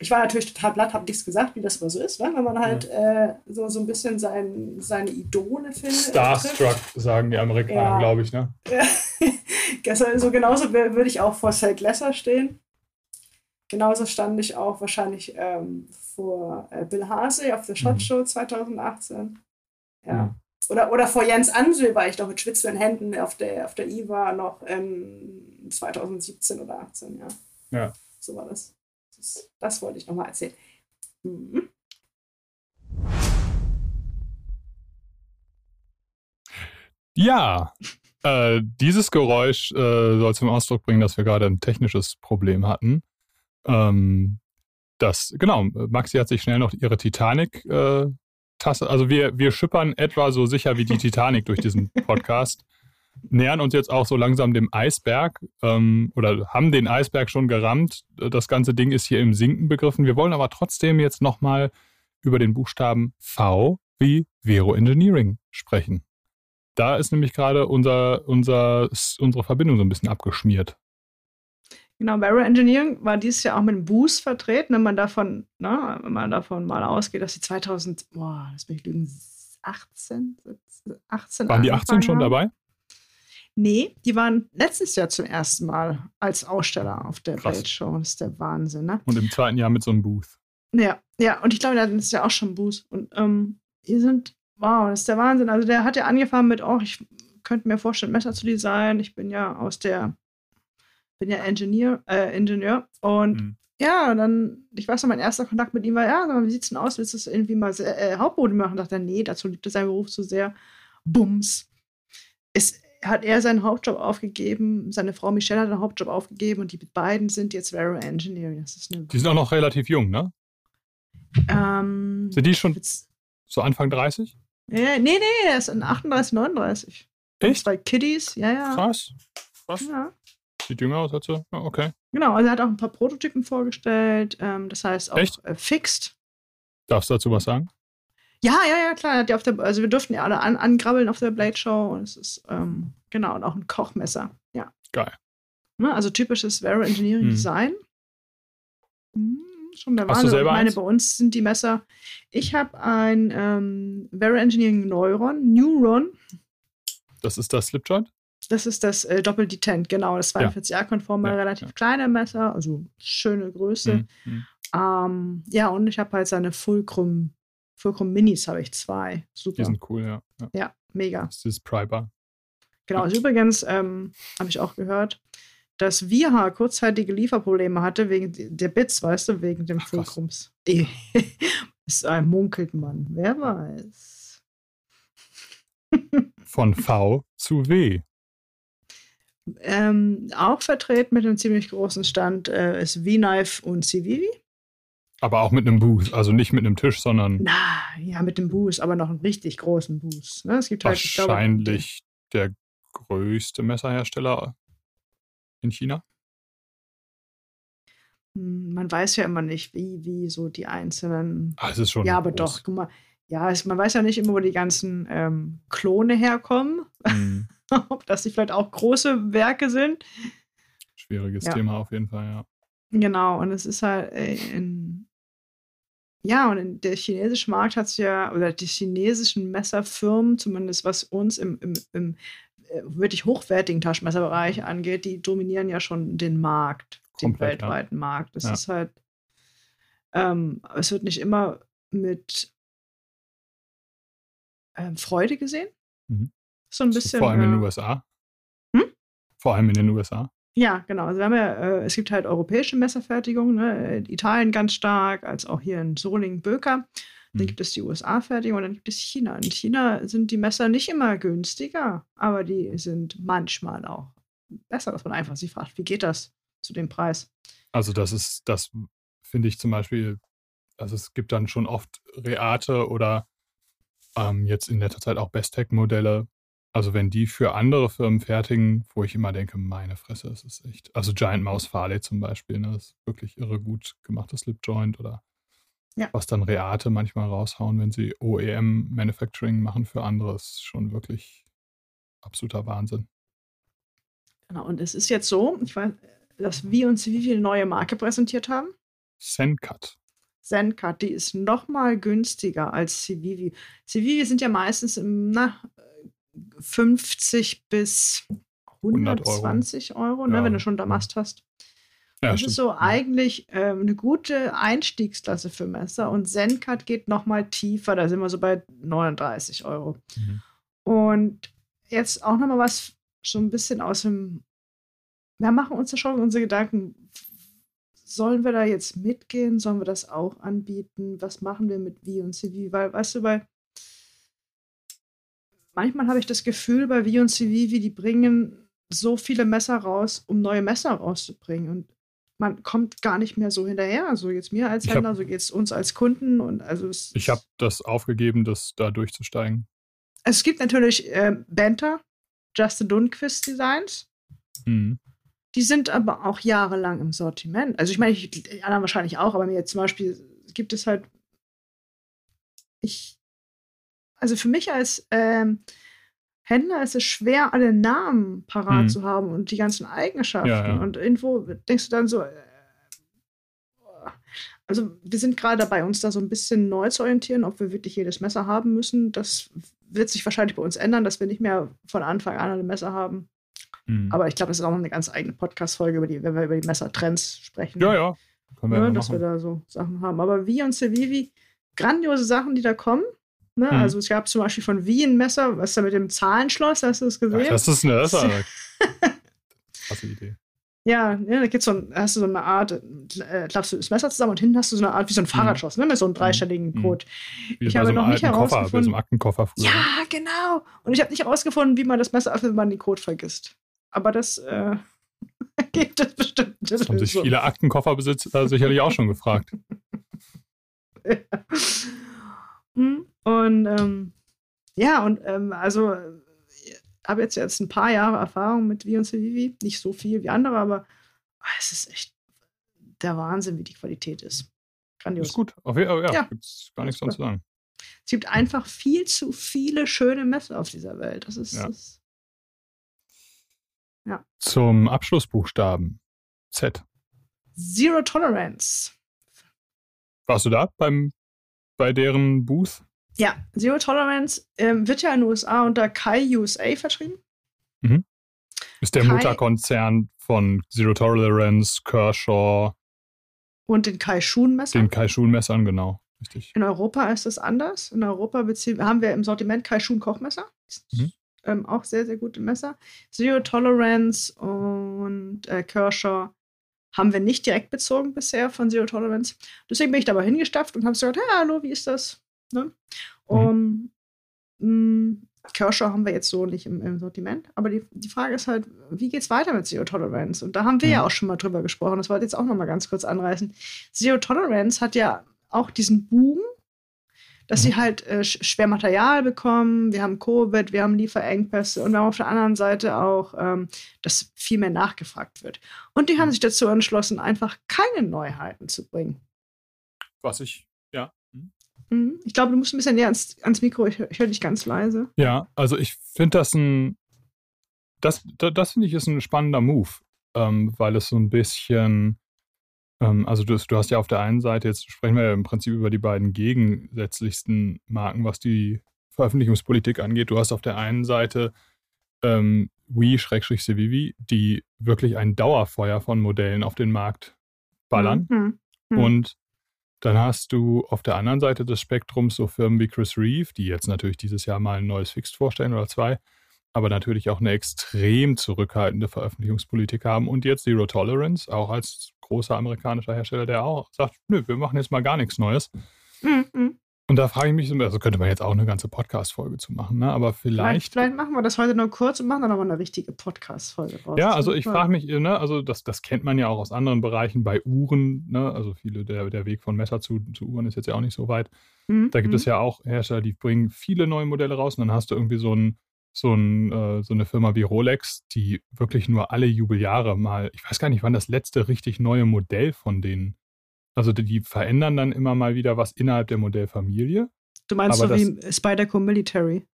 ich war natürlich total platt, habe nichts gesagt, wie das immer so ist, ne? wenn man halt ja. äh, so, so ein bisschen sein, seine Idole findet. Starstruck, sagen die Amerikaner, ja. glaube ich. Ne? Ja. also genauso würde ich auch vor Sal Lesser stehen. Genauso stand ich auch wahrscheinlich ähm, vor äh, Bill Hase auf der Shot. Show mhm. 2018. Ja. ja. Oder, oder vor Jens Ansel war ich noch mit schwitzenden Händen auf der, auf der IWA noch ähm, 2017 oder 18, ja. Ja. So war das. Das, das wollte ich nochmal erzählen. Mhm. Ja, äh, dieses Geräusch äh, soll zum Ausdruck bringen, dass wir gerade ein technisches Problem hatten. Ähm, das, genau, Maxi hat sich schnell noch ihre Titanic-Tasse, äh, also wir, wir schippern etwa so sicher wie die Titanic durch diesen Podcast, nähern uns jetzt auch so langsam dem Eisberg ähm, oder haben den Eisberg schon gerammt. Das ganze Ding ist hier im Sinken begriffen. Wir wollen aber trotzdem jetzt nochmal über den Buchstaben V wie Vero Engineering sprechen. Da ist nämlich gerade unser, unser, unsere Verbindung so ein bisschen abgeschmiert. Genau, Vero Engineering war dieses Jahr auch mit dem Boost vertreten, wenn man davon, ne, wenn man davon mal ausgeht, dass sie 2000, boah, das bin ich lügen, 18, 18 Waren die 18 schon haben. dabei? Nee, die waren letztes Jahr zum ersten Mal als Aussteller auf der Krass. Show. Das ist der Wahnsinn, ne? Und im zweiten Jahr mit so einem Booth. Ja, ja, und ich glaube, hat das ja auch schon Boost. Und ähm, die sind, wow, das ist der Wahnsinn. Also der hat ja angefangen mit, oh, ich könnte mir vorstellen, Messer zu designen. Ich bin ja aus der, bin ja Engineer, äh, Ingenieur. Und Mhm. ja, dann, ich weiß noch, mein erster Kontakt mit ihm war, ja, wie sieht's denn aus? Willst du das irgendwie mal äh, Hauptboden machen? dachte er, nee, dazu liebt er seinen Beruf zu sehr. Bums. Es hat er seinen Hauptjob aufgegeben, seine Frau Michelle hat einen Hauptjob aufgegeben und die beiden sind jetzt Vero Engineering. Das ist eine. Die sind auch noch relativ jung, ne? Ähm, Sind die schon so Anfang 30? äh, nee, nee, er ist in 38, 39. Echt? Zwei Kiddies, ja, ja. Krass. Krass. ja. Sieht jünger aus als so. Ja, okay. Genau, also er hat auch ein paar Prototypen vorgestellt. Ähm, das heißt auch Echt? äh, fixed. Darfst du dazu was sagen? Ja, ja, ja, klar. er Hat ja auf der, also wir durften ja alle an, angrabbeln auf der Blade Show. Und es ist, ähm, genau, und auch ein Kochmesser. Ja. Geil. Ne, also typisches Vero Engineering Hm. Design. Hm, schon der Wahnsinn. ich meine, eins? bei uns sind die Messer. Ich habe ein ähm, Vero Engineering Neuron, Neuron. Das ist das Slipjoint? Das ist das äh, Doppeldetent, genau. Das 42A-konforme, Ja, relativ ja. kleine Messer, also schöne Größe. Mhm. Mhm. Ähm, ja, und ich habe halt seine Fulcrum, Fulcrum Minis, habe ich zwei. Die Super. sind cool, ja. ja. Ja, mega. Das ist Prybar. Genau. Also übrigens ähm, habe ich auch gehört, dass Viha kurzzeitige Lieferprobleme hatte wegen der Bits, weißt du, wegen dem Ach. Fulcrums. Es äh, munkelt man. Wer weiß. Von V zu W. Ähm, auch vertreten mit einem ziemlich großen Stand äh, ist V-Knife und Civivi. Aber auch mit einem Booth. Also nicht mit einem Tisch, sondern Na, ja, mit dem Boost, aber noch einen richtig großen Boost. Ne? Es gibt halt, ich glaube, wahrscheinlich der größte Messerhersteller in China. Hm, Man weiß ja immer nicht, wie, wie so die einzelnen. Ah, es ist schon ja, aber groß. doch, guck mal. Ja, es, man weiß ja nicht immer, wo die ganzen ähm, Klone herkommen. Mhm. Ob das nicht vielleicht auch große Werke sind. Schwieriges Ja. Thema auf jeden Fall, ja. Genau, und es ist halt äh, in. Ja, und der chinesische Markt hat es ja, oder die chinesischen Messerfirmen, zumindest was uns im, im, im äh, wirklich hochwertigen Taschenmesserbereich angeht, die dominieren ja schon den Markt, den Komplett, ja. weltweiten Markt. Das Ja. ist halt, ähm, es wird nicht immer mit ähm, Freude gesehen. Mhm. So ein bisschen. Vor allem in den äh, USA. Hm? Vor allem in den USA. Ja, genau. Also wir haben ja, äh, es gibt halt europäische Messerfertigung, ne? in Italien ganz stark, als auch hier in Solingen, Böker. Dann Mhm. gibt es die USA-Fertigung und dann gibt es China. In China sind die Messer nicht immer günstiger, aber die sind manchmal auch besser, dass man einfach sich fragt, wie geht das zu dem Preis? Also das ist, das finde ich zum Beispiel, also es gibt dann schon oft Reate oder ähm, jetzt in letzter Zeit auch Bestech-Modelle. Also wenn die für andere Firmen fertigen, wo ich immer denke, meine Fresse, das ist echt. Also Giant Mouse Farley zum Beispiel, ne, das ist wirklich irre gut gemachtes Slipjoint oder Ja. was dann Reate manchmal raushauen, wenn sie OEM Manufacturing machen für andere, ist schon wirklich absoluter Wahnsinn. Genau, und es ist jetzt so, ich weiß, dass wir uns wie viel neue Marke präsentiert haben. Zencut. Zencut, die ist noch mal günstiger als Civivi. Civivi sind ja meistens im, na, 50 bis 100 Euro. 120 Euro, ne, Ja, wenn du schon. Damast hast. Ja, das stimmt. ist so eigentlich ähm, eine gute Einstiegsklasse für Messer. Und Zencut geht noch mal tiefer, da sind wir so bei 39 Euro. Mhm. Und jetzt auch noch mal was so ein bisschen aus dem. Wir machen uns da schon unsere Gedanken. Sollen wir da jetzt mitgehen? Sollen wir das auch anbieten? Was machen wir mit wie und CV? Weil, weißt du, weil manchmal habe ich das Gefühl, bei wie und CV, wie die bringen so viele Messer raus, um neue Messer rauszubringen. Und man kommt gar nicht mehr so hinterher. So jetzt mir als Ich hab- Händler, so geht es uns als Kunden. Und also es, Ich habe das aufgegeben, das da durchzusteigen. es gibt natürlich ähm, Benter, Justin Lundquist Designs. Mhm. Die sind aber auch jahrelang im Sortiment. Also ich meine, ich- die anderen wahrscheinlich auch, aber mir zum Beispiel gibt es halt ich, also für mich als ähm, Händler ist es schwer, alle Namen parat Mhm. zu haben und die ganzen Eigenschaften. Ja, ja. Und irgendwo denkst du dann so, äh, also wir sind gerade dabei, uns da so ein bisschen neu zu orientieren, ob wir wirklich jedes Messer haben müssen. Das wird sich wahrscheinlich bei uns ändern, dass wir nicht mehr von Anfang an alle Messer haben. Hm. Aber ich glaube, das ist auch noch eine ganz eigene Podcast-Folge, über die, wenn wir über die Messertrends sprechen. ja, ja. Können wir ne, ja dass machen. wir da so Sachen haben. Aber wie und Civivi, grandiose Sachen, die da kommen. Ne? Mhm. Also es gab zum Beispiel von Wie ein Messer, was da mit dem Zahlenschloss, hast du das gesehen? Ach, das ist eine, das ist eine krasse Idee. ja, ja, da gibt's so ein, hast du so eine Art, äh, klappst du das Messer zusammen und hinten hast du so eine Art wie so ein Fahrradschloss, ne? Mit so einem dreistelligen Mhm. Code. Wie Ich habe so noch nicht alten Koffer, so herausgefunden- einem Aktenkoffer früher. Ja, genau. Und ich habe nicht herausgefunden, wie man das Messer öffnet, wenn man den Code vergisst. Aber das äh, gibt es bestimmt. Das haben sich viele Aktenkofferbesitzer sicherlich auch schon gefragt. Hm, Und ähm, ja, und ähm, also ich habe jetzt jetzt ein paar Jahre Erfahrung mit Wie und Civivi. Nicht so viel wie andere, aber ah, es ist echt der Wahnsinn, wie die Qualität ist. Grandios. Ist gut. Auf, jeden- ja, Ja. gibt's gar nichts dran zu sagen. Es gibt einfach viel zu viele schöne Messer auf dieser Welt. Das ist, Ja. das, Zum Abschlussbuchstaben. Z. Zero Tolerance. Warst du da beim, bei deren Booth? Ja, Zero Tolerance ähm, wird ja in den USA unter Kai USA vertrieben. Ist der Kai- Mutterkonzern von Zero Tolerance, Kershaw, Und den Kai Shun Messer. den Kai-Schul-Messern, genau. Richtig. In Europa ist es anders. In Europa haben wir im Sortiment Kaishun Kochmesser. Mhm. Ähm, auch sehr, sehr gute Messer. Zero Tolerance und äh, Kershaw haben wir nicht direkt bezogen bisher von Zero Tolerance. Deswegen bin ich dabei hingestapft und habe gesagt, hey, hallo, wie ist das? Ne? Um, mh, Kershaw haben wir jetzt so nicht im, im Sortiment. Aber die, die Frage ist halt, wie geht es weiter mit Zero Tolerance? Und da haben wir ja Mhm. auch schon mal drüber gesprochen. Das wollte ich jetzt auch noch mal ganz kurz anreißen. Zero Tolerance hat ja auch diesen Boom, dass Mhm. sie halt äh, sch- schwer Material bekommen. Wir haben Covid, wir haben Lieferengpässe und wir haben auf der anderen Seite auch, ähm, dass viel mehr nachgefragt wird. Und die haben Mhm. sich dazu entschlossen, einfach keine Neuheiten zu bringen. Was ich, ja. Hm. Mhm. Ich glaube, du musst ein bisschen näher ans, ans Mikro. Ich, ich höre dich ganz leise. Ja, also ich finde das ein, das, das, das finde ich ist ein spannender Move, ähm, weil es so ein bisschen, also du, du hast ja auf der einen Seite, jetzt sprechen wir ja im Prinzip über die beiden gegensätzlichsten Marken, was die Veröffentlichungspolitik angeht. Du hast auf der einen Seite ähm, Wii-Civivi, die wirklich ein Dauerfeuer von Modellen auf den Markt ballern. Mhm. Mhm. Und dann hast du auf der anderen Seite des Spektrums so Firmen wie Chris Reeve, die jetzt natürlich dieses Jahr mal ein neues Fixed vorstellen oder zwei, aber natürlich auch eine extrem zurückhaltende Veröffentlichungspolitik haben und jetzt Zero Tolerance, auch als großer amerikanischer Hersteller, der auch sagt, nö, wir machen jetzt mal gar nichts Neues. Mhm. Mhm. Und da frage ich mich, so, also könnte man jetzt auch eine ganze Podcast-Folge zu machen, ne? aber Vielleicht, vielleicht. vielleicht machen wir das heute nur kurz und machen dann aber eine richtige Podcast-Folge raus. Ja, also ich frage mich, ne, also das, das kennt man ja auch aus anderen Bereichen bei Uhren, ne, also viele, der, der Weg von Messer zu, zu Uhren ist jetzt ja auch nicht so weit. Mhm. Da gibt mhm. es ja auch Hersteller, die bringen viele neue Modelle raus und dann hast du irgendwie so, ein, so, ein, äh, so eine Firma wie Rolex, die wirklich nur alle Jubeljahre mal, ich weiß gar nicht, wann das letzte richtig neue Modell von denen, also die, die verändern dann immer mal wieder was innerhalb der Modellfamilie. Du meinst aber so wie Spyderco Military.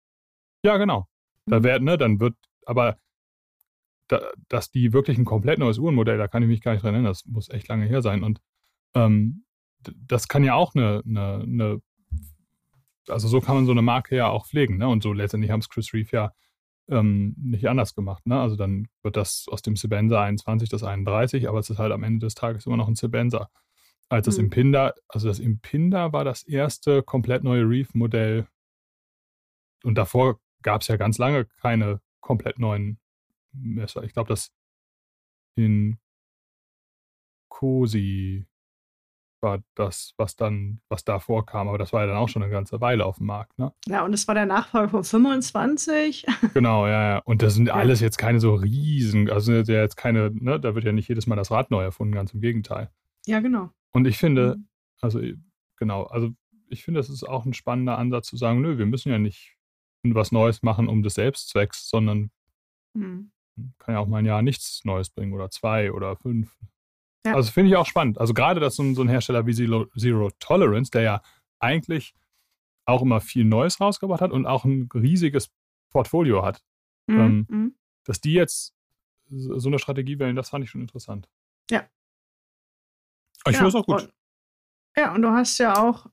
Ja, genau. Da Mhm. werden, ne, dann wird, aber da, dass die wirklich ein komplett neues Uhrenmodell, da kann ich mich gar nicht dran erinnern, das muss echt lange her sein. Und ähm, das kann ja auch eine, eine, eine, also so kann man so eine Marke ja auch pflegen, ne? Und so letztendlich haben es Chris Reeve ja ähm, nicht anders gemacht, ne? Also dann wird das aus dem Sebenza 21 das 31, aber es ist halt am Ende des Tages immer noch ein Sebenza. Als das Mhm. Impinda, also das Impinda war das erste komplett neue Reeve-Modell und davor gab es ja ganz lange keine komplett neuen Messer. Ich glaube, das in Cosi war das, was dann, was da vorkam, aber das war ja dann auch schon eine ganze Weile auf dem Markt, ne? Ja, und das war der Nachfolger von 25. Genau, ja, ja. Und das sind Ja. alles jetzt keine so riesen, also sind ja jetzt keine, ne, da wird ja nicht jedes Mal das Rad neu erfunden, ganz im Gegenteil. ja, genau. Und ich finde, Mhm. also genau, also ich finde, das ist auch ein spannender Ansatz zu sagen, nö, wir müssen ja nicht was Neues machen um des Selbstzwecks, sondern Mhm. kann ja auch mal ein Jahr nichts Neues bringen oder zwei oder fünf. Ja. Also finde ich auch spannend. Also gerade, dass so ein, so ein Hersteller wie Zero, Zero Tolerance, der ja eigentlich auch immer viel Neues rausgebracht hat und auch ein riesiges Portfolio hat. Mhm. Ähm, mhm. Dass die jetzt so eine Strategie wählen, das fand ich schon interessant. Ja. Aber ich Ja, finde das auch gut. und- Ja, und du hast ja auch,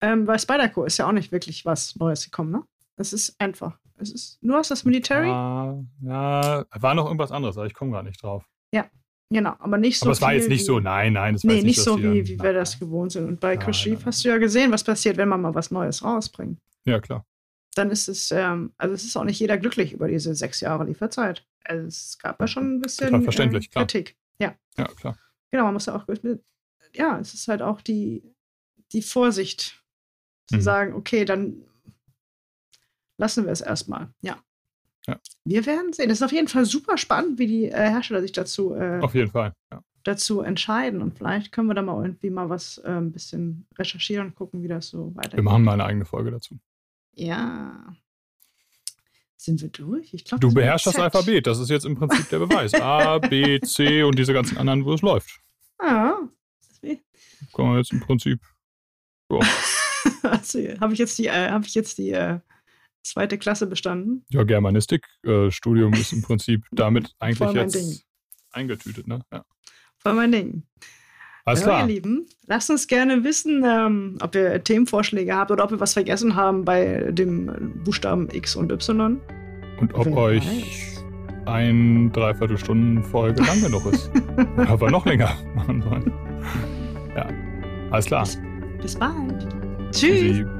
ähm, bei Spyderco ist ja auch nicht wirklich was Neues gekommen, ne? Es ist einfach. Es ist nur aus das Military. Ah, ja, war noch irgendwas anderes, aber ich komme gar nicht drauf. Genau, aber nicht so aber es war jetzt nicht wie, so, nein, nein, es war Nee, nicht dass so wie, wie wir das gewohnt sind. Und bei Nein, Chris nein, hast du ja gesehen, was passiert, wenn man mal was Neues rausbringt. Ja, klar. Dann ist es, ähm, also es ist auch nicht jeder glücklich über diese sechs Jahre Lieferzeit. Also es gab ja schon ein bisschen Total verständlich, äh, klar. Kritik. Ja, Ja, klar. genau, man muss ja auch, ja, es ist halt auch die, die Vorsicht zu Mhm. sagen, okay, dann lassen wir es erstmal. Ja. Ja. Wir werden sehen. Es ist auf jeden Fall super spannend, wie die äh, Hersteller sich dazu äh, Auf jeden Fall. Ja. dazu entscheiden. Und vielleicht können wir da mal irgendwie mal was äh, ein bisschen recherchieren und gucken, wie das so weitergeht. Wir machen mal eine eigene Folge dazu. Ja. Sind wir durch? Ich glaube, Du beherrschst das Alphabet, das ist jetzt im Prinzip der Beweis. A, B, C und diese ganzen anderen, wo es läuft. Ah. Kann man jetzt im Prinzip. Ja, Also, habe ich jetzt die, äh, habe ich jetzt die äh, zweite Klasse bestanden? ja Germanistik-Studium ist im Prinzip damit eigentlich jetzt Ding. eingetütet, ne? Ja. Voll mein Ding. Alles ja, klar. ihr Lieben, lasst uns gerne wissen, ähm, ob ihr Themenvorschläge habt oder ob wir was vergessen haben bei dem Buchstaben X und Y. Und ob Wer euch weiß. ein Dreiviertelstunden-Folge lang genug ist. Oder ob wir noch länger machen sollen. Ja. Alles klar. Bis bald. Tschüss. Tschüssi.